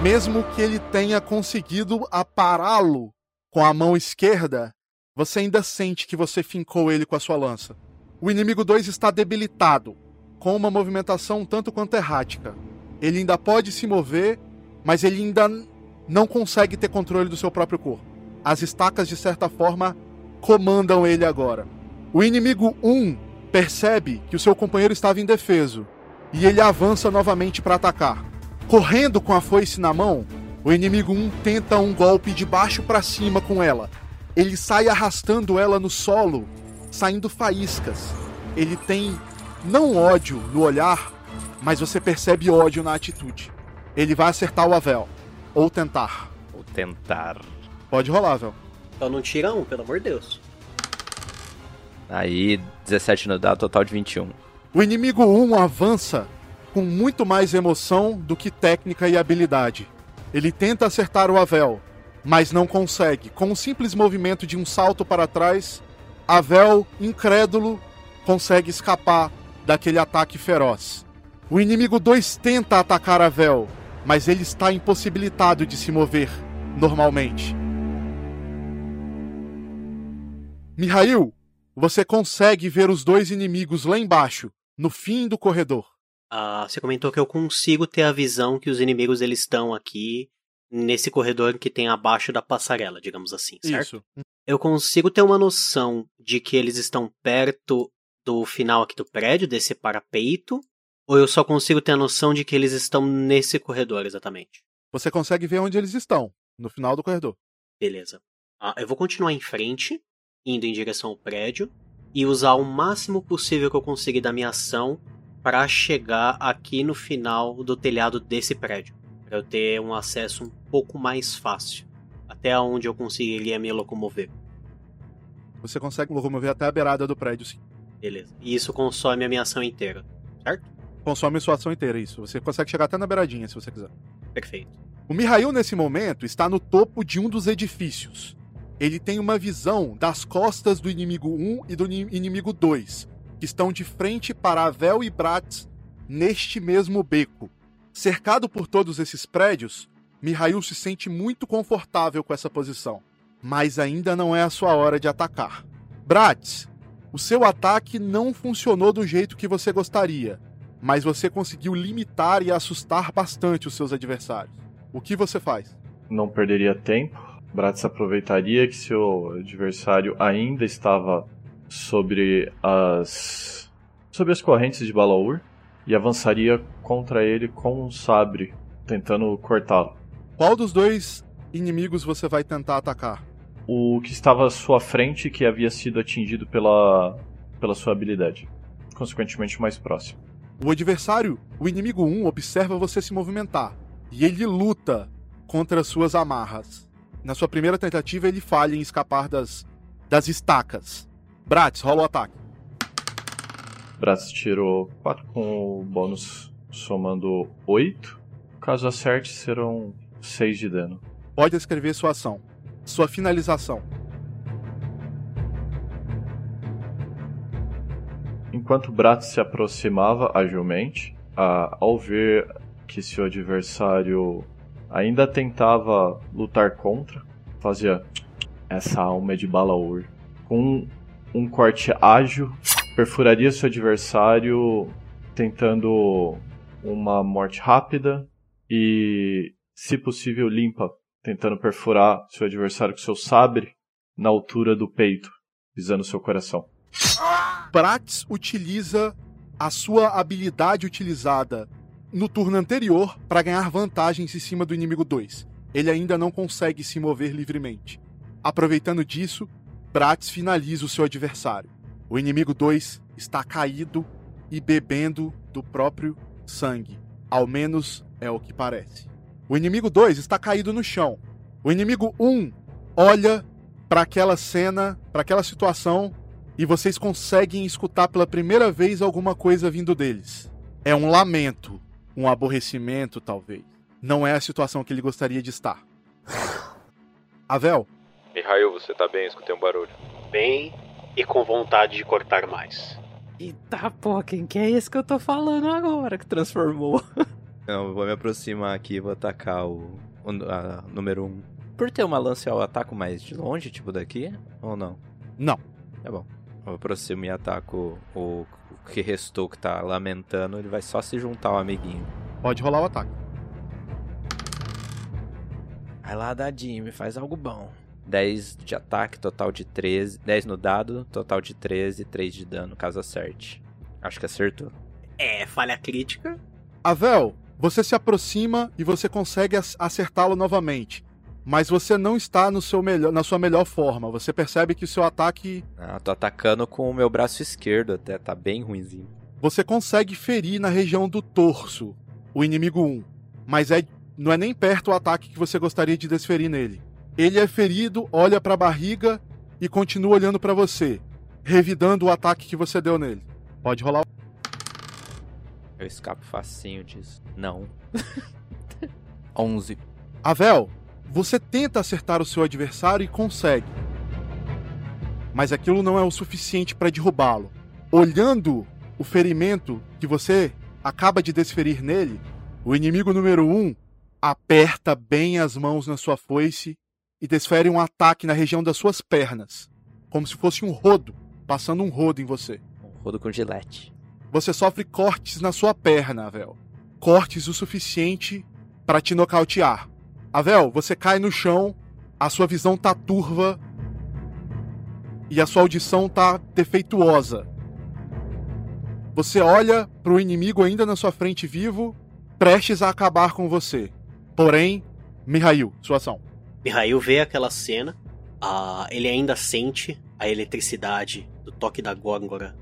Mesmo que ele tenha conseguido apará-lo com a mão esquerda, você ainda sente que você fincou ele com a sua lança. O inimigo 2 está debilitado, com uma movimentação tanto quanto errática. Ele ainda pode se mover, mas ele ainda não consegue ter controle do seu próprio corpo. As estacas, de certa forma, comandam ele agora. O inimigo 1 percebe que o seu companheiro estava indefeso e ele avança novamente para atacar. Correndo com a foice na mão, o inimigo 1 tenta um golpe de baixo para cima com ela. Ele sai arrastando ela no solo, saindo faíscas. Ele tem não ódio no olhar, mas você percebe ódio na atitude. Ele vai acertar o Avel. Ou tentar. Ou tentar. Pode rolar, Avel. Só não tira um, pelo amor de Deus. Aí, 17 no dado, total de 21. O inimigo 1 avança com muito mais emoção do que técnica e habilidade. Ele tenta acertar o Avel, mas não consegue. Com um simples movimento de um salto para trás, Avel, incrédulo, consegue escapar daquele ataque feroz. O inimigo 2 tenta atacar Avel, mas ele está impossibilitado de se mover normalmente. Mihail, você consegue ver os dois inimigos lá embaixo, no fim do corredor. Ah, você comentou que eu consigo ter a visão que os inimigos eles estão aqui nesse corredor que tem abaixo da passarela, digamos assim, certo? Isso. Eu consigo ter uma noção de que eles estão perto do final aqui do prédio, desse parapeito, ou eu só consigo ter a noção de que eles estão nesse corredor exatamente? Você consegue ver onde eles estão, no final do corredor. Beleza. Ah, eu vou continuar em frente, indo em direção ao prédio, e usar o máximo possível que eu conseguir da minha ação para chegar aqui no final do telhado desse prédio. Para eu ter um acesso um pouco mais fácil. Até onde eu conseguiria me locomover. Você consegue locomover até a beirada do prédio, sim. Beleza. E isso consome a minha ação inteira, certo? Consome sua ação inteira, isso. Você consegue chegar até na beiradinha, se você quiser. Perfeito. O Mihail, nesse momento, está no topo de um dos edifícios. Ele tem uma visão das costas do inimigo 1 e do ini- inimigo 2, que estão de frente para Avel e Bratz neste mesmo beco. Cercado por todos esses prédios, Mihail se sente muito confortável com essa posição, mas ainda não é a sua hora de atacar. Bratz, o seu ataque não funcionou do jeito que você gostaria, mas você conseguiu limitar e assustar bastante os seus adversários. O que você faz? Não perderia tempo. Bratz aproveitaria que seu adversário ainda estava sobre as sobre as correntes de Balaur e avançaria contra ele com um sabre, tentando cortá-lo. Qual dos dois inimigos você vai tentar atacar? O que estava à sua frente que havia sido atingido pela pela sua habilidade, consequentemente mais próximo. O adversário, o inimigo 1, observa você se movimentar e ele luta contra suas amarras. Na sua primeira tentativa, ele falha em escapar das, das estacas. Bratz, rola o ataque. Bratz tirou 4 com o bônus somando 8. Caso acerte, serão 6 de dano. Pode escrever sua ação. Sua finalização. Enquanto Bratz se aproximava agilmente, ao ver que seu adversário ainda tentava lutar contra, fazia essa alma de Balaur. Com um corte ágil, perfuraria seu adversário tentando uma morte rápida e, se possível, limpa, tentando perfurar seu adversário com seu sabre na altura do peito, visando seu coração. Bratz utiliza a sua habilidade utilizada no turno anterior para ganhar vantagens em cima do inimigo 2. Ele ainda não consegue se mover livremente. Aproveitando disso, Bratz finaliza o seu adversário. O inimigo 2 está caído e bebendo do próprio sangue. Ao menos é o que parece. O inimigo 2 está caído no chão. O inimigo 1 um olha para aquela cena, para aquela situação e vocês conseguem escutar pela primeira vez alguma coisa vindo deles. É um lamento, um aborrecimento, talvez. Não é a situação que ele gostaria de estar. Avel, Mihail, você tá bem? Escutei um barulho. Bem e com vontade de cortar mais. Eita porra, quem que é esse que eu tô falando agora que transformou? Não, eu vou me aproximar aqui e vou atacar o, o a, número 1. Um. Por ter uma lança, eu ataco mais de longe, tipo daqui? Ou não? Não. Tá bom. Eu aproximo e ataco o, o que restou que tá lamentando. Ele vai só se juntar ao amiguinho. pode rolar o ataque. Vai lá, dadinho, me faz algo bom. 10 de ataque, total de 13. 10 no dado, total de 13, 3 de dano, caso acerte. Acho que acertou. É, falha crítica. Avel, você se aproxima e você consegue ac- acertá-lo novamente. Mas você não está no seu melhor, na sua melhor forma. Você percebe que o seu ataque. Ah, tô atacando com o meu braço esquerdo até, tá bem ruimzinho. Você consegue ferir na região do torso o inimigo 1. Mas é, não é nem perto o ataque que você gostaria de desferir nele. Ele é ferido, olha para a barriga e continua olhando para você, revidando o ataque que você deu nele. Pode rolar. Eu escapo facinho disso. Não. 11. Avel, você tenta acertar o seu adversário e consegue. Mas aquilo não é o suficiente para derrubá-lo. Olhando o ferimento que você acaba de desferir nele, o inimigo número 1 um aperta bem as mãos na sua foice e desfere um ataque na região das suas pernas, como se fosse um rodo, passando um rodo em você. Um rodo com gilete. Você sofre cortes na sua perna, Avel. Cortes o suficiente para te nocautear. Avel, você cai no chão, a sua visão tá turva e a sua audição tá defeituosa. Você olha pro inimigo ainda na sua frente vivo, prestes a acabar com você. Porém, Mihail, sua ação. Mihail vê aquela cena, ah, ele ainda sente a eletricidade do toque da eh,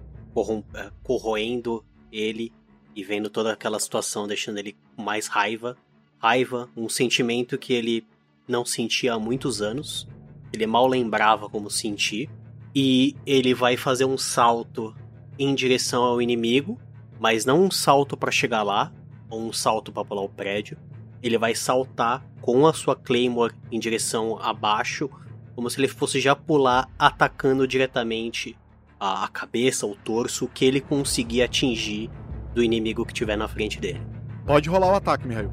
corroendo ele e vendo toda aquela situação, deixando ele com mais raiva. Raiva, um sentimento que ele não sentia há muitos anos. Ele mal lembrava como sentir. E ele vai fazer um salto em direção ao inimigo, mas não um salto para chegar lá, ou um salto para pular o prédio. Ele vai saltar com a sua Claymore em direção abaixo, como se ele fosse já pular atacando diretamente a, a cabeça, o torso, o que ele conseguir atingir do inimigo que tiver na frente dele. Pode rolar o ataque, Mihail.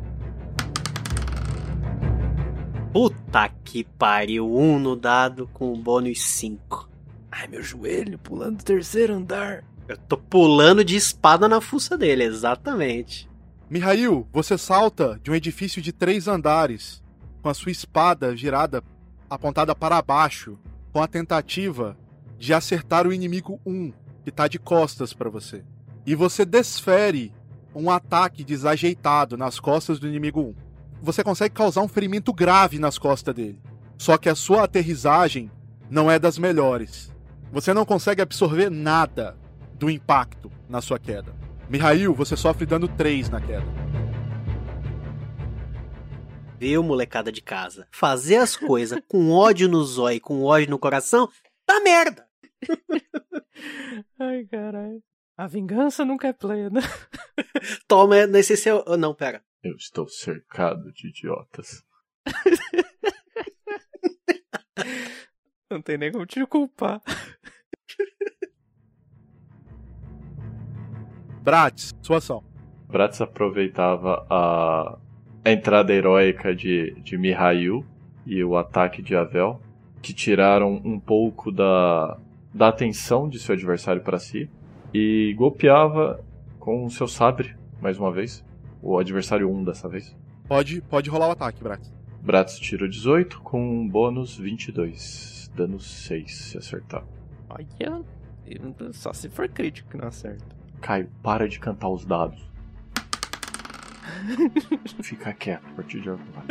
Puta que pariu, um no dado com bônus 5. Ai, meu joelho pulando do terceiro andar. Eu tô pulando de espada na fuça dele, exatamente. Mihail, você salta de um edifício de três andares, com a sua espada girada, apontada para baixo, com a tentativa de acertar o inimigo 1, que tá de costas para você. E você desfere um ataque desajeitado nas costas do inimigo 1. Você consegue causar um ferimento grave nas costas dele. Só que a sua aterrissagem não é das melhores. Você não consegue absorver nada do impacto na sua queda. Mihail, você sofre dano 3 na queda. Viu, molecada de casa? Fazer as coisas com ódio no zóio, com ódio no coração, tá merda. Ai, caralho. A vingança nunca é plena. Toma nesse seu. oh, Não, pera. Eu estou cercado de idiotas. Não tem nem como te culpar. Bratis, sua ação. Bratz aproveitava a, a entrada heróica de, de Mihail e o ataque de Avel, que tiraram um pouco da, da atenção de seu adversário para si, e golpeava com o seu sabre, mais uma vez. O adversário 1 dessa vez. Pode, pode rolar o ataque, Bratis. Bratz tirou 18 com um bônus 22. Dano 6 se acertar. Olha, só se for crítico que não acerta. Caio, para de cantar os dados. Fica quieto a partir de agora.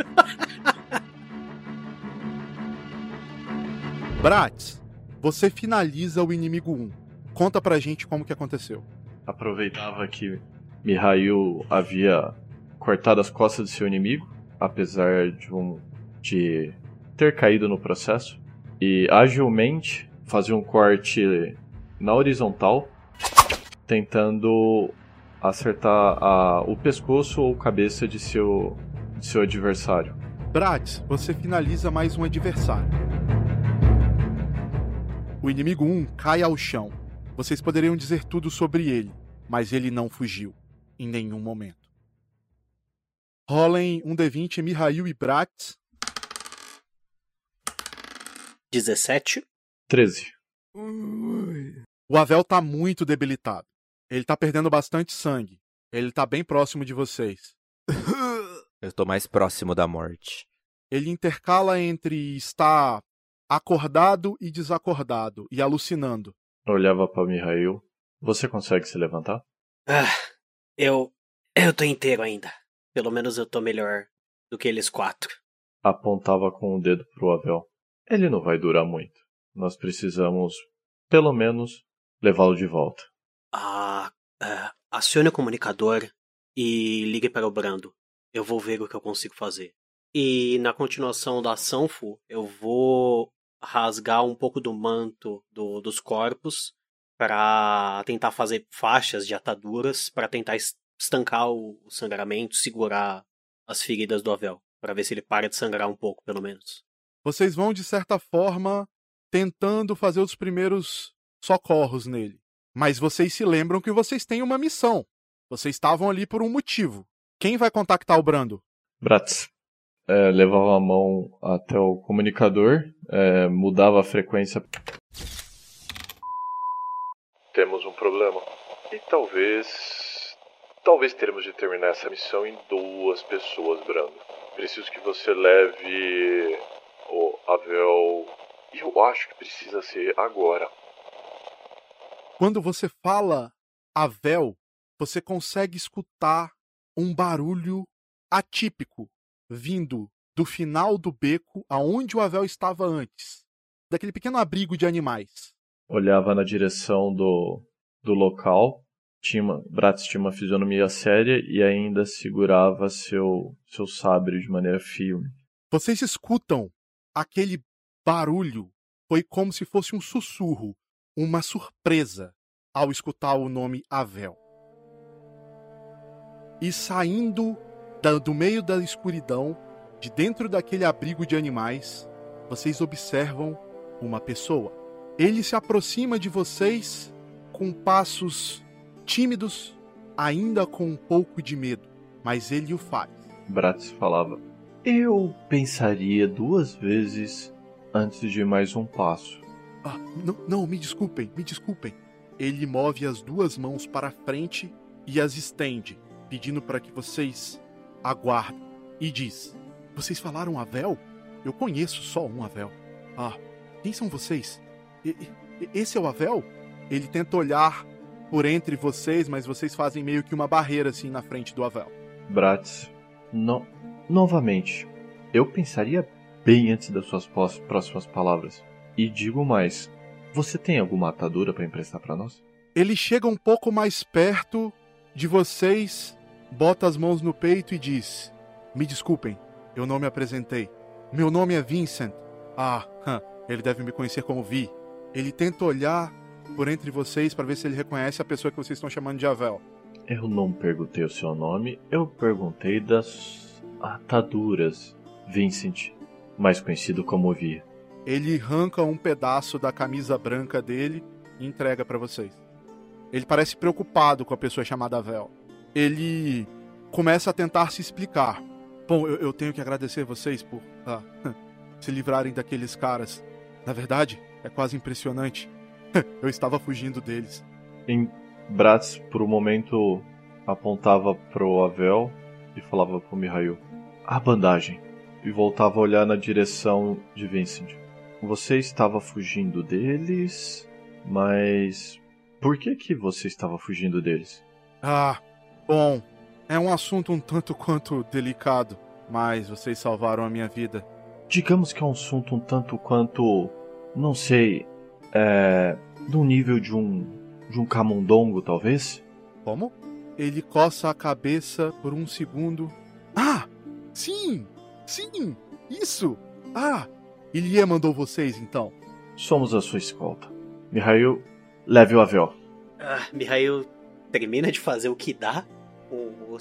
Bratis, você finaliza o inimigo 1. Conta pra gente como que aconteceu. Aproveitava que Mihail havia cortado as costas de seu inimigo, apesar de, um, de ter caído no processo, e agilmente fazia um corte na horizontal, tentando acertar a, o pescoço ou cabeça de seu, de seu adversário. Bratis, você finaliza mais um adversário. O inimigo 1 cai ao chão. Vocês poderiam dizer tudo sobre ele, mas ele não fugiu. Em nenhum momento. Rolem um D20 Mihail e Bratis. 17. 13. O Avel tá muito debilitado. Ele tá perdendo bastante sangue. Ele tá bem próximo de vocês. Eu tô mais próximo da morte. Ele intercala entre estar acordado e desacordado e alucinando. Olhava para Mihail. Você consegue se levantar? Ah, eu. Eu tô inteiro ainda. Pelo menos eu tô melhor do que eles quatro. Apontava com o dedo pro Avel. Ele não vai durar muito. Nós precisamos, pelo menos, levá-lo de volta. Ah, ah, acione o comunicador e ligue para o Brando. Eu vou ver o que eu consigo fazer. E na continuação da ação, Fu, eu vou rasgar um pouco do manto do- dos corpos para tentar fazer faixas de ataduras para tentar es- estancar o, o sangramento, segurar as feridas do Avel, para ver se ele para de sangrar um pouco, pelo menos. Vocês vão, de certa forma, tentando fazer os primeiros socorros nele. Mas vocês se lembram que vocês têm uma missão. Vocês estavam ali por um motivo. Quem vai contactar o Brando? Bratz é, levava a mão até o comunicador, é, mudava a frequência. Temos um problema. E talvez. Talvez teremos de terminar essa missão em duas pessoas, Brando. Preciso que você leve o Avel. Eu acho que precisa ser agora. Quando você fala Avel, você consegue escutar um barulho atípico vindo do final do beco aonde o Avel estava antes, daquele pequeno abrigo de animais. Olhava na direção do, do local, tinha uma, Bratz tinha uma fisionomia séria e ainda segurava seu, seu sabre de maneira firme. Vocês escutam aquele barulho, foi como se fosse um sussurro, uma surpresa ao escutar o nome Avel. E saindo do meio da escuridão, de dentro daquele abrigo de animais, vocês observam uma pessoa. Ele se aproxima de vocês com passos tímidos, ainda com um pouco de medo, mas ele o faz. Bratz falava: Eu pensaria duas vezes antes de mais um passo. Ah, não, não, me desculpem, me desculpem. Ele move as duas mãos para frente e as estende, pedindo para que vocês aguardem. E diz: Vocês falaram Avel? Eu conheço só um Avel. Ah, quem são vocês? E, e, esse é o Avel? Ele tenta olhar por entre vocês, mas vocês fazem meio que uma barreira assim na frente do Avel. Bratz, no, novamente, eu pensaria bem antes das suas próximas palavras. E digo mais, você tem alguma atadura para emprestar para nós? Ele chega um pouco mais perto de vocês, bota as mãos no peito e diz: Me desculpem, eu não me apresentei. Meu nome é Vincent. Ah, ele deve me conhecer como Vi. Ele tenta olhar por entre vocês para ver se ele reconhece a pessoa que vocês estão chamando de Avel. Eu não perguntei o seu nome, eu perguntei das ataduras. Vincent, mais conhecido como Vi. Ele arranca um pedaço da camisa branca dele e entrega para vocês. Ele parece preocupado com a pessoa chamada Vel. Ele começa a tentar se explicar. Bom, eu, eu tenho que agradecer vocês por ah, se livrarem daqueles caras. Na verdade, é quase impressionante. eu estava fugindo deles. Em Bratz, por um momento, apontava pro Avel e falava pro Mihail: A bandagem. E voltava a olhar na direção de Vincent. Você estava fugindo deles, mas por que que você estava fugindo deles? Ah, bom, é um assunto um tanto quanto delicado, mas vocês salvaram a minha vida. Digamos que é um assunto um tanto quanto, não sei, é, do nível de um de um camundongo, talvez? Como? Ele coça a cabeça por um segundo. Ah, sim, sim, isso. Ah, Ilie mandou vocês, então? Somos a sua escolta. Mihail, leve o avião. Ah, Mihail termina de fazer o que dá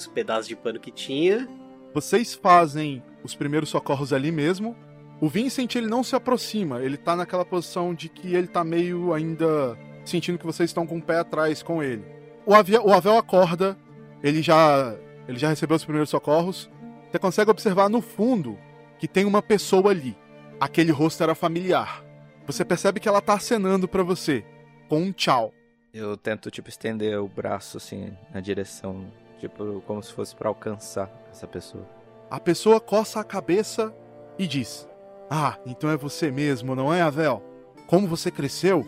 os pedaços de pano que tinha. Vocês fazem os primeiros socorros ali mesmo. O Vincent, ele não se aproxima. Ele tá naquela posição de que ele tá meio ainda sentindo que vocês estão com o pé atrás com ele. O, Avel, o Avel acorda. Ele já, ele já recebeu os primeiros socorros. Você consegue observar no fundo que tem uma pessoa ali aquele rosto era familiar. Você percebe que ela tá acenando para você, com um tchau. Eu tento, tipo, estender o braço, assim, na direção, tipo, como se fosse para alcançar essa pessoa. A pessoa coça a cabeça e diz: Ah, então é você mesmo, não é, Avel? Como você cresceu?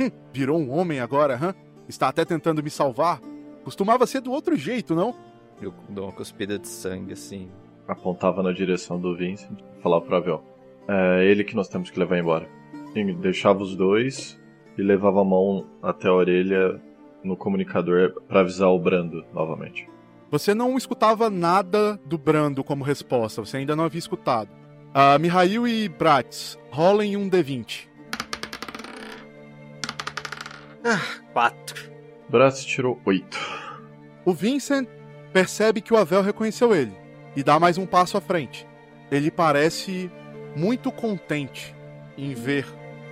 Hum, virou um homem agora, hã? Está até tentando me salvar? Costumava ser do outro jeito, não? Eu dou uma cuspida de sangue, assim. Apontava na direção do Vincent e falava pro Avel. É ele que nós temos que levar embora. Sim, deixava os dois e levava a mão até a orelha no comunicador para avisar o Brando novamente. Você não escutava nada do Brando como resposta, você ainda não havia escutado. Uh, Mihail e Bratz, rolem um D20. Ah, quatro. Bratz tirou oito. O Vincent percebe que o Avel reconheceu ele e dá mais um passo à frente. Ele parece muito contente em ver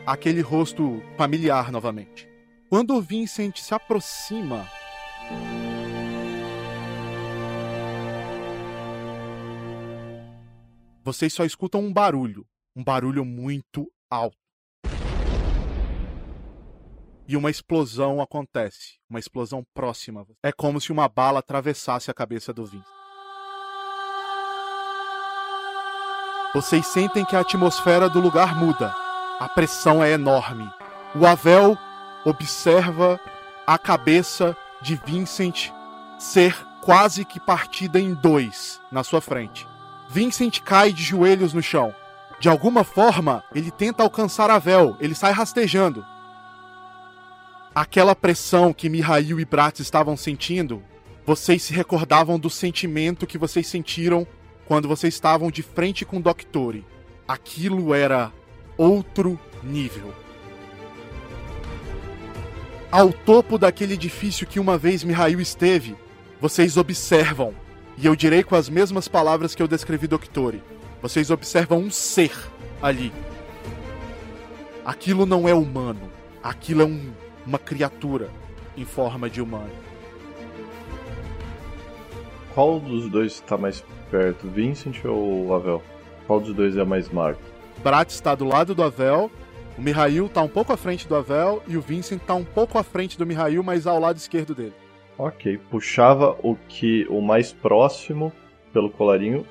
aquele rosto familiar novamente. Quando o Vincent se aproxima. Vocês só escutam um barulho, um barulho muito alto. E uma explosão acontece, uma explosão próxima. É como se uma bala atravessasse a cabeça do Vincent. Vocês sentem que a atmosfera do lugar muda. A pressão é enorme. O Avel observa a cabeça de Vincent ser quase que partida em dois na sua frente. Vincent cai de joelhos no chão. De alguma forma, ele tenta alcançar Avel, ele sai rastejando. Aquela pressão que Mihail e Bratz estavam sentindo, vocês se recordavam do sentimento que vocês sentiram quando vocês estavam de frente com o Doctore. Aquilo era outro nível. Ao topo daquele edifício que uma vez Mihail esteve, vocês observam, e eu direi com as mesmas palavras que eu descrevi Doctore, vocês observam um ser ali. Aquilo não é humano, aquilo é um, uma criatura em forma de humano. Qual dos dois está mais perto, Vincent ou Avel? Qual dos dois é mais magro? Brat está do lado do Avel, o Mihail está um pouco à frente do Avel e o Vincent está um pouco à frente do Mihail, mas ao lado esquerdo dele. Ok, puxava o que o mais próximo pelo colarinho,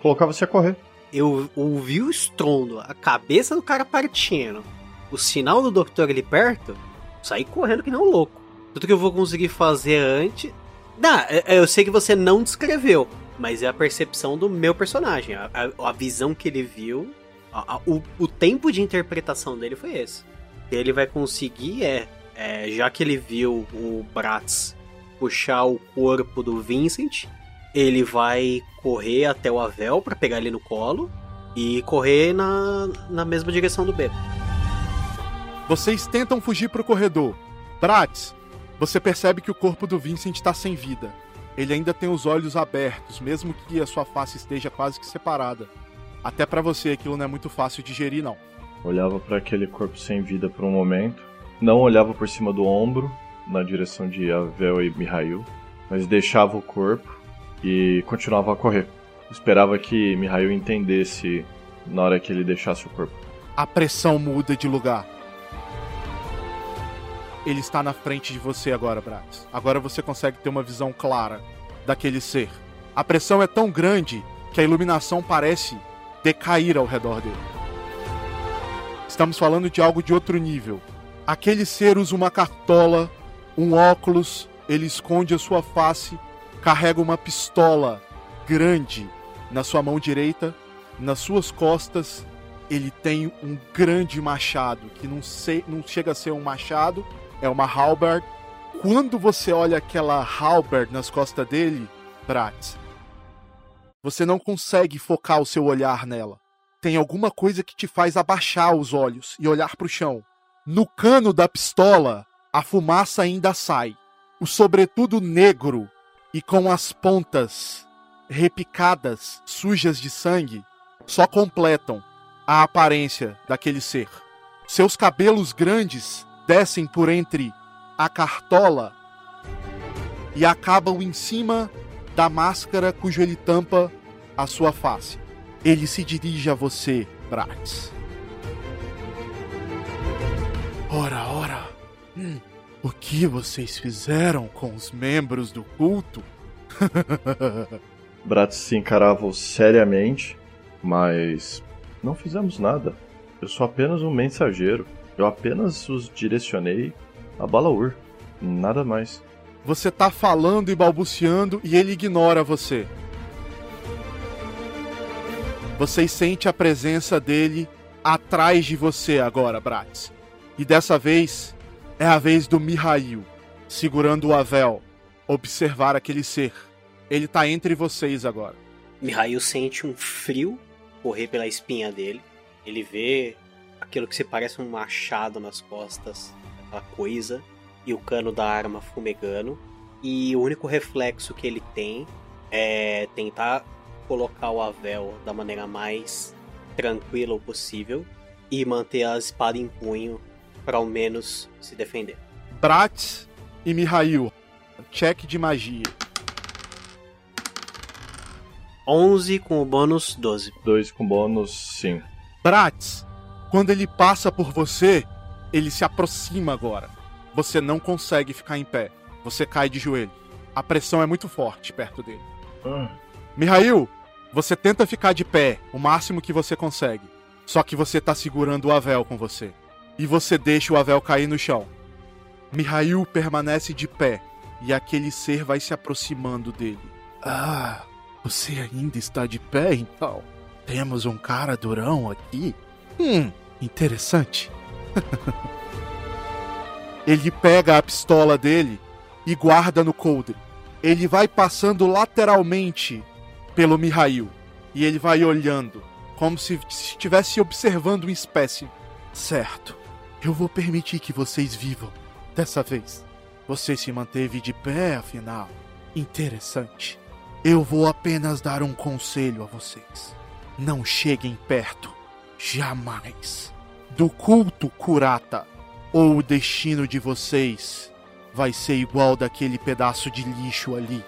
colocava-se a correr. Eu ouvi o estrondo, a cabeça do cara partindo, o sinal do doutor ali perto, saí correndo que nem um louco. Tudo que eu vou conseguir fazer antes. Não, eu sei que você não descreveu, mas é a percepção do meu personagem, a, a, a visão que ele viu, a, o, o, tempo de interpretação dele foi esse. Ele vai conseguir é, é, já que ele viu o Bratz puxar o corpo do Vincent, ele vai correr até o Avel para pegar ele no colo e correr na, na mesma direção do B. Vocês tentam fugir pro corredor. Bratz, você percebe que o corpo do Vincent está sem vida. Ele ainda tem os olhos abertos, mesmo que a sua face esteja quase que separada. Até para você aquilo não é muito fácil de digerir, não. Olhava para aquele corpo sem vida por um momento, não olhava por cima do ombro, na direção de Avel e Mihail, mas deixava o corpo e continuava a correr. Esperava que Mihail entendesse na hora que ele deixasse o corpo. A pressão muda de lugar. Ele está na frente de você agora, Brax. Agora você consegue ter uma visão clara daquele ser. A pressão é tão grande que a iluminação parece decair ao redor dele. Estamos falando de algo de outro nível. Aquele ser usa uma cartola, um óculos, ele esconde a sua face, carrega uma pistola grande na sua mão direita, nas suas costas ele tem um grande machado, que não, sei, não chega a ser um machado, é uma halberd. Quando você olha aquela halberd nas costas dele, Bratz, você não consegue focar o seu olhar nela. Tem alguma coisa que te faz abaixar os olhos e olhar para o chão. No cano da pistola, a fumaça ainda sai. O sobretudo negro e com as pontas repicadas, sujas de sangue, só completam a aparência daquele ser. Seus cabelos grandes descem por entre a cartola e acabam em cima da máscara cujo ele tampa a sua face. Ele se dirige a você, Brax. Ora, ora. Hum, o que vocês fizeram com os membros do culto? Bratz se encarava seriamente, mas não fizemos nada. Eu sou apenas um mensageiro. Eu apenas os direcionei a Balaur. Nada mais. Você tá falando e balbuciando e ele ignora você. Você sente a presença dele atrás de você agora, Bratz. E dessa vez é a vez do Mihail, segurando o Avel, observar aquele ser. Ele tá entre vocês agora. Mihail sente um frio correr pela espinha dele. Ele vê aquilo que se parece um machado nas costas, aquela coisa, e o cano da arma fumegando. E o único reflexo que ele tem é tentar colocar o Avel da maneira mais tranquila possível e manter a espada em punho para ao menos se defender. Brat e Mihail, check de magia. 11 com o bônus 12. 2 com bônus 5. Bratz, quando ele passa por você, ele se aproxima agora. Você não consegue ficar em pé. Você cai de joelho. A pressão é muito forte perto dele. Hum. Mihail, Você tenta ficar de pé o máximo que você consegue. Só que você tá segurando o Avel com você. E você deixa o Avel cair no chão. Mihail permanece de pé e aquele ser vai se aproximando dele. Ah, você ainda está de pé então? Temos um cara durão aqui? Hum, interessante. Ele pega a pistola dele e guarda no coldre. Ele vai passando lateralmente pelo Mihail e ele vai olhando, como se estivesse observando um espécie. Certo, eu vou permitir que vocês vivam dessa vez. Você se manteve de pé, afinal. Interessante. Eu vou apenas dar um conselho a vocês. Não cheguem perto, jamais, do culto Kurata, ou o destino de vocês vai ser igual daquele pedaço de lixo ali.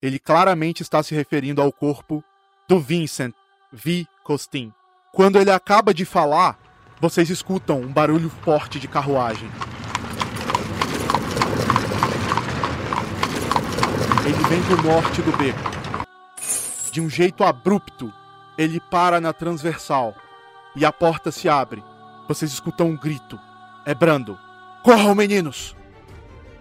Ele claramente está se referindo ao corpo do Vincent V. Costin. Quando ele acaba de falar, vocês escutam um barulho forte de carruagem. Ele vem do norte do beco. De um jeito abrupto, ele para na transversal e a porta se abre. Vocês escutam um grito. É Brando. Corram, meninos!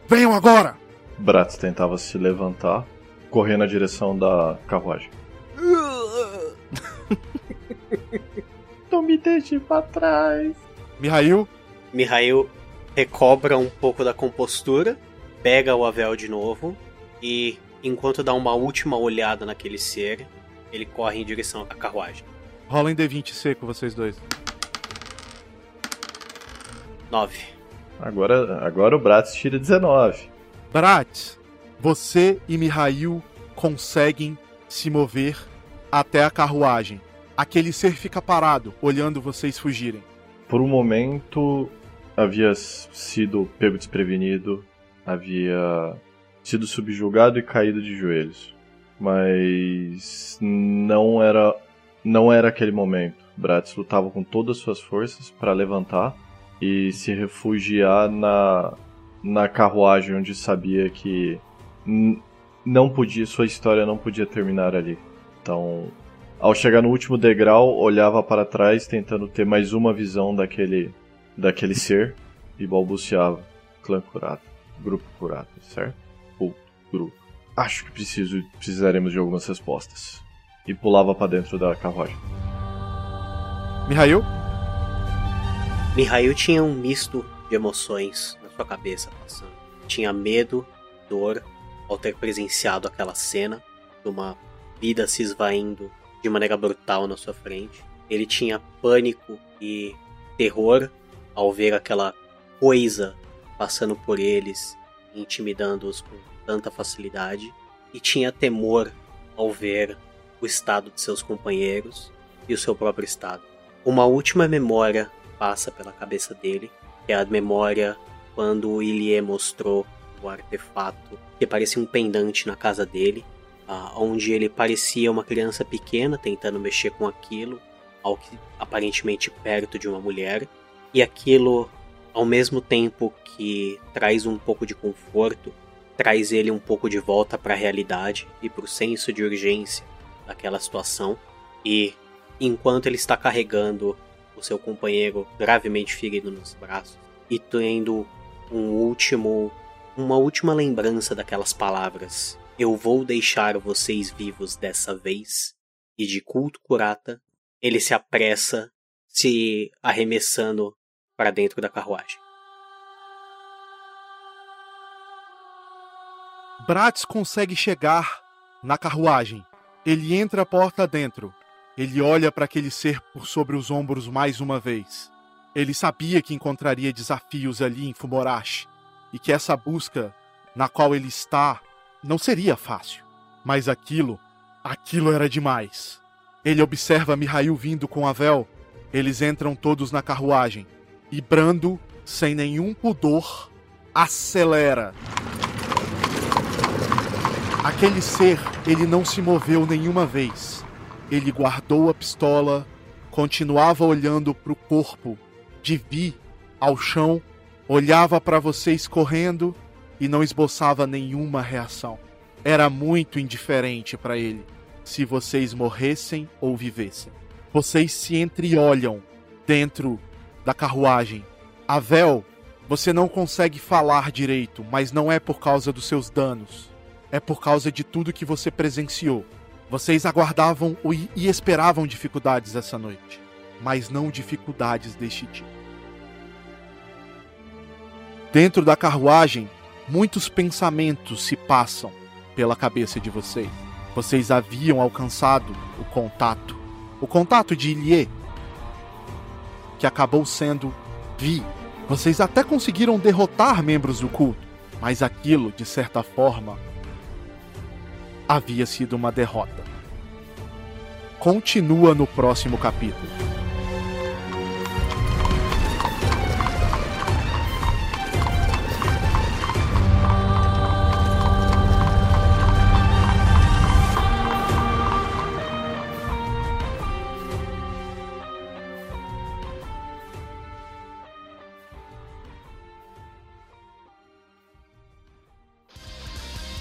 Venham agora! Bratz tentava se levantar, correr na direção da carruagem. Não me deixe pra trás. Mihail? Mihail recobra um pouco da compostura, pega o Avel de novo e, enquanto dá uma última olhada naquele ser, ele corre em direção à carruagem. Rola em D20 seco, vocês dois. 9. Agora, agora o Bratz tira 19. Bratz, você e Mihail conseguem se mover até a carruagem. Aquele ser fica parado, olhando vocês fugirem. Por um momento havia sido pego desprevenido, havia sido subjugado e caído de joelhos. Mas não era não era aquele momento. Bratz lutava com todas as suas forças para levantar e se refugiar na na carruagem onde sabia que não podia sua história não podia terminar ali. Então, ao chegar no último degrau, olhava para trás tentando ter mais uma visão daquele daquele ser e balbuciava: clã curado, grupo curado, certo? Culto, grupo. Acho que preciso precisaremos de algumas respostas. E pulava para dentro da carruagem. Mihail? Mihail tinha um misto de emoções na sua cabeça passando. Tinha medo, dor, ao ter presenciado aquela cena de uma vida se esvaindo de maneira brutal na sua frente. Ele tinha pânico e terror ao ver aquela coisa passando por eles, intimidando-os com tanta facilidade, e tinha temor ao ver o estado de seus companheiros e o seu próprio estado. Uma última memória passa pela cabeça dele, que é a memória quando o Ilie mostrou o artefato que parecia um pendante na casa dele, ah, onde ele parecia uma criança pequena tentando mexer com aquilo, ao que aparentemente perto de uma mulher, e aquilo, ao mesmo tempo que traz um pouco de conforto, traz ele um pouco de volta para a realidade e para o senso de urgência daquela situação. E enquanto ele está carregando o seu companheiro gravemente ferido nos braços e tendo um último uma última lembrança daquelas palavras: Eu vou deixar vocês vivos dessa vez. E de culto curata, ele se apressa, se arremessando para dentro da carruagem. Bratz consegue chegar na carruagem. Ele entra a porta dentro. Ele olha para aquele ser por sobre os ombros mais uma vez. Ele sabia que encontraria desafios ali em Fumorashi e que essa busca na qual ele está não seria fácil. Mas aquilo, aquilo era demais. Ele observa Mihail vindo com a véu. Eles entram todos na carruagem e Brando, sem nenhum pudor, acelera. Aquele ser, ele não se moveu nenhuma vez. Ele guardou a pistola, continuava olhando para o corpo de Vi ao chão, olhava para vocês correndo e não esboçava nenhuma reação. Era muito indiferente para ele se vocês morressem ou vivessem. Vocês se entreolham dentro da carruagem. Avel, você não consegue falar direito, mas não é por causa dos seus danos. É por causa de tudo que você presenciou. Vocês aguardavam e esperavam dificuldades essa noite, mas não dificuldades deste tipo. Dentro da carruagem, muitos pensamentos se passam pela cabeça de vocês. Vocês haviam alcançado o contato, o contato de Ilie, que acabou sendo Vi. Vocês até conseguiram derrotar membros do culto, mas aquilo, de certa forma, havia sido uma derrota. Continua no próximo capítulo.